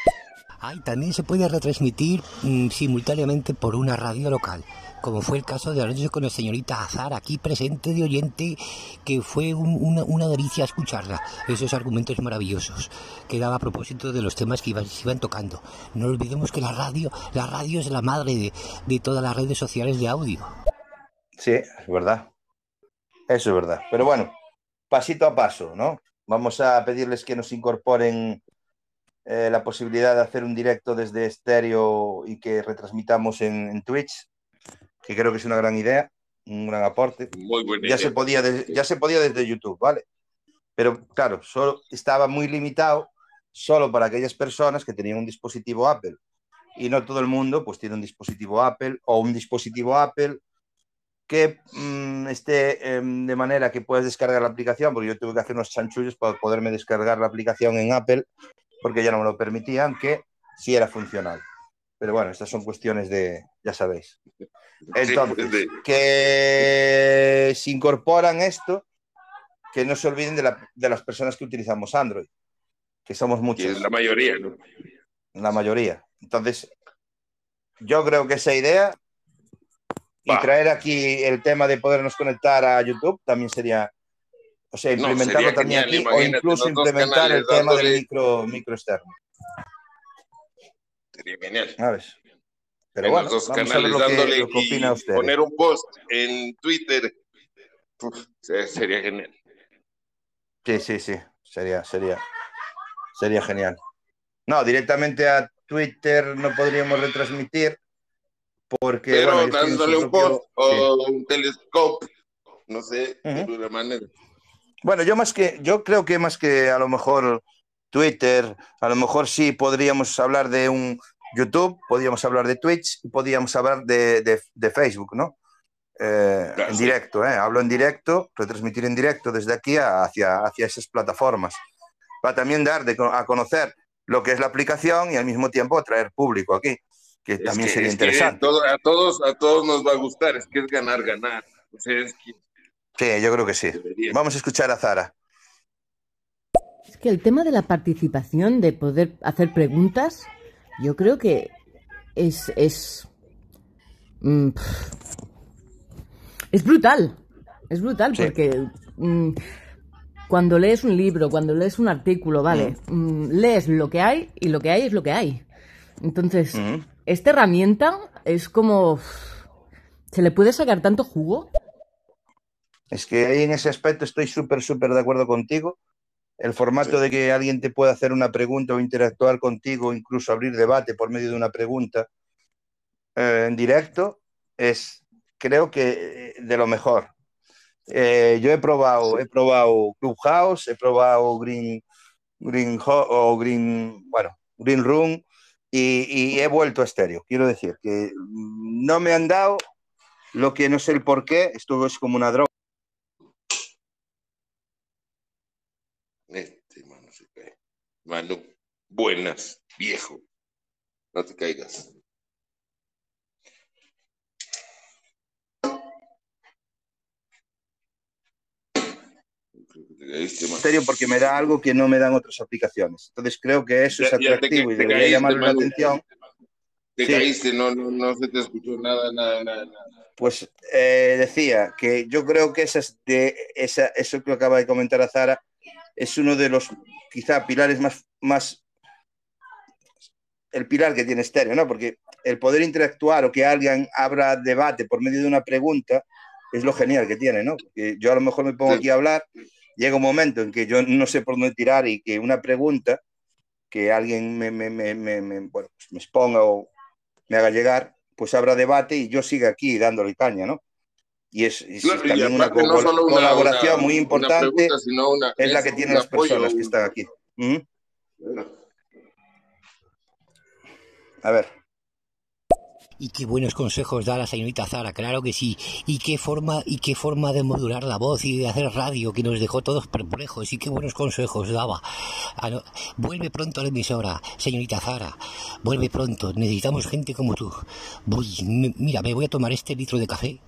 Ay, también se puede retransmitir mm, simultáneamente por una radio local, como fue el caso de anoche con la señorita Azar, aquí presente de oyente, que fue una, delicia escucharla. Esos argumentos maravillosos que daba a propósito de los temas que iban, se iban tocando. No olvidemos que la radio, la radio es la madre de, de todas las redes sociales de audio. Sí, es verdad. Eso es verdad. Pero bueno, pasito a paso, ¿no? Vamos a pedirles que nos incorporen eh, la posibilidad de hacer un directo desde estéreo y que retransmitamos en, Twitch, que creo que es una gran idea, un gran aporte. Muy buena ya, Se podía ya se podía desde YouTube, ¿vale? Pero claro, solo estaba muy limitado solo para aquellas personas que tenían un dispositivo Apple. Y no todo el mundo pues tiene un dispositivo Apple o un dispositivo Apple que mm, esté em, de manera que puedas descargar la aplicación, porque yo tuve que hacer unos chanchullos para poderme descargar la aplicación en Apple, porque ya no me lo permitían, que sí era funcional. Pero bueno, estas son cuestiones de, ya sabéis. Entonces, que se incorporan esto, que no se olviden de, de, las personas que utilizamos Android, que somos muchos. es la mayoría, ¿no? La mayoría. Entonces, yo creo que esa idea y traer aquí el tema de podernos conectar a YouTube también sería, o sea, implementarlo también aquí o incluso implementar el tema del micro, micro externo. Sería genial. ¿Sabes? Pero bueno, vamos a ver lo que, opina usted. Poner un post en Twitter sería genial. Sí, sí, sí, sería, sería, sería genial. No, directamente a Twitter no podríamos retransmitir porque, Pero dándole un post o un telescopio, no sé, de alguna manera. Bueno, yo más que, yo creo que más que a lo mejor Twitter, a lo mejor sí podríamos hablar de un YouTube, podríamos hablar de Twitch y podríamos hablar de, de, Facebook, ¿no? Eh, en directo, ¿eh? Hablo en directo, retransmitir en directo desde aquí hacia, hacia esas plataformas. Para también dar de, a conocer lo que es la aplicación y al mismo tiempo traer público aquí que también sería interesante. a, todos, a todos nos va a gustar, es que es ganar, ganar. Sí, yo creo que sí. Vamos a escuchar a Zara. Es que el tema de la participación, de poder hacer preguntas, yo creo que es. es. Mm, es brutal. Es brutal porque. Mm, cuando lees un libro, cuando lees un artículo, vale, mm. lees lo que hay y lo que hay es lo que hay. Entonces, esta herramienta es como... ¿Se le puede sacar tanto jugo? Es que ahí en ese aspecto estoy súper, súper de acuerdo contigo. El formato de que alguien te pueda hacer una pregunta o interactuar contigo, incluso abrir debate por medio de una pregunta eh, en directo, es creo que de lo mejor. Eh, yo he probado, he probado Clubhouse, he probado Green, Green o Green, bueno, Green Room, y, he vuelto a estéreo. Quiero decir que no me han dado lo que no sé el por qué, esto es como una droga. Este mano se cae. Manu, buenas, viejo. No te caigas. serio porque me da algo que no me dan otras aplicaciones. Entonces creo que eso es atractivo y debería llamar la atención. Te caíste, no, no, se te escuchó nada, nada, nada. Pues eh, decía que yo creo que esas de, esa, eso que acaba de comentar a Zara es uno de los quizá pilares más, más el pilar que tiene Estéreo, ¿no? Porque el poder interactuar o que alguien abra debate por medio de una pregunta es lo genial que tiene, ¿no? Porque yo a lo mejor me pongo aquí a hablar llega un momento en que yo no sé por dónde tirar y que una pregunta que alguien me, me, me, me, bueno, pues me exponga o me haga llegar, pues habrá debate y yo siga aquí dándole caña, ¿no? Y es, también una, colaboración muy importante, es la que tienen las personas que están aquí. A ver. Y qué buenos consejos da la señorita Zara, claro que sí. Y qué forma, y qué forma de modular la voz y de hacer radio que nos dejó todos perplejos. Y qué buenos consejos daba. Ah. Vuelve pronto a la emisora, señorita Zara. Vuelve pronto. Necesitamos gente como tú. Voy, mira, me voy a tomar este litro de café.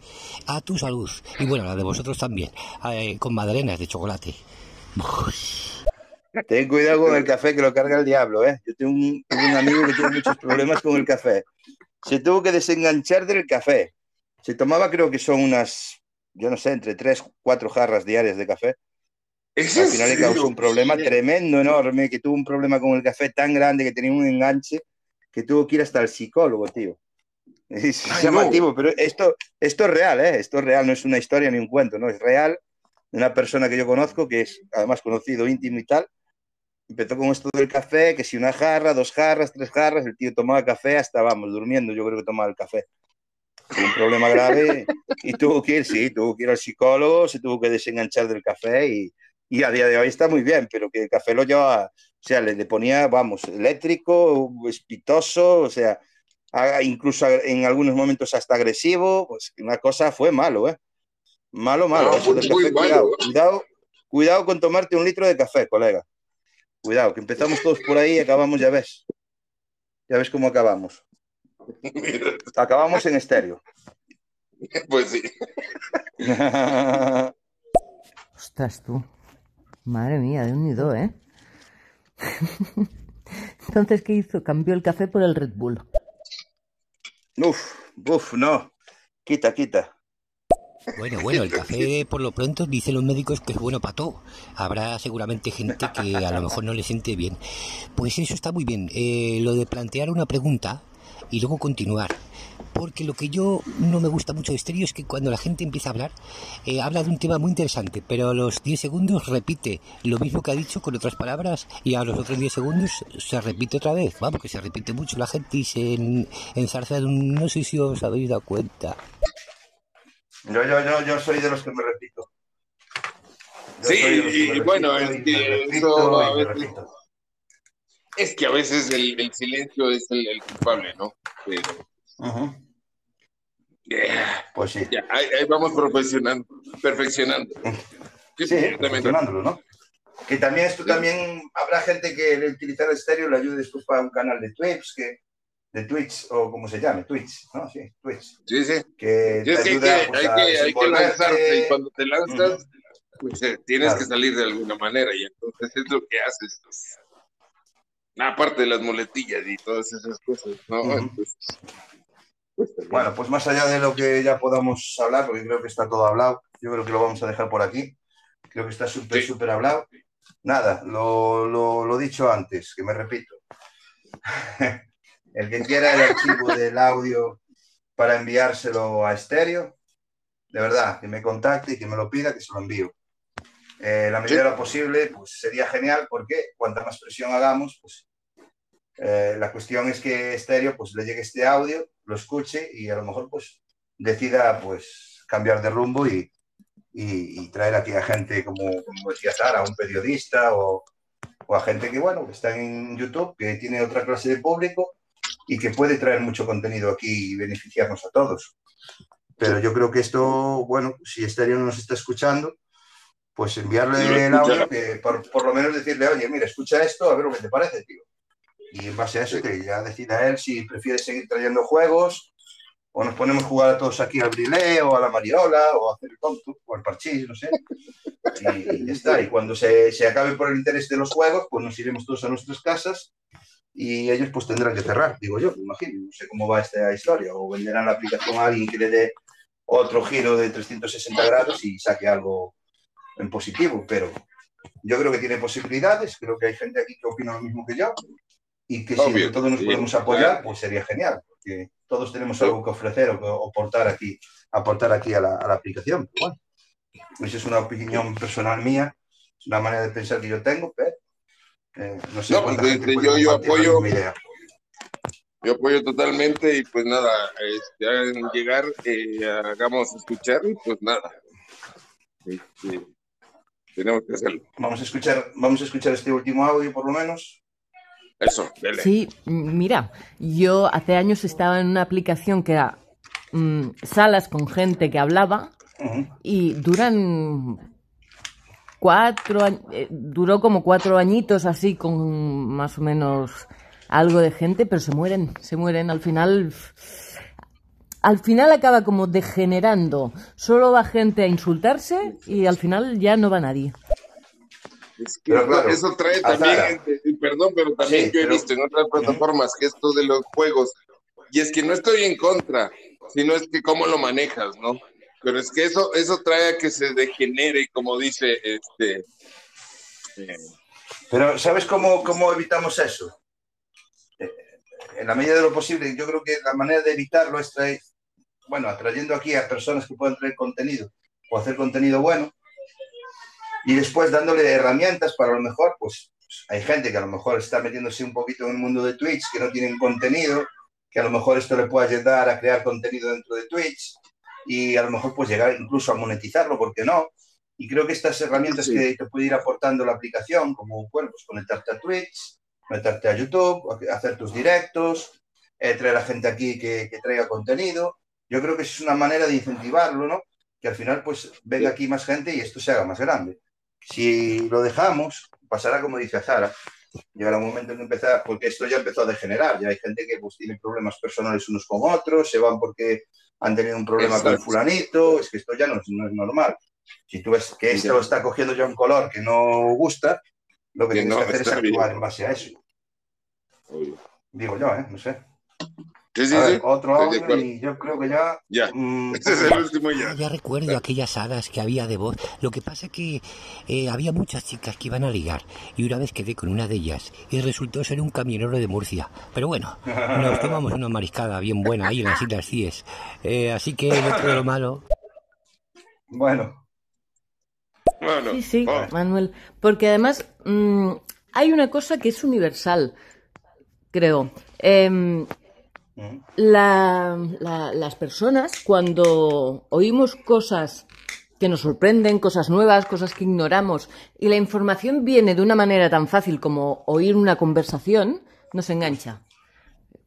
A tu salud. Y bueno, la de vosotros también. eh, con madalenas de chocolate. Ten cuidado con el café que lo carga el diablo, ¿eh? Yo tengo un amigo que tiene muchos problemas con el café. Se tuvo que desenganchar del café. Se tomaba, creo que son unas, yo no sé, entre tres, cuatro jarras diarias de café. ¿Es Al final le causó un problema tremendo, enorme, que tuvo un problema con el café tan grande que tenía un enganche que tuvo que ir hasta el psicólogo, tío. Es Ay, llamativo, pero esto, esto es real, ¿eh? Esto es real, no es una historia ni un cuento, ¿no? Es real de una persona que yo conozco, que es además conocido, íntimo y tal. Empezó con esto del café, que si una jarra, dos jarras, tres jarras, el tío tomaba café hasta, vamos, durmiendo, yo creo que tomaba el café. Tuvo un problema grave y tuvo que ir, sí, tuvo que ir al psicólogo, se tuvo que desenganchar del café y, y a día de hoy está muy bien, pero que el café lo lleva, o sea, le, le ponía, vamos, eléctrico, espitoso, o sea, incluso en algunos momentos hasta agresivo, pues una cosa fue malo, ¿eh? Malo, malo. No, eso del muy café, malo, cuidado, ¿eh? cuidado, cuidado con tomarte un litro de café, colega. Cuidado, que empezamos todos por ahí y acabamos, ya ves. Ya ves cómo acabamos. Mira, Acabamos en estéreo. pues sí. Ostras, tú. Madre mía, de unido, ¿eh? Entonces, ¿qué hizo? Cambió el café por el Red Bull. uf, uf, no. Quita, quita. Bueno, bueno, el café por lo pronto dicen los médicos que es bueno para todo. Habrá seguramente gente que a lo mejor no le siente bien. Pues eso está muy bien. Eh, lo de plantear una pregunta y luego continuar. Porque lo que yo no me gusta mucho de estéreo es que cuando la gente empieza a hablar, eh, habla de un tema muy interesante, pero a los 10 segundos repite lo mismo que ha dicho con otras palabras y a los otros 10 segundos se repite otra vez. Vamos, que se repite mucho la gente y se en- enzarza en un... No sé si os habéis dado cuenta. Yo, yo, yo, yo soy de los que me repito. Yo Sí, me y bueno, repito es que eso a veces- repito. Es que a veces el, el silencio es el, el culpable, ¿no? Pero yeah, Pues sí. ya, ahí, ahí vamos profesionando, perfeccionando. Sí, perfeccionándolo, ¿no? Que también esto también habrá gente que el utilizar el estéreo le ayude después para un canal de Twitch, que de Twitch o como se llame, Twitch, ¿no? Sí, Twitch. Sí, sí. Que Sí, es te hay ayuda que, pues, hay que, hay que lanzarse y cuando te lanzas, pues eh, tienes Claro. que salir de alguna manera y entonces es lo que haces. pues. Aparte de las muletillas y todas esas cosas, ¿no? Ujú. Entonces, pues. Bueno, pues más allá de lo que ya podamos hablar, porque creo que está todo hablado, yo creo que lo vamos a dejar por aquí. Creo que está súper, Sí. súper hablado. Nada, lo, lo, lo dicho antes, que me repito. El que quiera el archivo del audio para enviárselo a estéreo, de verdad, que me contacte y que me lo pida, que se lo envío. Eh, la medida de lo posible, pues sería genial, porque cuanta más presión hagamos, pues eh, la cuestión es que estéreo pues le llegue este audio, lo escuche y a lo mejor pues decida pues cambiar de rumbo y, y- y traer aquí a gente como, como decía Sara, un periodista o, o a gente que bueno, que está en YouTube, que tiene otra clase de público y que puede traer mucho contenido aquí y beneficiarnos a todos. Pero yo creo que esto, bueno, si Estéreo no nos está escuchando, pues enviarle el audio, que por, por lo menos decirle, oye, mira, escucha esto, a ver lo que te parece, tío. Y en base a eso, que ya decida él si prefiere seguir trayendo juegos o nos ponemos a jugar a todos aquí al brilé o a la mariola o a hacer el tonto o al parchís, no sé. Y, y ya está. Y cuando se, se acabe por el interés de los juegos, pues nos iremos todos a nuestras casas y ellos pues tendrán que cerrar, digo yo, me imagino. No sé cómo va esta historia. O venderán la aplicación a alguien que le dé otro giro de 360 grados y saque algo en positivo, pero yo creo que tiene posibilidades, creo que hay gente aquí que opina lo mismo que yo y que si Obvio, entre todos nos podemos apoyar, pues sería genial, porque todos tenemos algo que ofrecer o aportar aquí, aportar aquí a la, a la aplicación. Bueno, esa es una opinión personal mía, es una manera de pensar que yo tengo, pero eh, no sé No, cuánta pues, puede yo- yo apoyo-. Yo apoyo totalmente y pues nada, este, hagan llegar, eh, hagamos escuchar y pues nada. Este, tenemos que hacerlo. Vamos a escuchar, vamos a escuchar este último audio por lo menos. Eso, dele. Sí, mira, yo hace años estaba en una aplicación que era mm, salas con gente que hablaba y duran cuatro, eh, duró como cuatro añitos así con más o menos algo de gente, pero se mueren, se mueren al final. Al final acaba como degenerando. Solo va gente a insultarse y al final ya no va nadie. Es que eso trae también, perdón, pero también yo he visto en otras plataformas que esto de los juegos, y es que no estoy en contra, sino es que cómo lo manejas, ¿no? Pero es que eso, eso trae a que se degenere, como dice este. Eh, pero, ¿sabes cómo, cómo evitamos eso? Eh, en la medida de lo posible, yo creo que la manera de evitarlo es traer, bueno, atrayendo aquí a personas que puedan traer contenido o hacer contenido bueno y después dándole herramientas para lo mejor, pues hay gente que a lo mejor está metiéndose un poquito en el mundo de Twitch, que no tienen contenido, que a lo mejor esto le puede ayudar a crear contenido dentro de Twitch y a lo mejor pues llegar incluso a monetizarlo, ¿por qué no? Y creo que estas herramientas que te puede ir aportando la aplicación, como bueno, pues conectarte a Twitch, conectarte a YouTube, hacer tus directos, eh, traer a gente aquí que, que, traiga contenido, yo creo que es una manera de incentivarlo, ¿no? Que al final pues venga aquí más gente y esto se haga más grande. Si lo dejamos, pasará como dice Zara, llegará un momento en que empezar, porque esto ya empezó a degenerar, ya hay gente que pues, tiene problemas personales unos con otros, se van porque han tenido un problema con el fulanito, es que esto ya no, es normal. Si tú ves que esto está cogiendo ya un color que no gusta, lo que, tienes que hacer es actuar en base a eso. Digo yo, ¿eh? No sé. Sí, sí, sí. Otro audio y yo creo que ya. Ya. Mm, este es el último ya. Ah, ya recuerdo aquellas hadas que había de voz. Lo que pasa es que eh, había muchas chicas que iban a ligar y una vez quedé con una de ellas y resultó ser un camionero de Murcia. Pero bueno, nos tomamos una mariscada bien buena ahí en las Islas Cíes. Eh, así que dentro de lo malo. Bueno. Bueno. Sí, sí, Manuel. Porque además mmm, hay una cosa que es universal, creo. Eh, la, la, las personas, cuando oímos cosas que nos sorprenden, cosas nuevas, cosas que ignoramos, y la información viene de una manera tan fácil como oír una conversación, nos engancha.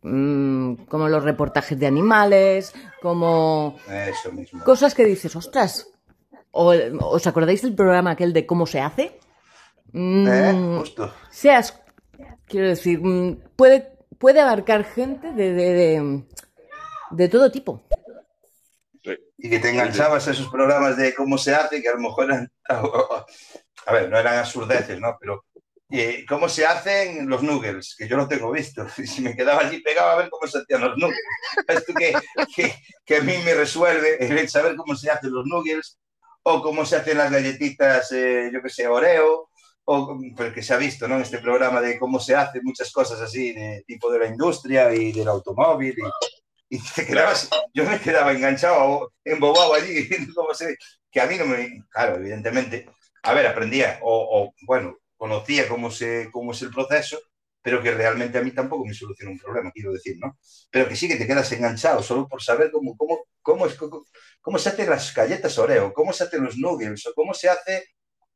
Mm, como los reportajes de animales, como cosas que dices, ostras, ¿O, ¿os acordáis del programa aquel de cómo se hace? Mm, eh, justo. Seas, quiero decir, mm, puede puede abarcar gente de, de, de, de todo tipo. Y que te enganchabas a esos programas de cómo se hace, que a lo mejor eran, a ver, no eran absurdeces, ¿no? Pero eh, cómo se hacen los nuggets, que yo lo tengo visto. Y si me quedaba allí pegado a ver cómo se hacían los nuggets. Esto que, que, que, a mí me resuelve el saber cómo se hacen los nuggets o cómo se hacen las galletitas, eh, yo que sé, Oreo, o que se ha visto ¿no? en este programa de cómo se hace muchas cosas así, de tipo de la industria y del automóvil. Y, y te quedabas, yo me quedaba enganchado, embobado allí, cómo se, que a mí no me. Claro, evidentemente, a ver, aprendía, o, o bueno, conocía cómo, se, cómo es el proceso, pero que realmente a mí tampoco me soluciona un problema, quiero decir, ¿no? Pero que sí que te quedas enganchado solo por saber cómo, cómo, cómo, es, cómo, cómo se hacen las galletas Oreo, cómo se hacen los nuggets, o cómo se hace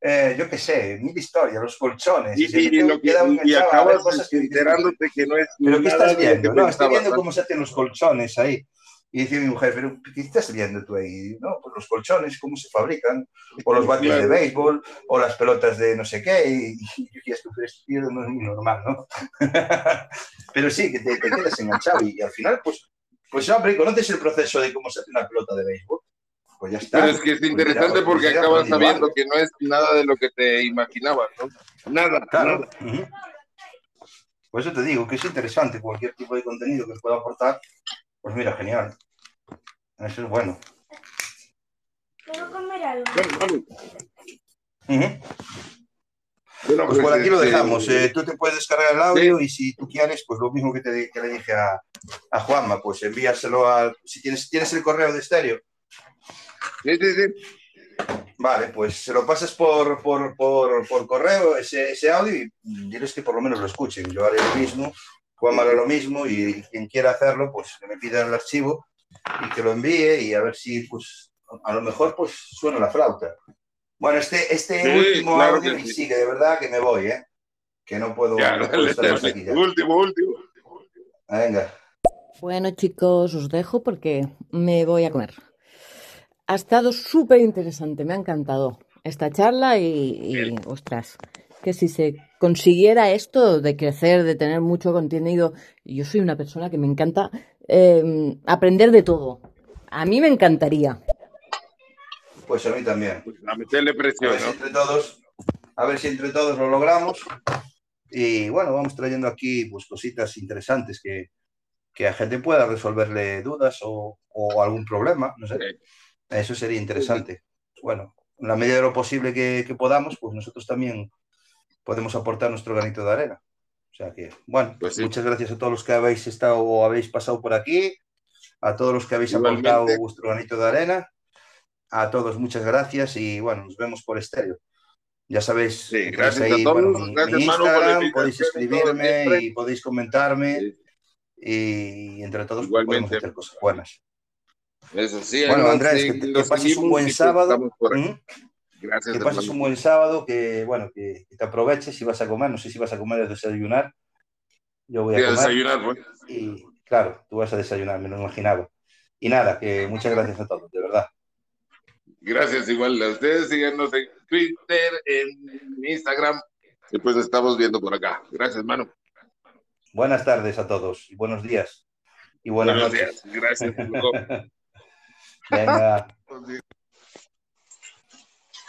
eh, yo qué sé, mil historias, los colchones. Y, y, y, lo que, y acabas cosas enterándote que, no es. ¿Pero qué estás viendo? No, estoy viendo cómo se hacen los colchones ahí. Y dice mi mujer, ¿pero qué estás viendo tú ahí? No, pues los colchones, cómo se fabrican, o los bates claro. de béisbol, o las pelotas de no sé qué, y, y esto, esto no es muy normal, ¿no? Pero sí, que te, te quedas enganchado, y, y, al final, pues, pues hombre, conoces el proceso de cómo se hace una pelota de béisbol, pues ya está. Pero es que es interesante pues ya, porque acabas sabiendo que no es nada de lo que te imaginabas, ¿no? Nada, claro. nada. Uh -huh. Por eso te digo que es interesante cualquier tipo de contenido que pueda aportar. Pues mira, genial. Eso es bueno. ¿Puedo comer algo? Bueno, vale. Uh -huh. Bueno, pues, pues por aquí lo dejamos. Eh, tú te puedes descargar el audio sí. y si tú quieres, pues lo mismo que, te, que le dije a, a, Juanma, pues envíaselo al. Si tienes, tienes el correo de estéreo, Sí, sí, sí. Vale, pues se lo pasas por, por, por, por correo ese, ese, audio y diles que por lo menos lo escuchen. Yo haré lo mismo, Juan hará lo mismo y quien quiera hacerlo, pues que me pida el archivo y que lo envíe y a ver si, pues, a lo mejor, pues suena la flauta. Bueno, este, este sí, último claro audio y sí. sigue, de verdad que me voy, ¿eh? que no puedo, Ya, no puedo estar más aquí ya. Último, último. Venga. Bueno, chicos, os dejo porque me voy a comer. Ha estado súper interesante, me ha encantado esta charla y, y, ostras, que si se consiguiera esto de crecer, de tener mucho contenido, yo soy una persona que me encanta eh, aprender de todo. A mí me encantaría. Pues a mí también. Pues a meterle A presión, ver si entre todos, a ver si entre todos lo logramos. Y bueno, vamos trayendo aquí pues cositas interesantes que, que a gente pueda resolverle dudas o, o algún problema, no sé. Eso sería interesante. Bueno, en la medida de lo posible que, que podamos, pues nosotros también podemos aportar nuestro granito de arena. O sea que, bueno, Pues sí. muchas gracias a todos los que habéis estado o habéis pasado por aquí, a todos los que habéis Igualmente. aportado vuestro granito de arena. A todos muchas gracias y bueno, nos vemos por estéreo. Ya sabéis, Sí, gracias a ahí, todos, bueno, mi, gracias, mi Instagram, podéis escribirme y podéis comentarme Sí. y entre todos podemos hacer cosas buenas. Eso sí, Bueno, Andrés, que, que pases un buen sábado. ¿Mm? Gracias, Que pases un buen sábado, que bueno, que, que te aproveches si vas a comer, no sé si vas a comer o desayunar. Yo voy a a comer. desayunar, pues. Y claro, tú vas a desayunar, me lo imaginaba. Y nada, que muchas gracias a todos, de verdad. Gracias igual a ustedes. Síganos en Twitter, en Instagram. Y pues estamos viendo por acá. Gracias, hermano. Buenas tardes a todos y buenos días y buenas Buenos noches. días. Gracias. por lo- Venga. Buenos días.